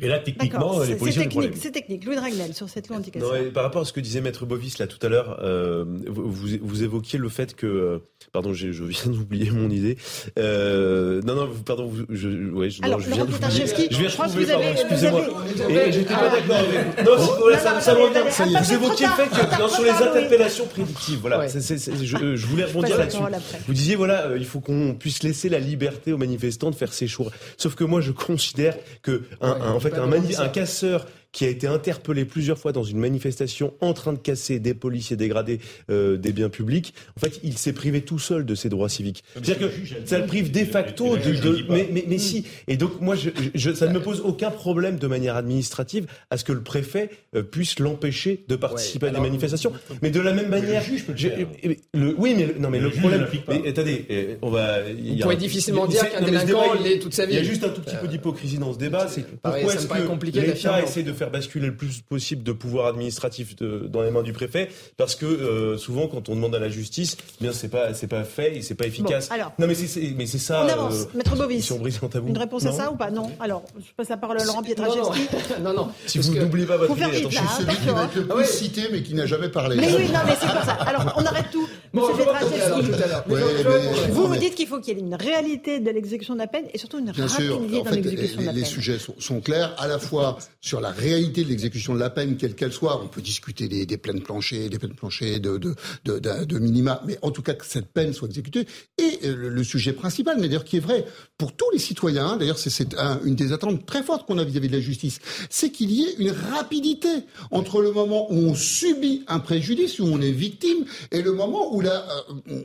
S7: Et là, techniquement, les policiers.
S1: C'est technique, c'est technique. Louis Dragnel, sur cette loi anti
S8: Par rapport à ce que disait Maître Bovis là tout à l'heure, euh, vous, vous, évoquiez le fait que. Euh, pardon, je, je viens d'oublier mon idée. Euh, non, non, pardon, je, ouais, je,
S1: Alors,
S8: non, je viens
S1: d'oublier. Je viens
S8: de trouver, pardon, excusez-moi. Et j'étais pas d'accord avec. Non, ça, ça revient. Vous évoquiez le fait que sur les interpellations prédictives, voilà, je, je voulais rebondir là-dessus. Vous disiez, voilà, il faut qu'on puisse laisser la liberté aux manifestants de faire ses Sauf que moi, je considère que, un, ouais, un, en fait, un, un casseur qui a été interpellé plusieurs fois dans une manifestation en train de casser des policiers dégradés euh, des biens publics. En fait, il s'est privé tout seul de ses droits civiques. C'est-à-dire que ça le prive de facto de. de mais, mais, mais, si. Et donc moi, je, je, ça ne me pose aucun problème de manière administrative à ce que le préfet euh, puisse l'empêcher de participer ouais, alors, à des manifestations. Mais de la même manière, le, le, oui, mais non, mais le, le problème. Mais, attendez, on va.
S6: Vous pouvez difficilement dire qu'un délinquant l'est toute sa vie.
S8: Il y a juste un tout petit peu d'hypocrisie dans ce débat. C'est pourquoi est-ce que l'État essaie de faire basculer le plus possible de pouvoir administratif de, dans les mains du préfet, parce que euh, souvent quand on demande à la justice, eh bien c'est pas c'est pas fait et c'est pas efficace.
S1: Bon, alors,
S8: non mais c'est mais c'est ça.
S1: On avance, euh, Maître Bovis.
S8: Si on brise un tabou.
S1: Une réponse
S8: non
S1: à ça ou pas? Non. Alors je passe la parole à Laurent Pietraszewski.
S6: Non non.
S8: si vous n'oubliez pas votre
S14: idée,
S1: attention.
S14: C'est celui qui va être le plus cité mais qui n'a jamais parlé.
S1: Mais oui, non mais c'est pas ça. Alors on arrête tout. Monsieur Pietraszewski. Vous me dites qu'il faut qu'il y ait une réalité de l'exécution de la peine et surtout une rapidité dans l'exécution de la peine.
S14: Les sujets sont clairs à la fois sur la réalité de l'exécution de la peine, quelle qu'elle soit. On peut discuter des, des peines planchées, des peines planchées de, de, de, minima, mais en tout cas que cette peine soit exécutée. Et le, le sujet principal, mais d'ailleurs qui est vrai pour tous les citoyens, d'ailleurs c'est un, une des attentes très fortes qu'on a vis-à-vis de la justice, c'est qu'il y ait une rapidité entre le moment où on subit un préjudice, où on est victime, et le moment où, la,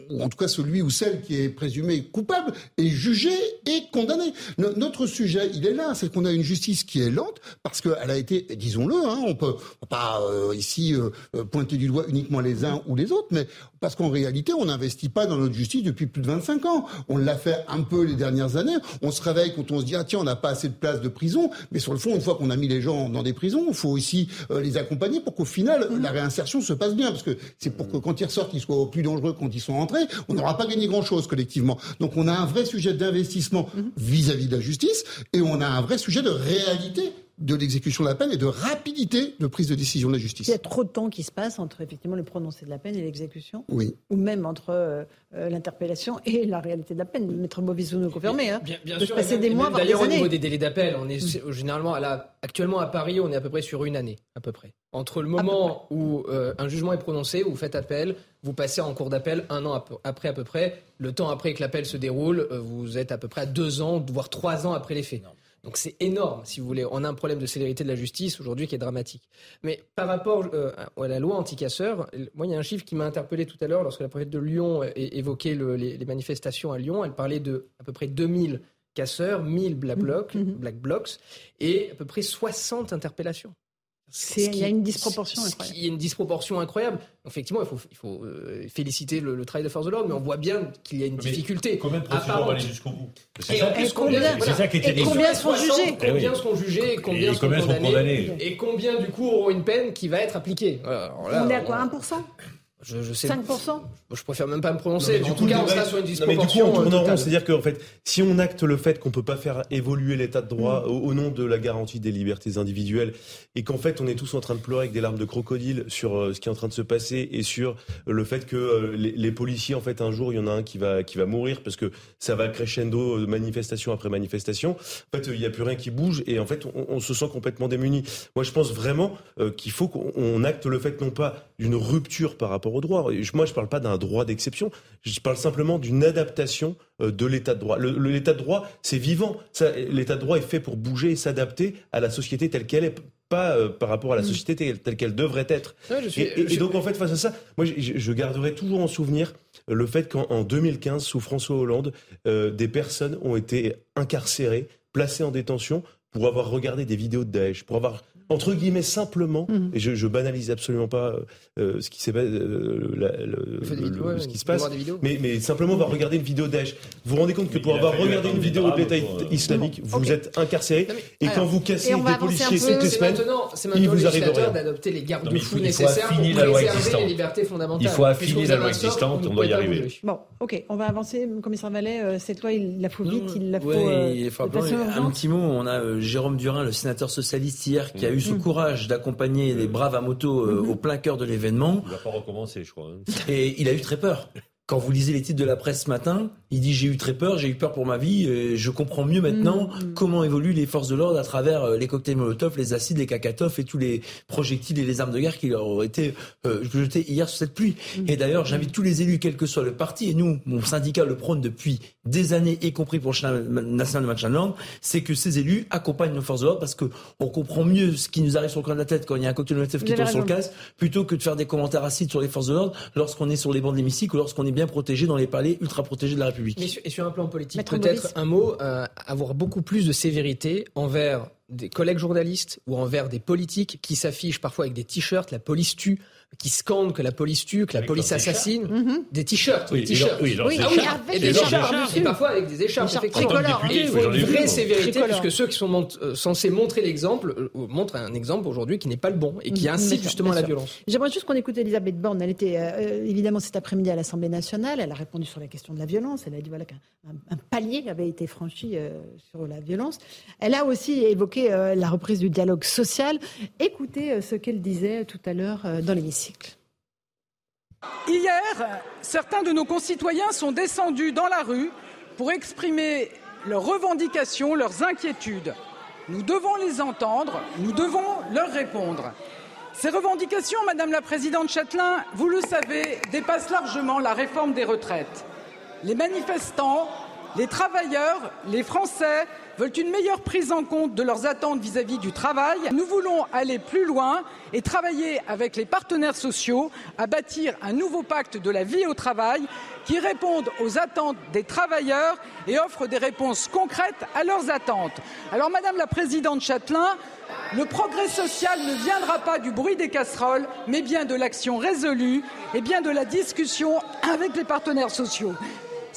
S14: ou en tout cas celui ou celle qui est présumé coupable est jugé et condamné. Notre sujet, il est là, c'est qu'on a une justice qui est lente parce qu'elle a été, disons-le, hein, on peut pas euh, ici euh, pointer du doigt uniquement les uns ou les autres, mais parce qu'en réalité, on n'investit pas dans notre justice depuis plus de 25 ans. On l'a fait un peu les dernières années. On se réveille quand on se dit ah tiens, on n'a pas assez de places de prison, mais sur le fond, une fois qu'on a mis les gens dans des prisons, il faut aussi euh, les accompagner pour qu'au final la réinsertion se passe bien, parce que c'est pour que quand ils ressortent, ils soient plus dangereux quand ils sont entrés. On n'aura pas gagné grand-chose collectivement. Donc on a un vrai sujet d'investissement vis-à-vis de la justice, et on a un vrai sujet de réalité de l'exécution de la peine et de rapidité de prise de décision de la justice.
S1: Il y a trop de temps qui se passe entre effectivement le prononcé de la peine et l'exécution
S14: Oui.
S1: Ou même entre euh, l'interpellation et la réalité de la peine. Maître vous nous confirmez. Hein,
S6: bien, bien
S1: de
S6: sûr.
S1: Se passer des mois,
S6: D'ailleurs,
S1: au
S6: niveau des délais d'appel, on est généralement à la, actuellement à Paris, on est à peu près sur une année, à peu près. Entre le moment où euh, un jugement est prononcé, où vous faites appel, vous passez en cours d'appel un an après à peu près. Le temps après que l'appel se déroule, euh, vous êtes à peu près à deux ans, voire trois ans après les faits. Non. Donc c'est énorme, si vous voulez. On a un problème de célérité de la justice aujourd'hui qui est dramatique. Mais par rapport euh, à la loi anti-casseurs, moi, il y a un chiffre qui m'a interpellé tout à l'heure lorsque la préfète de Lyon évoquait le, les, les, manifestations à Lyon. Elle parlait de à peu près 2000 casseurs, 1000 black blocs, mmh. black blocs et à peu près 60 interpellations.
S1: Il y a une disproportion
S6: incroyable. Il y a une disproportion incroyable. Effectivement, il faut, il faut euh, féliciter le, travail de force de l'ordre, mais on voit bien qu'il y a une difficulté.
S7: Combien de procédures vont aller jusqu'au bout
S1: C'est ça, combien, ça qui et combien sont jugés
S6: Combien seront jugés Combien, sont, condamnés, Et combien, du coup, auront une peine qui va être appliquée
S1: On est à quoi 1%
S6: je, je sais.
S1: 5%
S6: Je préfère même pas me prononcer. en tout cas, on sera sur une disproportion.
S8: mais du coup, on tourne en rond. C'est-à-dire qu'en fait, si on acte le fait qu'on peut pas faire évoluer l'état de droit mm. au, nom de la garantie des libertés individuelles et qu'en fait, on est tous en train de pleurer avec des larmes de crocodile sur euh, ce qui est en train de se passer et sur le fait que euh, les, policiers, en fait, un jour, il y en a un qui va, qui va mourir parce que ça va crescendo de manifestation après manifestation. En fait, il n'y a plus rien qui bouge et en fait, on, se sent complètement démuni. Moi, je pense vraiment euh, qu'il faut qu'on acte le fait non pas d'une rupture par rapport au droit. Moi, je ne parle pas d'un droit d'exception. Je parle simplement d'une adaptation euh, de l'état de droit. L'état de droit, c'est vivant. L'état de droit est fait pour bouger et s'adapter à la société telle qu'elle est pas euh, par rapport à la mm. société telle qu'elle devrait être. et, donc en fait face à ça, moi je, garderai toujours en souvenir le fait qu'en 2015 sous François Hollande, euh, des personnes ont été incarcérées, placées en détention pour avoir regardé des vidéos de Daesh, pour avoir entre guillemets simplement, et je, je banalise absolument pas euh, ce qui s'est euh, ce qui se passe, mais, mais simplement on va regarder une vidéo Daesh. Vous vous rendez compte que pour avoir regardé une vidéo de l'État islamique, vous êtes incarcéré, et quand vous cassez des policiers toutes les semaines,
S6: il vous arrive rien. d'adopter les garde-fous nécessaires pour préserver les libertés fondamentales.
S7: Il faut affiner la loi existante, on doit y arriver.
S1: Bon, ok, on va avancer, commissaire Vallet. Euh, cette loi, il la faut vite, il la faut.
S18: Un petit mot, on a Jérôme Durin, le sénateur socialiste hier, qui a eu eu ce mm. courage d'accompagner les braves à moto euh, mm-hmm. au plein cœur de l'événement.
S7: Il va pas recommencer, je crois. Hein.
S18: Et il a eu très peur. Quand vous lisez les titres de la presse ce matin, il dit j'ai eu très peur, j'ai eu peur pour ma vie, et je comprends mieux maintenant mm, mm. comment évoluent les forces de l'ordre à travers euh, les cocktails Molotov, les acides, les cacatov et tous les projectiles et les armes de guerre qui leur ont été euh, jetés hier sur cette pluie. Mm. Et d'ailleurs, j'invite tous les élus, quel que soit le parti, et nous, mon syndicat le prône depuis des années, y compris pour le national de Matchland, c'est que ces élus accompagnent nos forces de l'ordre parce que on comprend mieux ce qui nous arrive sur le coin de la tête quand il y a un cocktail Molotov qui tombe sur le casque, plutôt que de faire des commentaires acides sur les forces de l'ordre lorsqu'on est sur les bancs de l'hémicycle ou lorsqu'on est bien protégé dans les palais ultra protégés de la République.
S6: et sur un plan politique, peut-être un mot, euh, avoir beaucoup plus de sévérité envers des collègues journalistes ou envers des politiques qui s'affichent parfois avec des t-shirts, la police tue, qui scandent que la police tue, que la police assassine, mhm. des t-shirts,
S7: oui,
S6: des t-shirts,
S7: oui,
S6: oui, ah oui, et des écharpes, et parfois avec des écharpes, effectivement. Et il faut une vraie sévérité puisque ceux qui sont euh, censés montrer l'exemple euh, montrent un exemple aujourd'hui qui n'est pas le bon et qui incite justement à la violence.
S1: J'aimerais juste qu'on écoute Elisabeth Borne. Elle était euh, évidemment cet après-midi à l'Assemblée nationale. Elle a répondu sur la question de la violence. Elle a dit voilà qu'un un, palier avait été franchi sur la violence. Elle a aussi évoqué la reprise du dialogue social. Écoutez ce qu'elle disait tout à l'heure dans l'émission.
S4: Hier, certains de nos concitoyens sont descendus dans la rue pour exprimer leurs revendications, leurs inquiétudes. Nous devons les entendre, nous devons leur répondre. Ces revendications, Madame la Présidente Châtelain, vous le savez, dépassent largement la réforme des retraites. Les manifestants, les travailleurs, les Français veulent une meilleure prise en compte de leurs attentes vis-à-vis du travail. Nous voulons aller plus loin et travailler avec les partenaires sociaux à bâtir un nouveau pacte de la vie au travail qui réponde aux attentes des travailleurs et offre des réponses concrètes à leurs attentes. Alors, Madame la Présidente Châtelain, le progrès social ne viendra pas du bruit des casseroles, mais bien de l'action résolue et bien de la discussion avec les partenaires sociaux.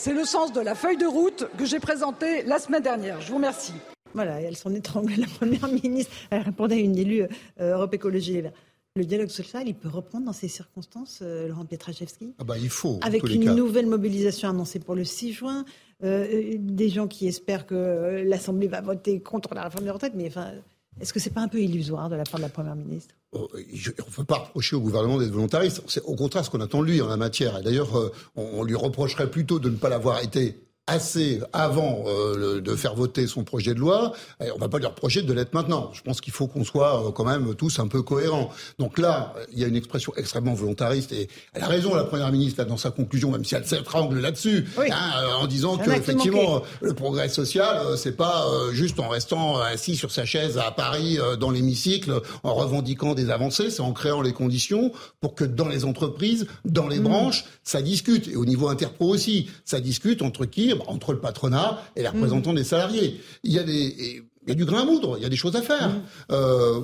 S4: C'est le sens de la feuille de route que j'ai présentée la semaine dernière. Je vous remercie.
S1: Voilà, elle s'en étrangle, la Première ministre. Elle répondait à une élue euh, Europe Écologie Les Verts. Le dialogue social, il peut reprendre dans ces circonstances, euh, Laurent Pietraszewski?
S14: Ah bah il faut.
S1: Avec une nouvelle mobilisation annoncée pour le 6 juin, euh, des gens qui espèrent que l'Assemblée va voter contre la réforme des retraites, mais enfin, est-ce que c'est pas un peu illusoire de la part de la Première ministre?
S14: On ne peut pas reprocher au gouvernement d'être volontariste. C'est au contraire ce qu'on attend de lui en la matière. Et d'ailleurs, euh, on, lui reprocherait plutôt de ne pas l'avoir été assez avant euh, de faire voter son projet de loi, on va pas lui reprocher de l'être maintenant. Je pense qu'il faut qu'on soit euh, quand même tous un peu cohérents. Donc là, il y a une expression extrêmement volontariste et elle a raison, la première ministre, dans sa conclusion, même si elle s'étrangle là-dessus, hein, en disant que effectivement le progrès social, euh, c'est pas juste en restant assis sur sa chaise à Paris dans l'hémicycle, en revendiquant des avancées, c'est en créant les conditions pour que dans les entreprises, dans les mmh. branches, ça discute et au niveau interpro aussi, ça discute entre qui entre le patronat et les représentants des salariés. Il y a des, il y a du grain à moudre, il y a des choses à faire. Mmh. Euh,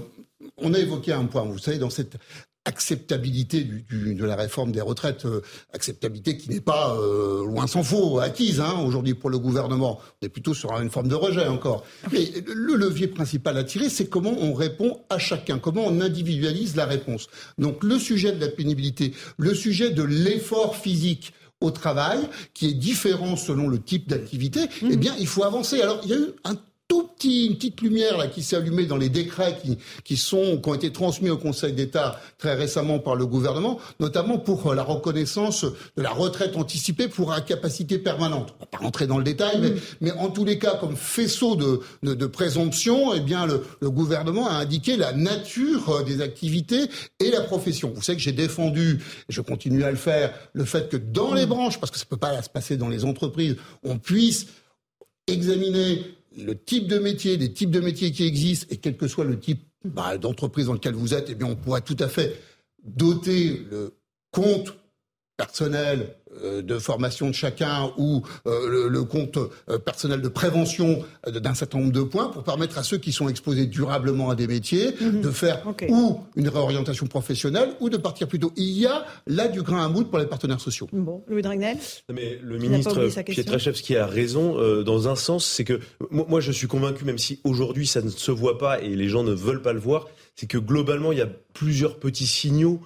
S14: on a évoqué un point, vous savez, dans cette acceptabilité du, de la réforme des retraites, euh, acceptabilité qui n'est pas, euh, loin s'en faut, acquise hein, aujourd'hui pour le gouvernement. On est plutôt sur une forme de rejet encore. Mais le levier principal à tirer, c'est comment on répond à chacun, comment on individualise la réponse. Donc le sujet de la pénibilité, le sujet de l'effort physique, au travail, qui est différent selon le type d'activité, eh mmh. bien, il faut avancer. Alors, il y a eu un tout petit, une petite lumière là qui s'est allumée dans les décrets qui, qui sont qui ont été transmis au Conseil d'État très récemment par le gouvernement, notamment pour euh, la reconnaissance de la retraite anticipée pour incapacité permanente. On va pas rentrer dans le détail, mais, mm. mais en tous les cas, comme faisceau de, de, de présomption, eh bien le, le, gouvernement a indiqué la nature euh, des activités et la profession. Vous savez que j'ai défendu, et je continue à le faire, le fait que dans les mm. branches, parce que ça peut pas se passer dans les entreprises, on puisse examiner le type de métier, des types de métiers qui existent, et quel que soit le type bah, d'entreprise dans lequel vous êtes, eh bien, on pourra tout à fait doter le compte personnel de formation de chacun ou euh, le, compte euh, personnel de prévention d'un certain nombre de points pour permettre à ceux qui sont exposés durablement à des métiers mhm. de faire ou une réorientation professionnelle ou de partir plus tôt. Il y a là du grain à moudre pour les partenaires sociaux.
S1: Bon, Louis Dragnel.
S8: Mais le ministre Pietraszewski a raison dans un sens, c'est que moi je suis convaincu, même si aujourd'hui ça ne se voit pas et les gens ne veulent pas le voir, c'est que globalement il y a plusieurs petits signaux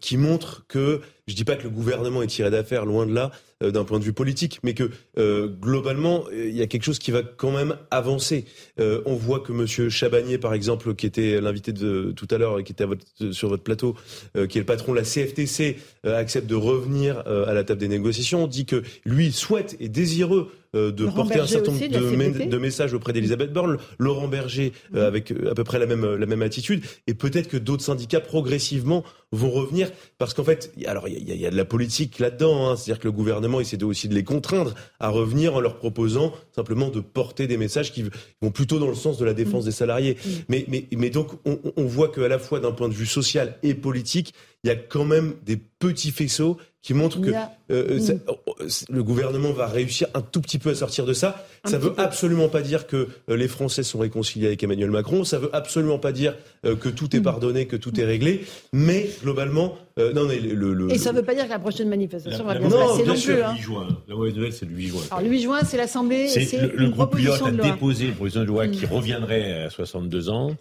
S8: qui montrent que je dis pas que le gouvernement est tiré d'affaire, loin de là, euh, d'un point de vue politique, mais que euh, globalement, il y a quelque chose qui va quand même avancer. Euh, on voit que Monsieur Chabagnier, par exemple, qui était l'invité de tout à l'heure qui était sur votre plateau, qui est le patron de la CFTC, accepte de revenir à la table des négociations, dit que lui souhaite et désireux de porter un certain nombre de, messages auprès d'Elisabeth Borne, Laurent Berger mmh. avec à peu près la même la même attitude, et peut-être que d'autres syndicats progressivement vont revenir, parce qu'en fait, alors il y, a de la politique là-dedans, hein. c'est-à-dire que le gouvernement essaie aussi de les contraindre à revenir en leur proposant simplement de porter des messages qui vont plutôt dans le sens de la défense mmh. des salariés. Mmh. Mais, mais, mais donc on, on voit qu'à la fois d'un point de vue social et politique, il y a quand même des petits faisceaux qui montrent que euh, mm. oh, oh, le gouvernement va réussir un tout petit peu à sortir de ça. ça ne veut absolument pas dire que euh, les Français sont réconciliés avec Emmanuel Macron. Ça veut absolument pas dire euh, que tout est mm. pardonné, que tout est réglé. Mais globalement, non,
S1: mais le, Et ça ne veut pas dire que la prochaine manifestation va
S7: bien se passer non plus. Hein. 8 juin. La mauvaise nouvelle, c'est le 8 juin.
S1: Alors le 8 juin, c'est l'Assemblée.
S7: Le, le groupe pilote a déposé une proposition de loi qui mm. reviendrait à 62 ans,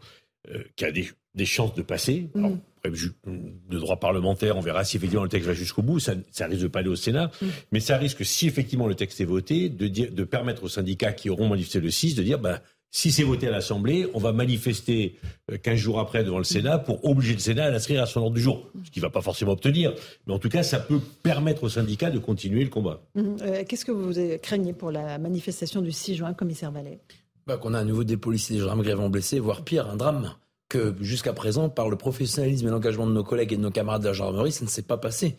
S7: qui a des, des chances de passer de droit parlementaire, on verra si effectivement le texte va jusqu'au bout, ça, ça, risque de pas aller au Sénat, mm. mais ça risque, si effectivement le texte est voté, de, dire, de permettre aux syndicats qui auront manifesté le 6 de dire, bah, si c'est voté à l'Assemblée, on va manifester 15 euh, jours après devant le Sénat pour obliger le Sénat à l'inscrire à son ordre du jour. Ce qu'il ne va pas forcément obtenir. Mais en tout cas, ça peut permettre aux syndicats de continuer le combat.
S1: Mm-hmm. Euh, qu'est-ce que vous craignez pour la manifestation du 6 juin, commissaire Vallée?
S3: Bah, Qu'on a à nouveau des policiers et des gendarmes grièvement blessés, voire pire, un drame que jusqu'à présent, par le professionnalisme et l'engagement de nos collègues et de nos camarades de la gendarmerie, ça ne s'est pas passé.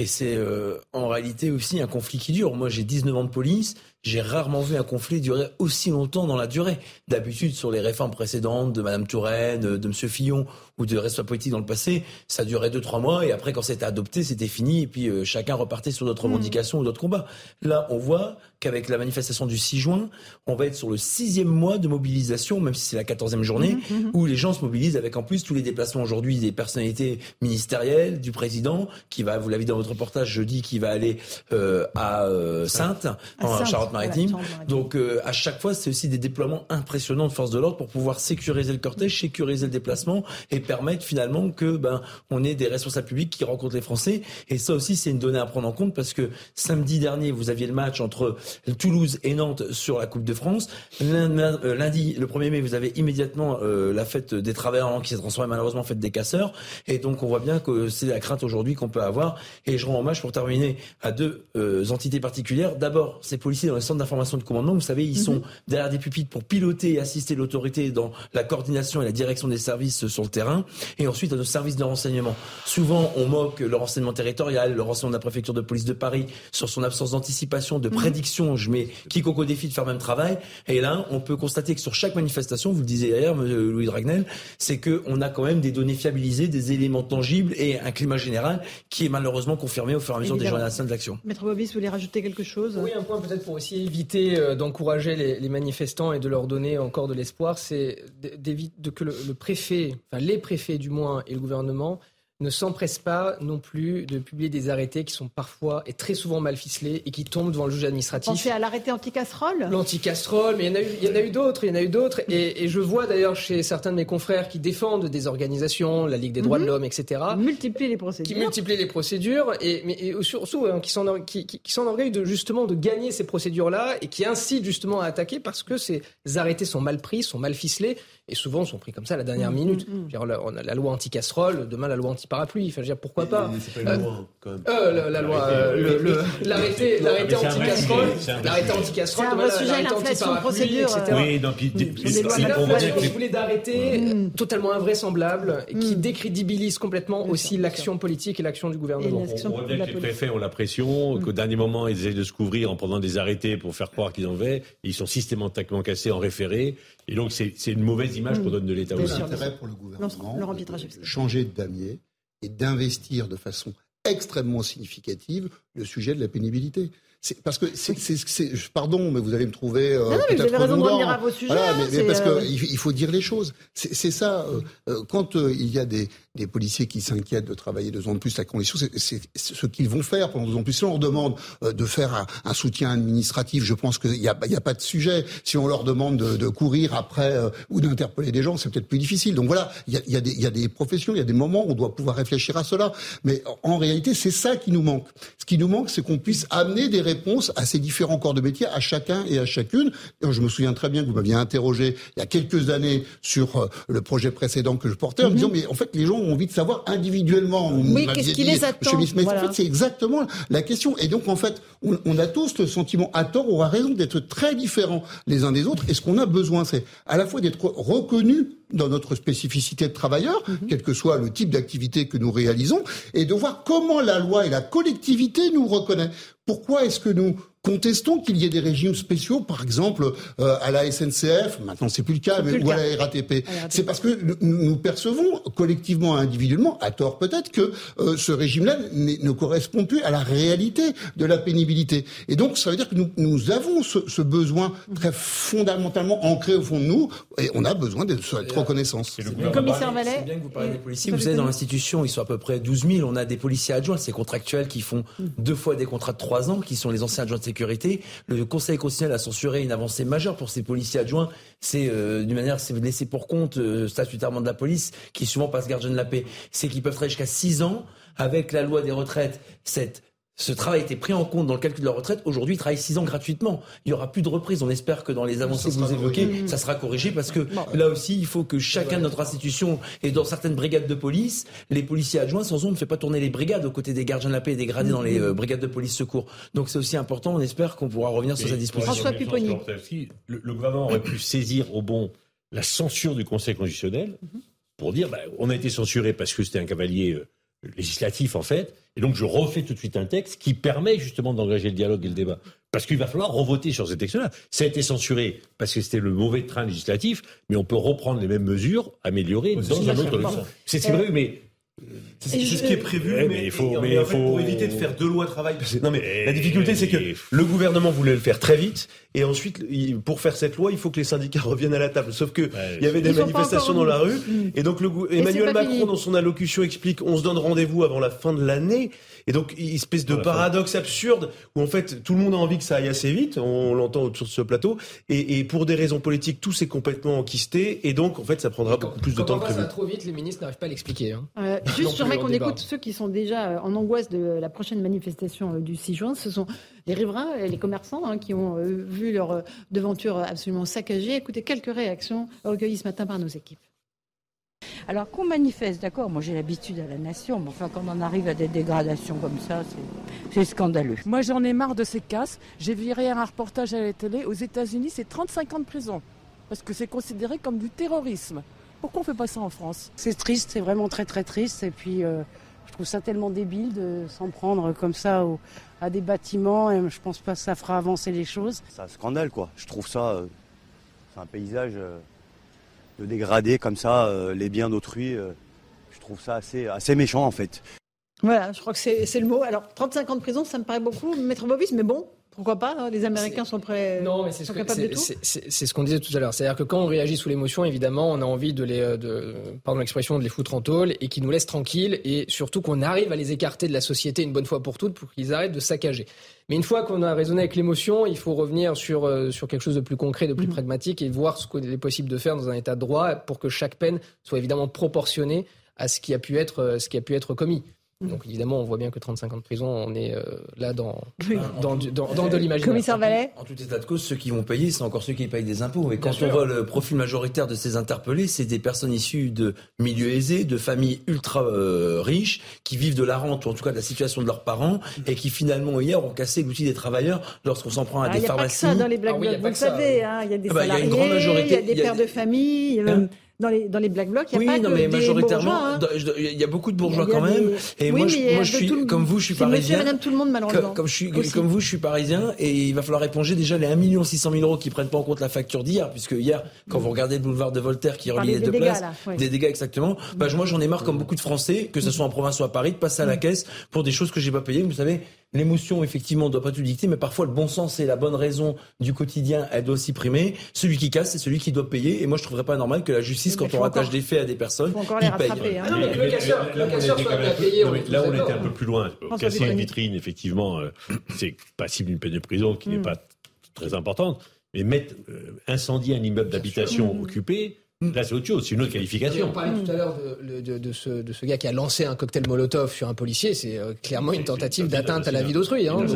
S3: Et c'est euh, en réalité aussi un conflit qui dure. Moi, j'ai 19 ans de police. J'ai rarement vu un conflit durer aussi longtemps dans la durée. D'habitude, sur les réformes précédentes de Mme Touraine, de, M. Fillon ou de responsable politique dans le passé, ça durait deux trois mois et après, quand c'était adopté, c'était fini et puis euh, chacun repartait sur d'autres mmh. revendications ou d'autres combats. Là, on voit qu'avec la manifestation du 6 juin, on va être sur le sixième mois de mobilisation, même si c'est la quatorzième journée, mmh, mmh, où les gens se mobilisent avec en plus tous les déplacements aujourd'hui des personnalités ministérielles, du président, qui va, vous l'avez dans votre reportage jeudi, qui va aller euh, à euh, Sainte, en Charente maritime Donc euh, à chaque fois, c'est aussi des déploiements impressionnants de forces de l'ordre pour pouvoir sécuriser le cortège, sécuriser le déplacement et permettre finalement que ben on ait des responsables publics qui rencontrent les Français. Et ça aussi, c'est une donnée à prendre en compte parce que samedi dernier, vous aviez le match entre Toulouse et Nantes sur la Coupe de France. Euh, lundi, le 1er mai, vous avez immédiatement la fête des travailleurs qui s'est transformée malheureusement en fête des casseurs. Et donc on voit bien que c'est la crainte aujourd'hui qu'on peut avoir. Et je rends hommage pour terminer à deux entités particulières. D'abord, ces policiers dans les centres d'information de commandement, vous savez, ils sont mhm. derrière des pupitres pour piloter et assister l'autorité dans la coordination et la direction des services sur le terrain, et ensuite à nos services de renseignement. Souvent, on moque le renseignement territorial, le renseignement de la préfecture de police de Paris sur son absence d'anticipation, de mhm. prédiction. Je mets quiconque au défi de faire le même travail. Et là, on peut constater que sur chaque manifestation, vous le disiez hier, Louis Dragnel, c'est qu'on a quand même des données fiabilisées, des éléments tangibles et un climat général qui est malheureusement confirmé au fur et à mesure des journées de l'action.
S1: Maître Bobis, vous voulez rajouter quelque chose?
S6: Oui, un point peut-être pour aussi aussi éviter d'encourager les, manifestants et de leur donner encore de l'espoir, c'est d'éviter que le, le, préfet, enfin les préfets du moins et le gouvernement ne s'empresse pas non plus de publier des arrêtés qui sont parfois et très souvent mal ficelés et qui tombent devant le juge administratif.
S1: Pensez à l'arrêté anti-casserole?
S6: L'anti-casserole, mais il y en a eu, il y en a eu d'autres, il y en a eu d'autres. Et, je vois d'ailleurs chez certains de mes confrères qui défendent des organisations, la Ligue des droits de mhm. l'homme, etc.
S1: Multiplier les procédures.
S6: Qui multiplient les procédures, et, mais surtout hein, qui s'enorgueillent de, justement de gagner ces procédures-là et qui incitent justement à attaquer parce que ces arrêtés sont mal pris, sont mal ficelés et souvent sont pris comme ça à la dernière mmh, minute. Mmh, mmh. on a la loi anti-casserole, demain la loi anti-parapluie. Enfin, dire, pourquoi pas
S7: C'est pas une loi, quand même.
S6: Euh, la, loi, l'arrêté, l'arrêté anti-casserole, l'arrêté anti-casserole,
S1: de procédure.
S7: Etc. Oui, donc
S6: vous voulez d'arrêtés totalement invraisemblables qui décrédibilisent complètement aussi l'action politique et l'action du gouvernement.
S7: On voit bien que les préfets ont la pression, qu'au dernier moment, ils essaient de se couvrir en prenant des arrêtés pour faire croire qu'ils en avaient. Ils sont systématiquement cassés en référé. Et donc, c'est une mauvaise image qu'on donne de l'État aussi.
S14: intérêt pour le gouvernement de changer de damier et d'investir de façon extrêmement significative le sujet de la pénibilité parce que c'est, pardon, mais vous allez me trouver
S1: euh, non, non, vous avez raison de revenir à vos sujets.
S14: Voilà, mais, mais parce euh... qu'il faut dire les choses. C'est ça. Euh, euh quand euh, il y a des, des policiers qui s'inquiètent de travailler deux ans de plus la condition, c'est ce qu'ils vont faire pendant deux ans de plus. Si on leur demande de faire un, soutien administratif, je pense qu'il n'y a, y a pas de sujet. Si on leur demande de, de courir après ou d'interpeller des gens, c'est peut-être plus difficile. Donc voilà, il y a, y, a y a, des professions, il y a des moments où on doit pouvoir réfléchir à cela. Mais en réalité, c'est ça qui nous manque. Ce qui nous manque, c'est qu'on puisse amener des réponse à ces différents corps de métier, à chacun et à chacune. je me souviens très bien que vous m'aviez interrogé il y a quelques années sur euh, le projet précédent que je portais, en me disant, mhm. mais en fait, les gens ont envie de savoir individuellement.
S1: Oui, qu'est-ce qui les attend
S14: En fait, c'est exactement la question. Et donc, en fait, on, a tous le sentiment, à tort ou à raison, d'être très différents les uns des autres. Et ce qu'on a besoin, c'est à la fois d'être reconnus dans notre spécificité de travailleurs, mhm. quel que soit le type d'activité que nous réalisons, et de voir comment la loi et la collectivité nous reconnaissent. Pourquoi est-ce que nous contestons qu'il y ait des régimes spéciaux, par exemple euh, à la SNCF, maintenant c'est plus le cas, mais, ou à la RATP. C'est parce que nous percevons collectivement, individuellement, à tort peut-être, que euh, ce régime-là ne correspond plus à la réalité de la pénibilité. Et donc ça veut dire que nous, nous avons ce, ce, besoin très fondamentalement ancré au fond de nous, et on a besoin de cette reconnaissance.
S1: Le, commissaire Vallet.
S18: C'est bien que vous parlez des policiers. Vous savez, dans l'institution, ils sont à peu près 12 000. On a des policiers adjoints, ces contractuels qui font mm. deux fois des contrats de trois ans, qui sont les anciens adjoints de sécurité. Le Conseil constitutionnel a censuré une avancée majeure pour ces policiers adjoints. C'est euh, d'une manière, c'est laissé pour compte euh, statutairement de la police, qui souvent passe gardien de la paix. C'est qu'ils peuvent travailler jusqu'à 6 ans avec la loi des retraites. Cette ce travail a été pris en compte dans le calcul de leur retraite. Aujourd'hui, ils travaillent 6 ans gratuitement. Il n'y aura plus de reprise. On espère que dans les avancées que vous évoquez, ça sera corrigé parce que là aussi, il faut que chacun de notre institution et dans certaines brigades de police, les policiers adjoints, sans eux, ne fait pas tourner les brigades aux côtés des gardiens de la paix et des gradés dans les euh, brigades de police secours. Donc c'est aussi important. On espère qu'on pourra revenir sur cette disposition.
S1: François Pupponi.
S7: Le, le, gouvernement aurait pu saisir au bon la censure du Conseil constitutionnel pour dire bah, on a été censuré parce que c'était un cavalier euh, législatif en fait, et donc je refais tout de suite un texte qui permet justement d'engager le dialogue et le débat. Parce qu'il va falloir revoter sur ces textes-là. Ça a été censuré parce que c'était le mauvais train législatif, mais on peut reprendre les mêmes mesures, améliorer dans un autre. C'est vrai, mais
S8: c'est ce qui est prévu, mais, il faut, mais, faut... pour éviter de faire deux lois travail. Non, mais la difficulté, c'est que le gouvernement voulait le faire très vite, et ensuite, pour faire cette loi, il faut que les syndicats reviennent à la table. Sauf que il y avait des manifestations dans la rue, et donc le, Emmanuel Macron, dans son allocution, explique on se donne rendez-vous avant la fin de l'année. Et donc, une espèce de paradoxe absurde où en fait tout le monde a envie que ça aille assez vite. On l'entend autour de ce plateau, et, et, pour des raisons politiques, tout s'est complètement enquisté, et donc en fait, ça prendra beaucoup plus de temps que prévu.
S6: Ça va trop vite, les ministres n'arrivent pas à l'expliquer. Hein.
S1: Euh, juste, j'aimerais qu'on écoute ceux qui sont déjà euh, en angoisse de la prochaine manifestation euh, du 6 juin. Ce sont les riverains et les commerçants hein, qui ont vu leur devanture absolument saccagée. Écoutez quelques réactions recueillies ce matin par nos équipes.
S19: Alors qu'on manifeste, d'accord, moi j'ai l'habitude à la nation, mais enfin quand on arrive à des dégradations comme ça, c'est scandaleux.
S20: Moi j'en ai marre de ces casses. J'ai viré un reportage à la télé. Aux États-Unis, c'est 35 ans de prison. Parce que c'est considéré comme du terrorisme. Pourquoi on fait pas ça en France?
S21: C'est triste, c'est vraiment très très triste. Et puis euh, je trouve ça tellement débile de s'en prendre comme ça à des bâtiments. Et je pense pas que ça fera avancer les choses.
S22: C'est un scandale quoi. Je trouve ça, euh, c'est un paysage. Euh, de dégrader comme ça euh, les biens d'autrui. Euh, je trouve ça assez, assez méchant en fait.
S1: Voilà, je crois que c'est le mot. Alors 35 ans de prison, ça me paraît beaucoup, maître Bovis, mais bon, Pourquoi pas hein, Les Américains sont prêts
S6: Non, mais c'est ce, ce qu'on disait tout à l'heure. C'est-à-dire que quand on réagit sous l'émotion, évidemment, on a envie de les, de, pardon l'expression, de les foutre en tôle et qu'ils nous laissent tranquilles et surtout qu'on arrive à les écarter de la société une bonne fois pour toutes pour qu'ils arrêtent de saccager. Mais une fois qu'on a raisonné avec l'émotion, il faut revenir sur, euh, sur quelque chose de plus concret, de plus mmh. pragmatique et voir ce qu'il est possible de faire dans un état de droit pour que chaque peine soit évidemment proportionnée à ce qui a pu être, euh, ce qui a pu être commis. Donc évidemment, on voit bien que 35 ans de prison, on est euh, là dans, dans, dans, de l'imaginaire.
S1: Commissaire Vallet
S3: En tout état de cause, ceux qui vont payer, c'est encore ceux qui payent des impôts. Et quand on voit le profil majoritaire de ces interpellés, c'est des personnes issues de milieux aisés, de familles ultra euh, riches, qui vivent de la rente, ou en tout cas de la situation de leurs parents, et qui finalement hier ont cassé l'outil des travailleurs lorsqu'on s'en prend à des pharmacies.
S1: Il n'y a pas que ça dans les Black ah, Vous le savez, hein, il y a des salariés, il y a des pères de famille. Hein dans les, dans les black blocs, il n'y a oui, pas non, mais majoritairement, hein.
S3: il y a beaucoup de bourgeois quand même. Et moi, je, moi, je suis, comme vous, je suis parisien.
S1: Madame tout le monde, malheureusement.
S3: Comme, je suis, comme vous, je suis parisien et il va falloir éponger déjà les 1 600 000 euros qui prennent pas en compte la facture d'hier, puisque hier, quand vous regardez le boulevard de Voltaire qui relie les deux places, des dégâts exactement, bah, moi, j'en ai marre, comme beaucoup de Français, que ce soit en province ou à Paris, de passer à la mm. caisse pour des choses que j'ai pas payées. Vous savez, L'émotion, effectivement, ne doit pas tout dicter, mais parfois le bon sens et la bonne raison du quotidien, elle doit aussi primer. Celui qui casse, c'est celui qui doit payer. Et moi, je trouverais pas normal que la justice, quand on rattache des faits à des personnes, il paye.
S7: Hein. Là, on était un peu plus loin. Casser une vitrine, effectivement, euh, c'est passible d'une peine de prison qui n'est mm. pas très importante. Mais mettre, euh, incendier un immeuble d'habitation occupé, Mm. Là, c'est autre chose, c'est une autre qualification.
S6: on parlait tout à l'heure de, ce, de, ce, gars qui a lancé un cocktail Molotov sur un policier. C'est euh, clairement une tentative d'atteinte à la vie d'autrui, hein,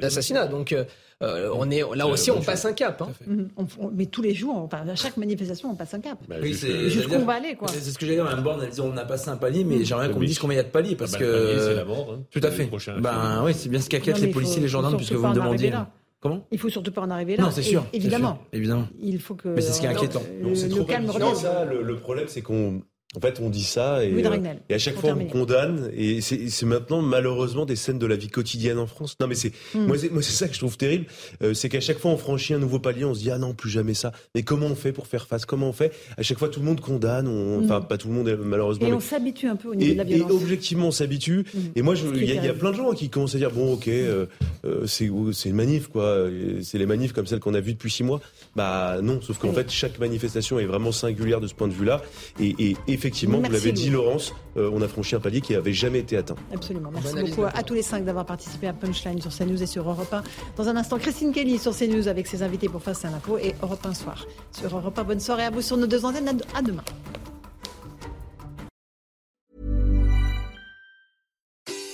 S6: d'assassinat. Donc, euh, euh, on est là aussi, on passe un cap. Hein.
S1: Mm-hmm. mais tous les jours, à chaque manifestation, on passe un cap.
S3: Bah, oui, c'est jusqu'où on va aller, quoi. C'est ce que j'ai dit. Mme Borne, elle dit on a passé un palier, mais j'aimerais qu'on me dise combien il y a de paliers, parce ah bah, que.
S7: c'est la mort. Hein.
S3: Tout à fait. Ben oui, c'est bien ce qu'inquiète les policiers, les gendarmes, puisque vous me demandiez.
S1: Comment? Il faut surtout pas en arriver là.
S3: Non, c'est sûr.
S1: Évidemment.
S3: évidemment.
S1: Il faut que.
S3: Mais c'est ce qui est inquiétant.
S1: le, calme
S8: revienne. le problème, c'est qu'on en fait, on dit ça et, euh, et à chaque fois on condamne et c'est maintenant malheureusement des scènes de la vie quotidienne en France. Non mais c'est hmm. moi c'est ça que je trouve terrible, euh, c'est qu'à chaque fois on franchit un nouveau palier, on se dit ah non plus jamais ça. Mais comment on fait pour faire face? Comment on fait? À chaque fois tout le monde condamne, on... Hmm. enfin pas tout le monde malheureusement.
S1: Et on s'habitue un peu au niveau de la violence.
S8: Et objectivement on s'habitue. Hmm. Et moi il y, a plein de gens qui commencent à dire bon ok euh, c'est c'est une manif quoi, c'est les manifs comme celles qu'on a vues depuis six mois. Bah non, sauf qu'en fait chaque manifestation est vraiment singulière de ce point de vue là et, et effectivement, vous l'avez dit, Laurence, euh, on a franchi un palier qui n'avait jamais été atteint.
S1: Absolument. Merci beaucoup à, tous les cinq d'avoir participé à Punchline sur CNews et sur Europe 1. Dans un instant, Christine Kelly sur CNews avec ses invités pour Face à l'info et Europe 1 soir. Sur Europe 1, bonne soirée à vous sur nos deux antennes. À demain.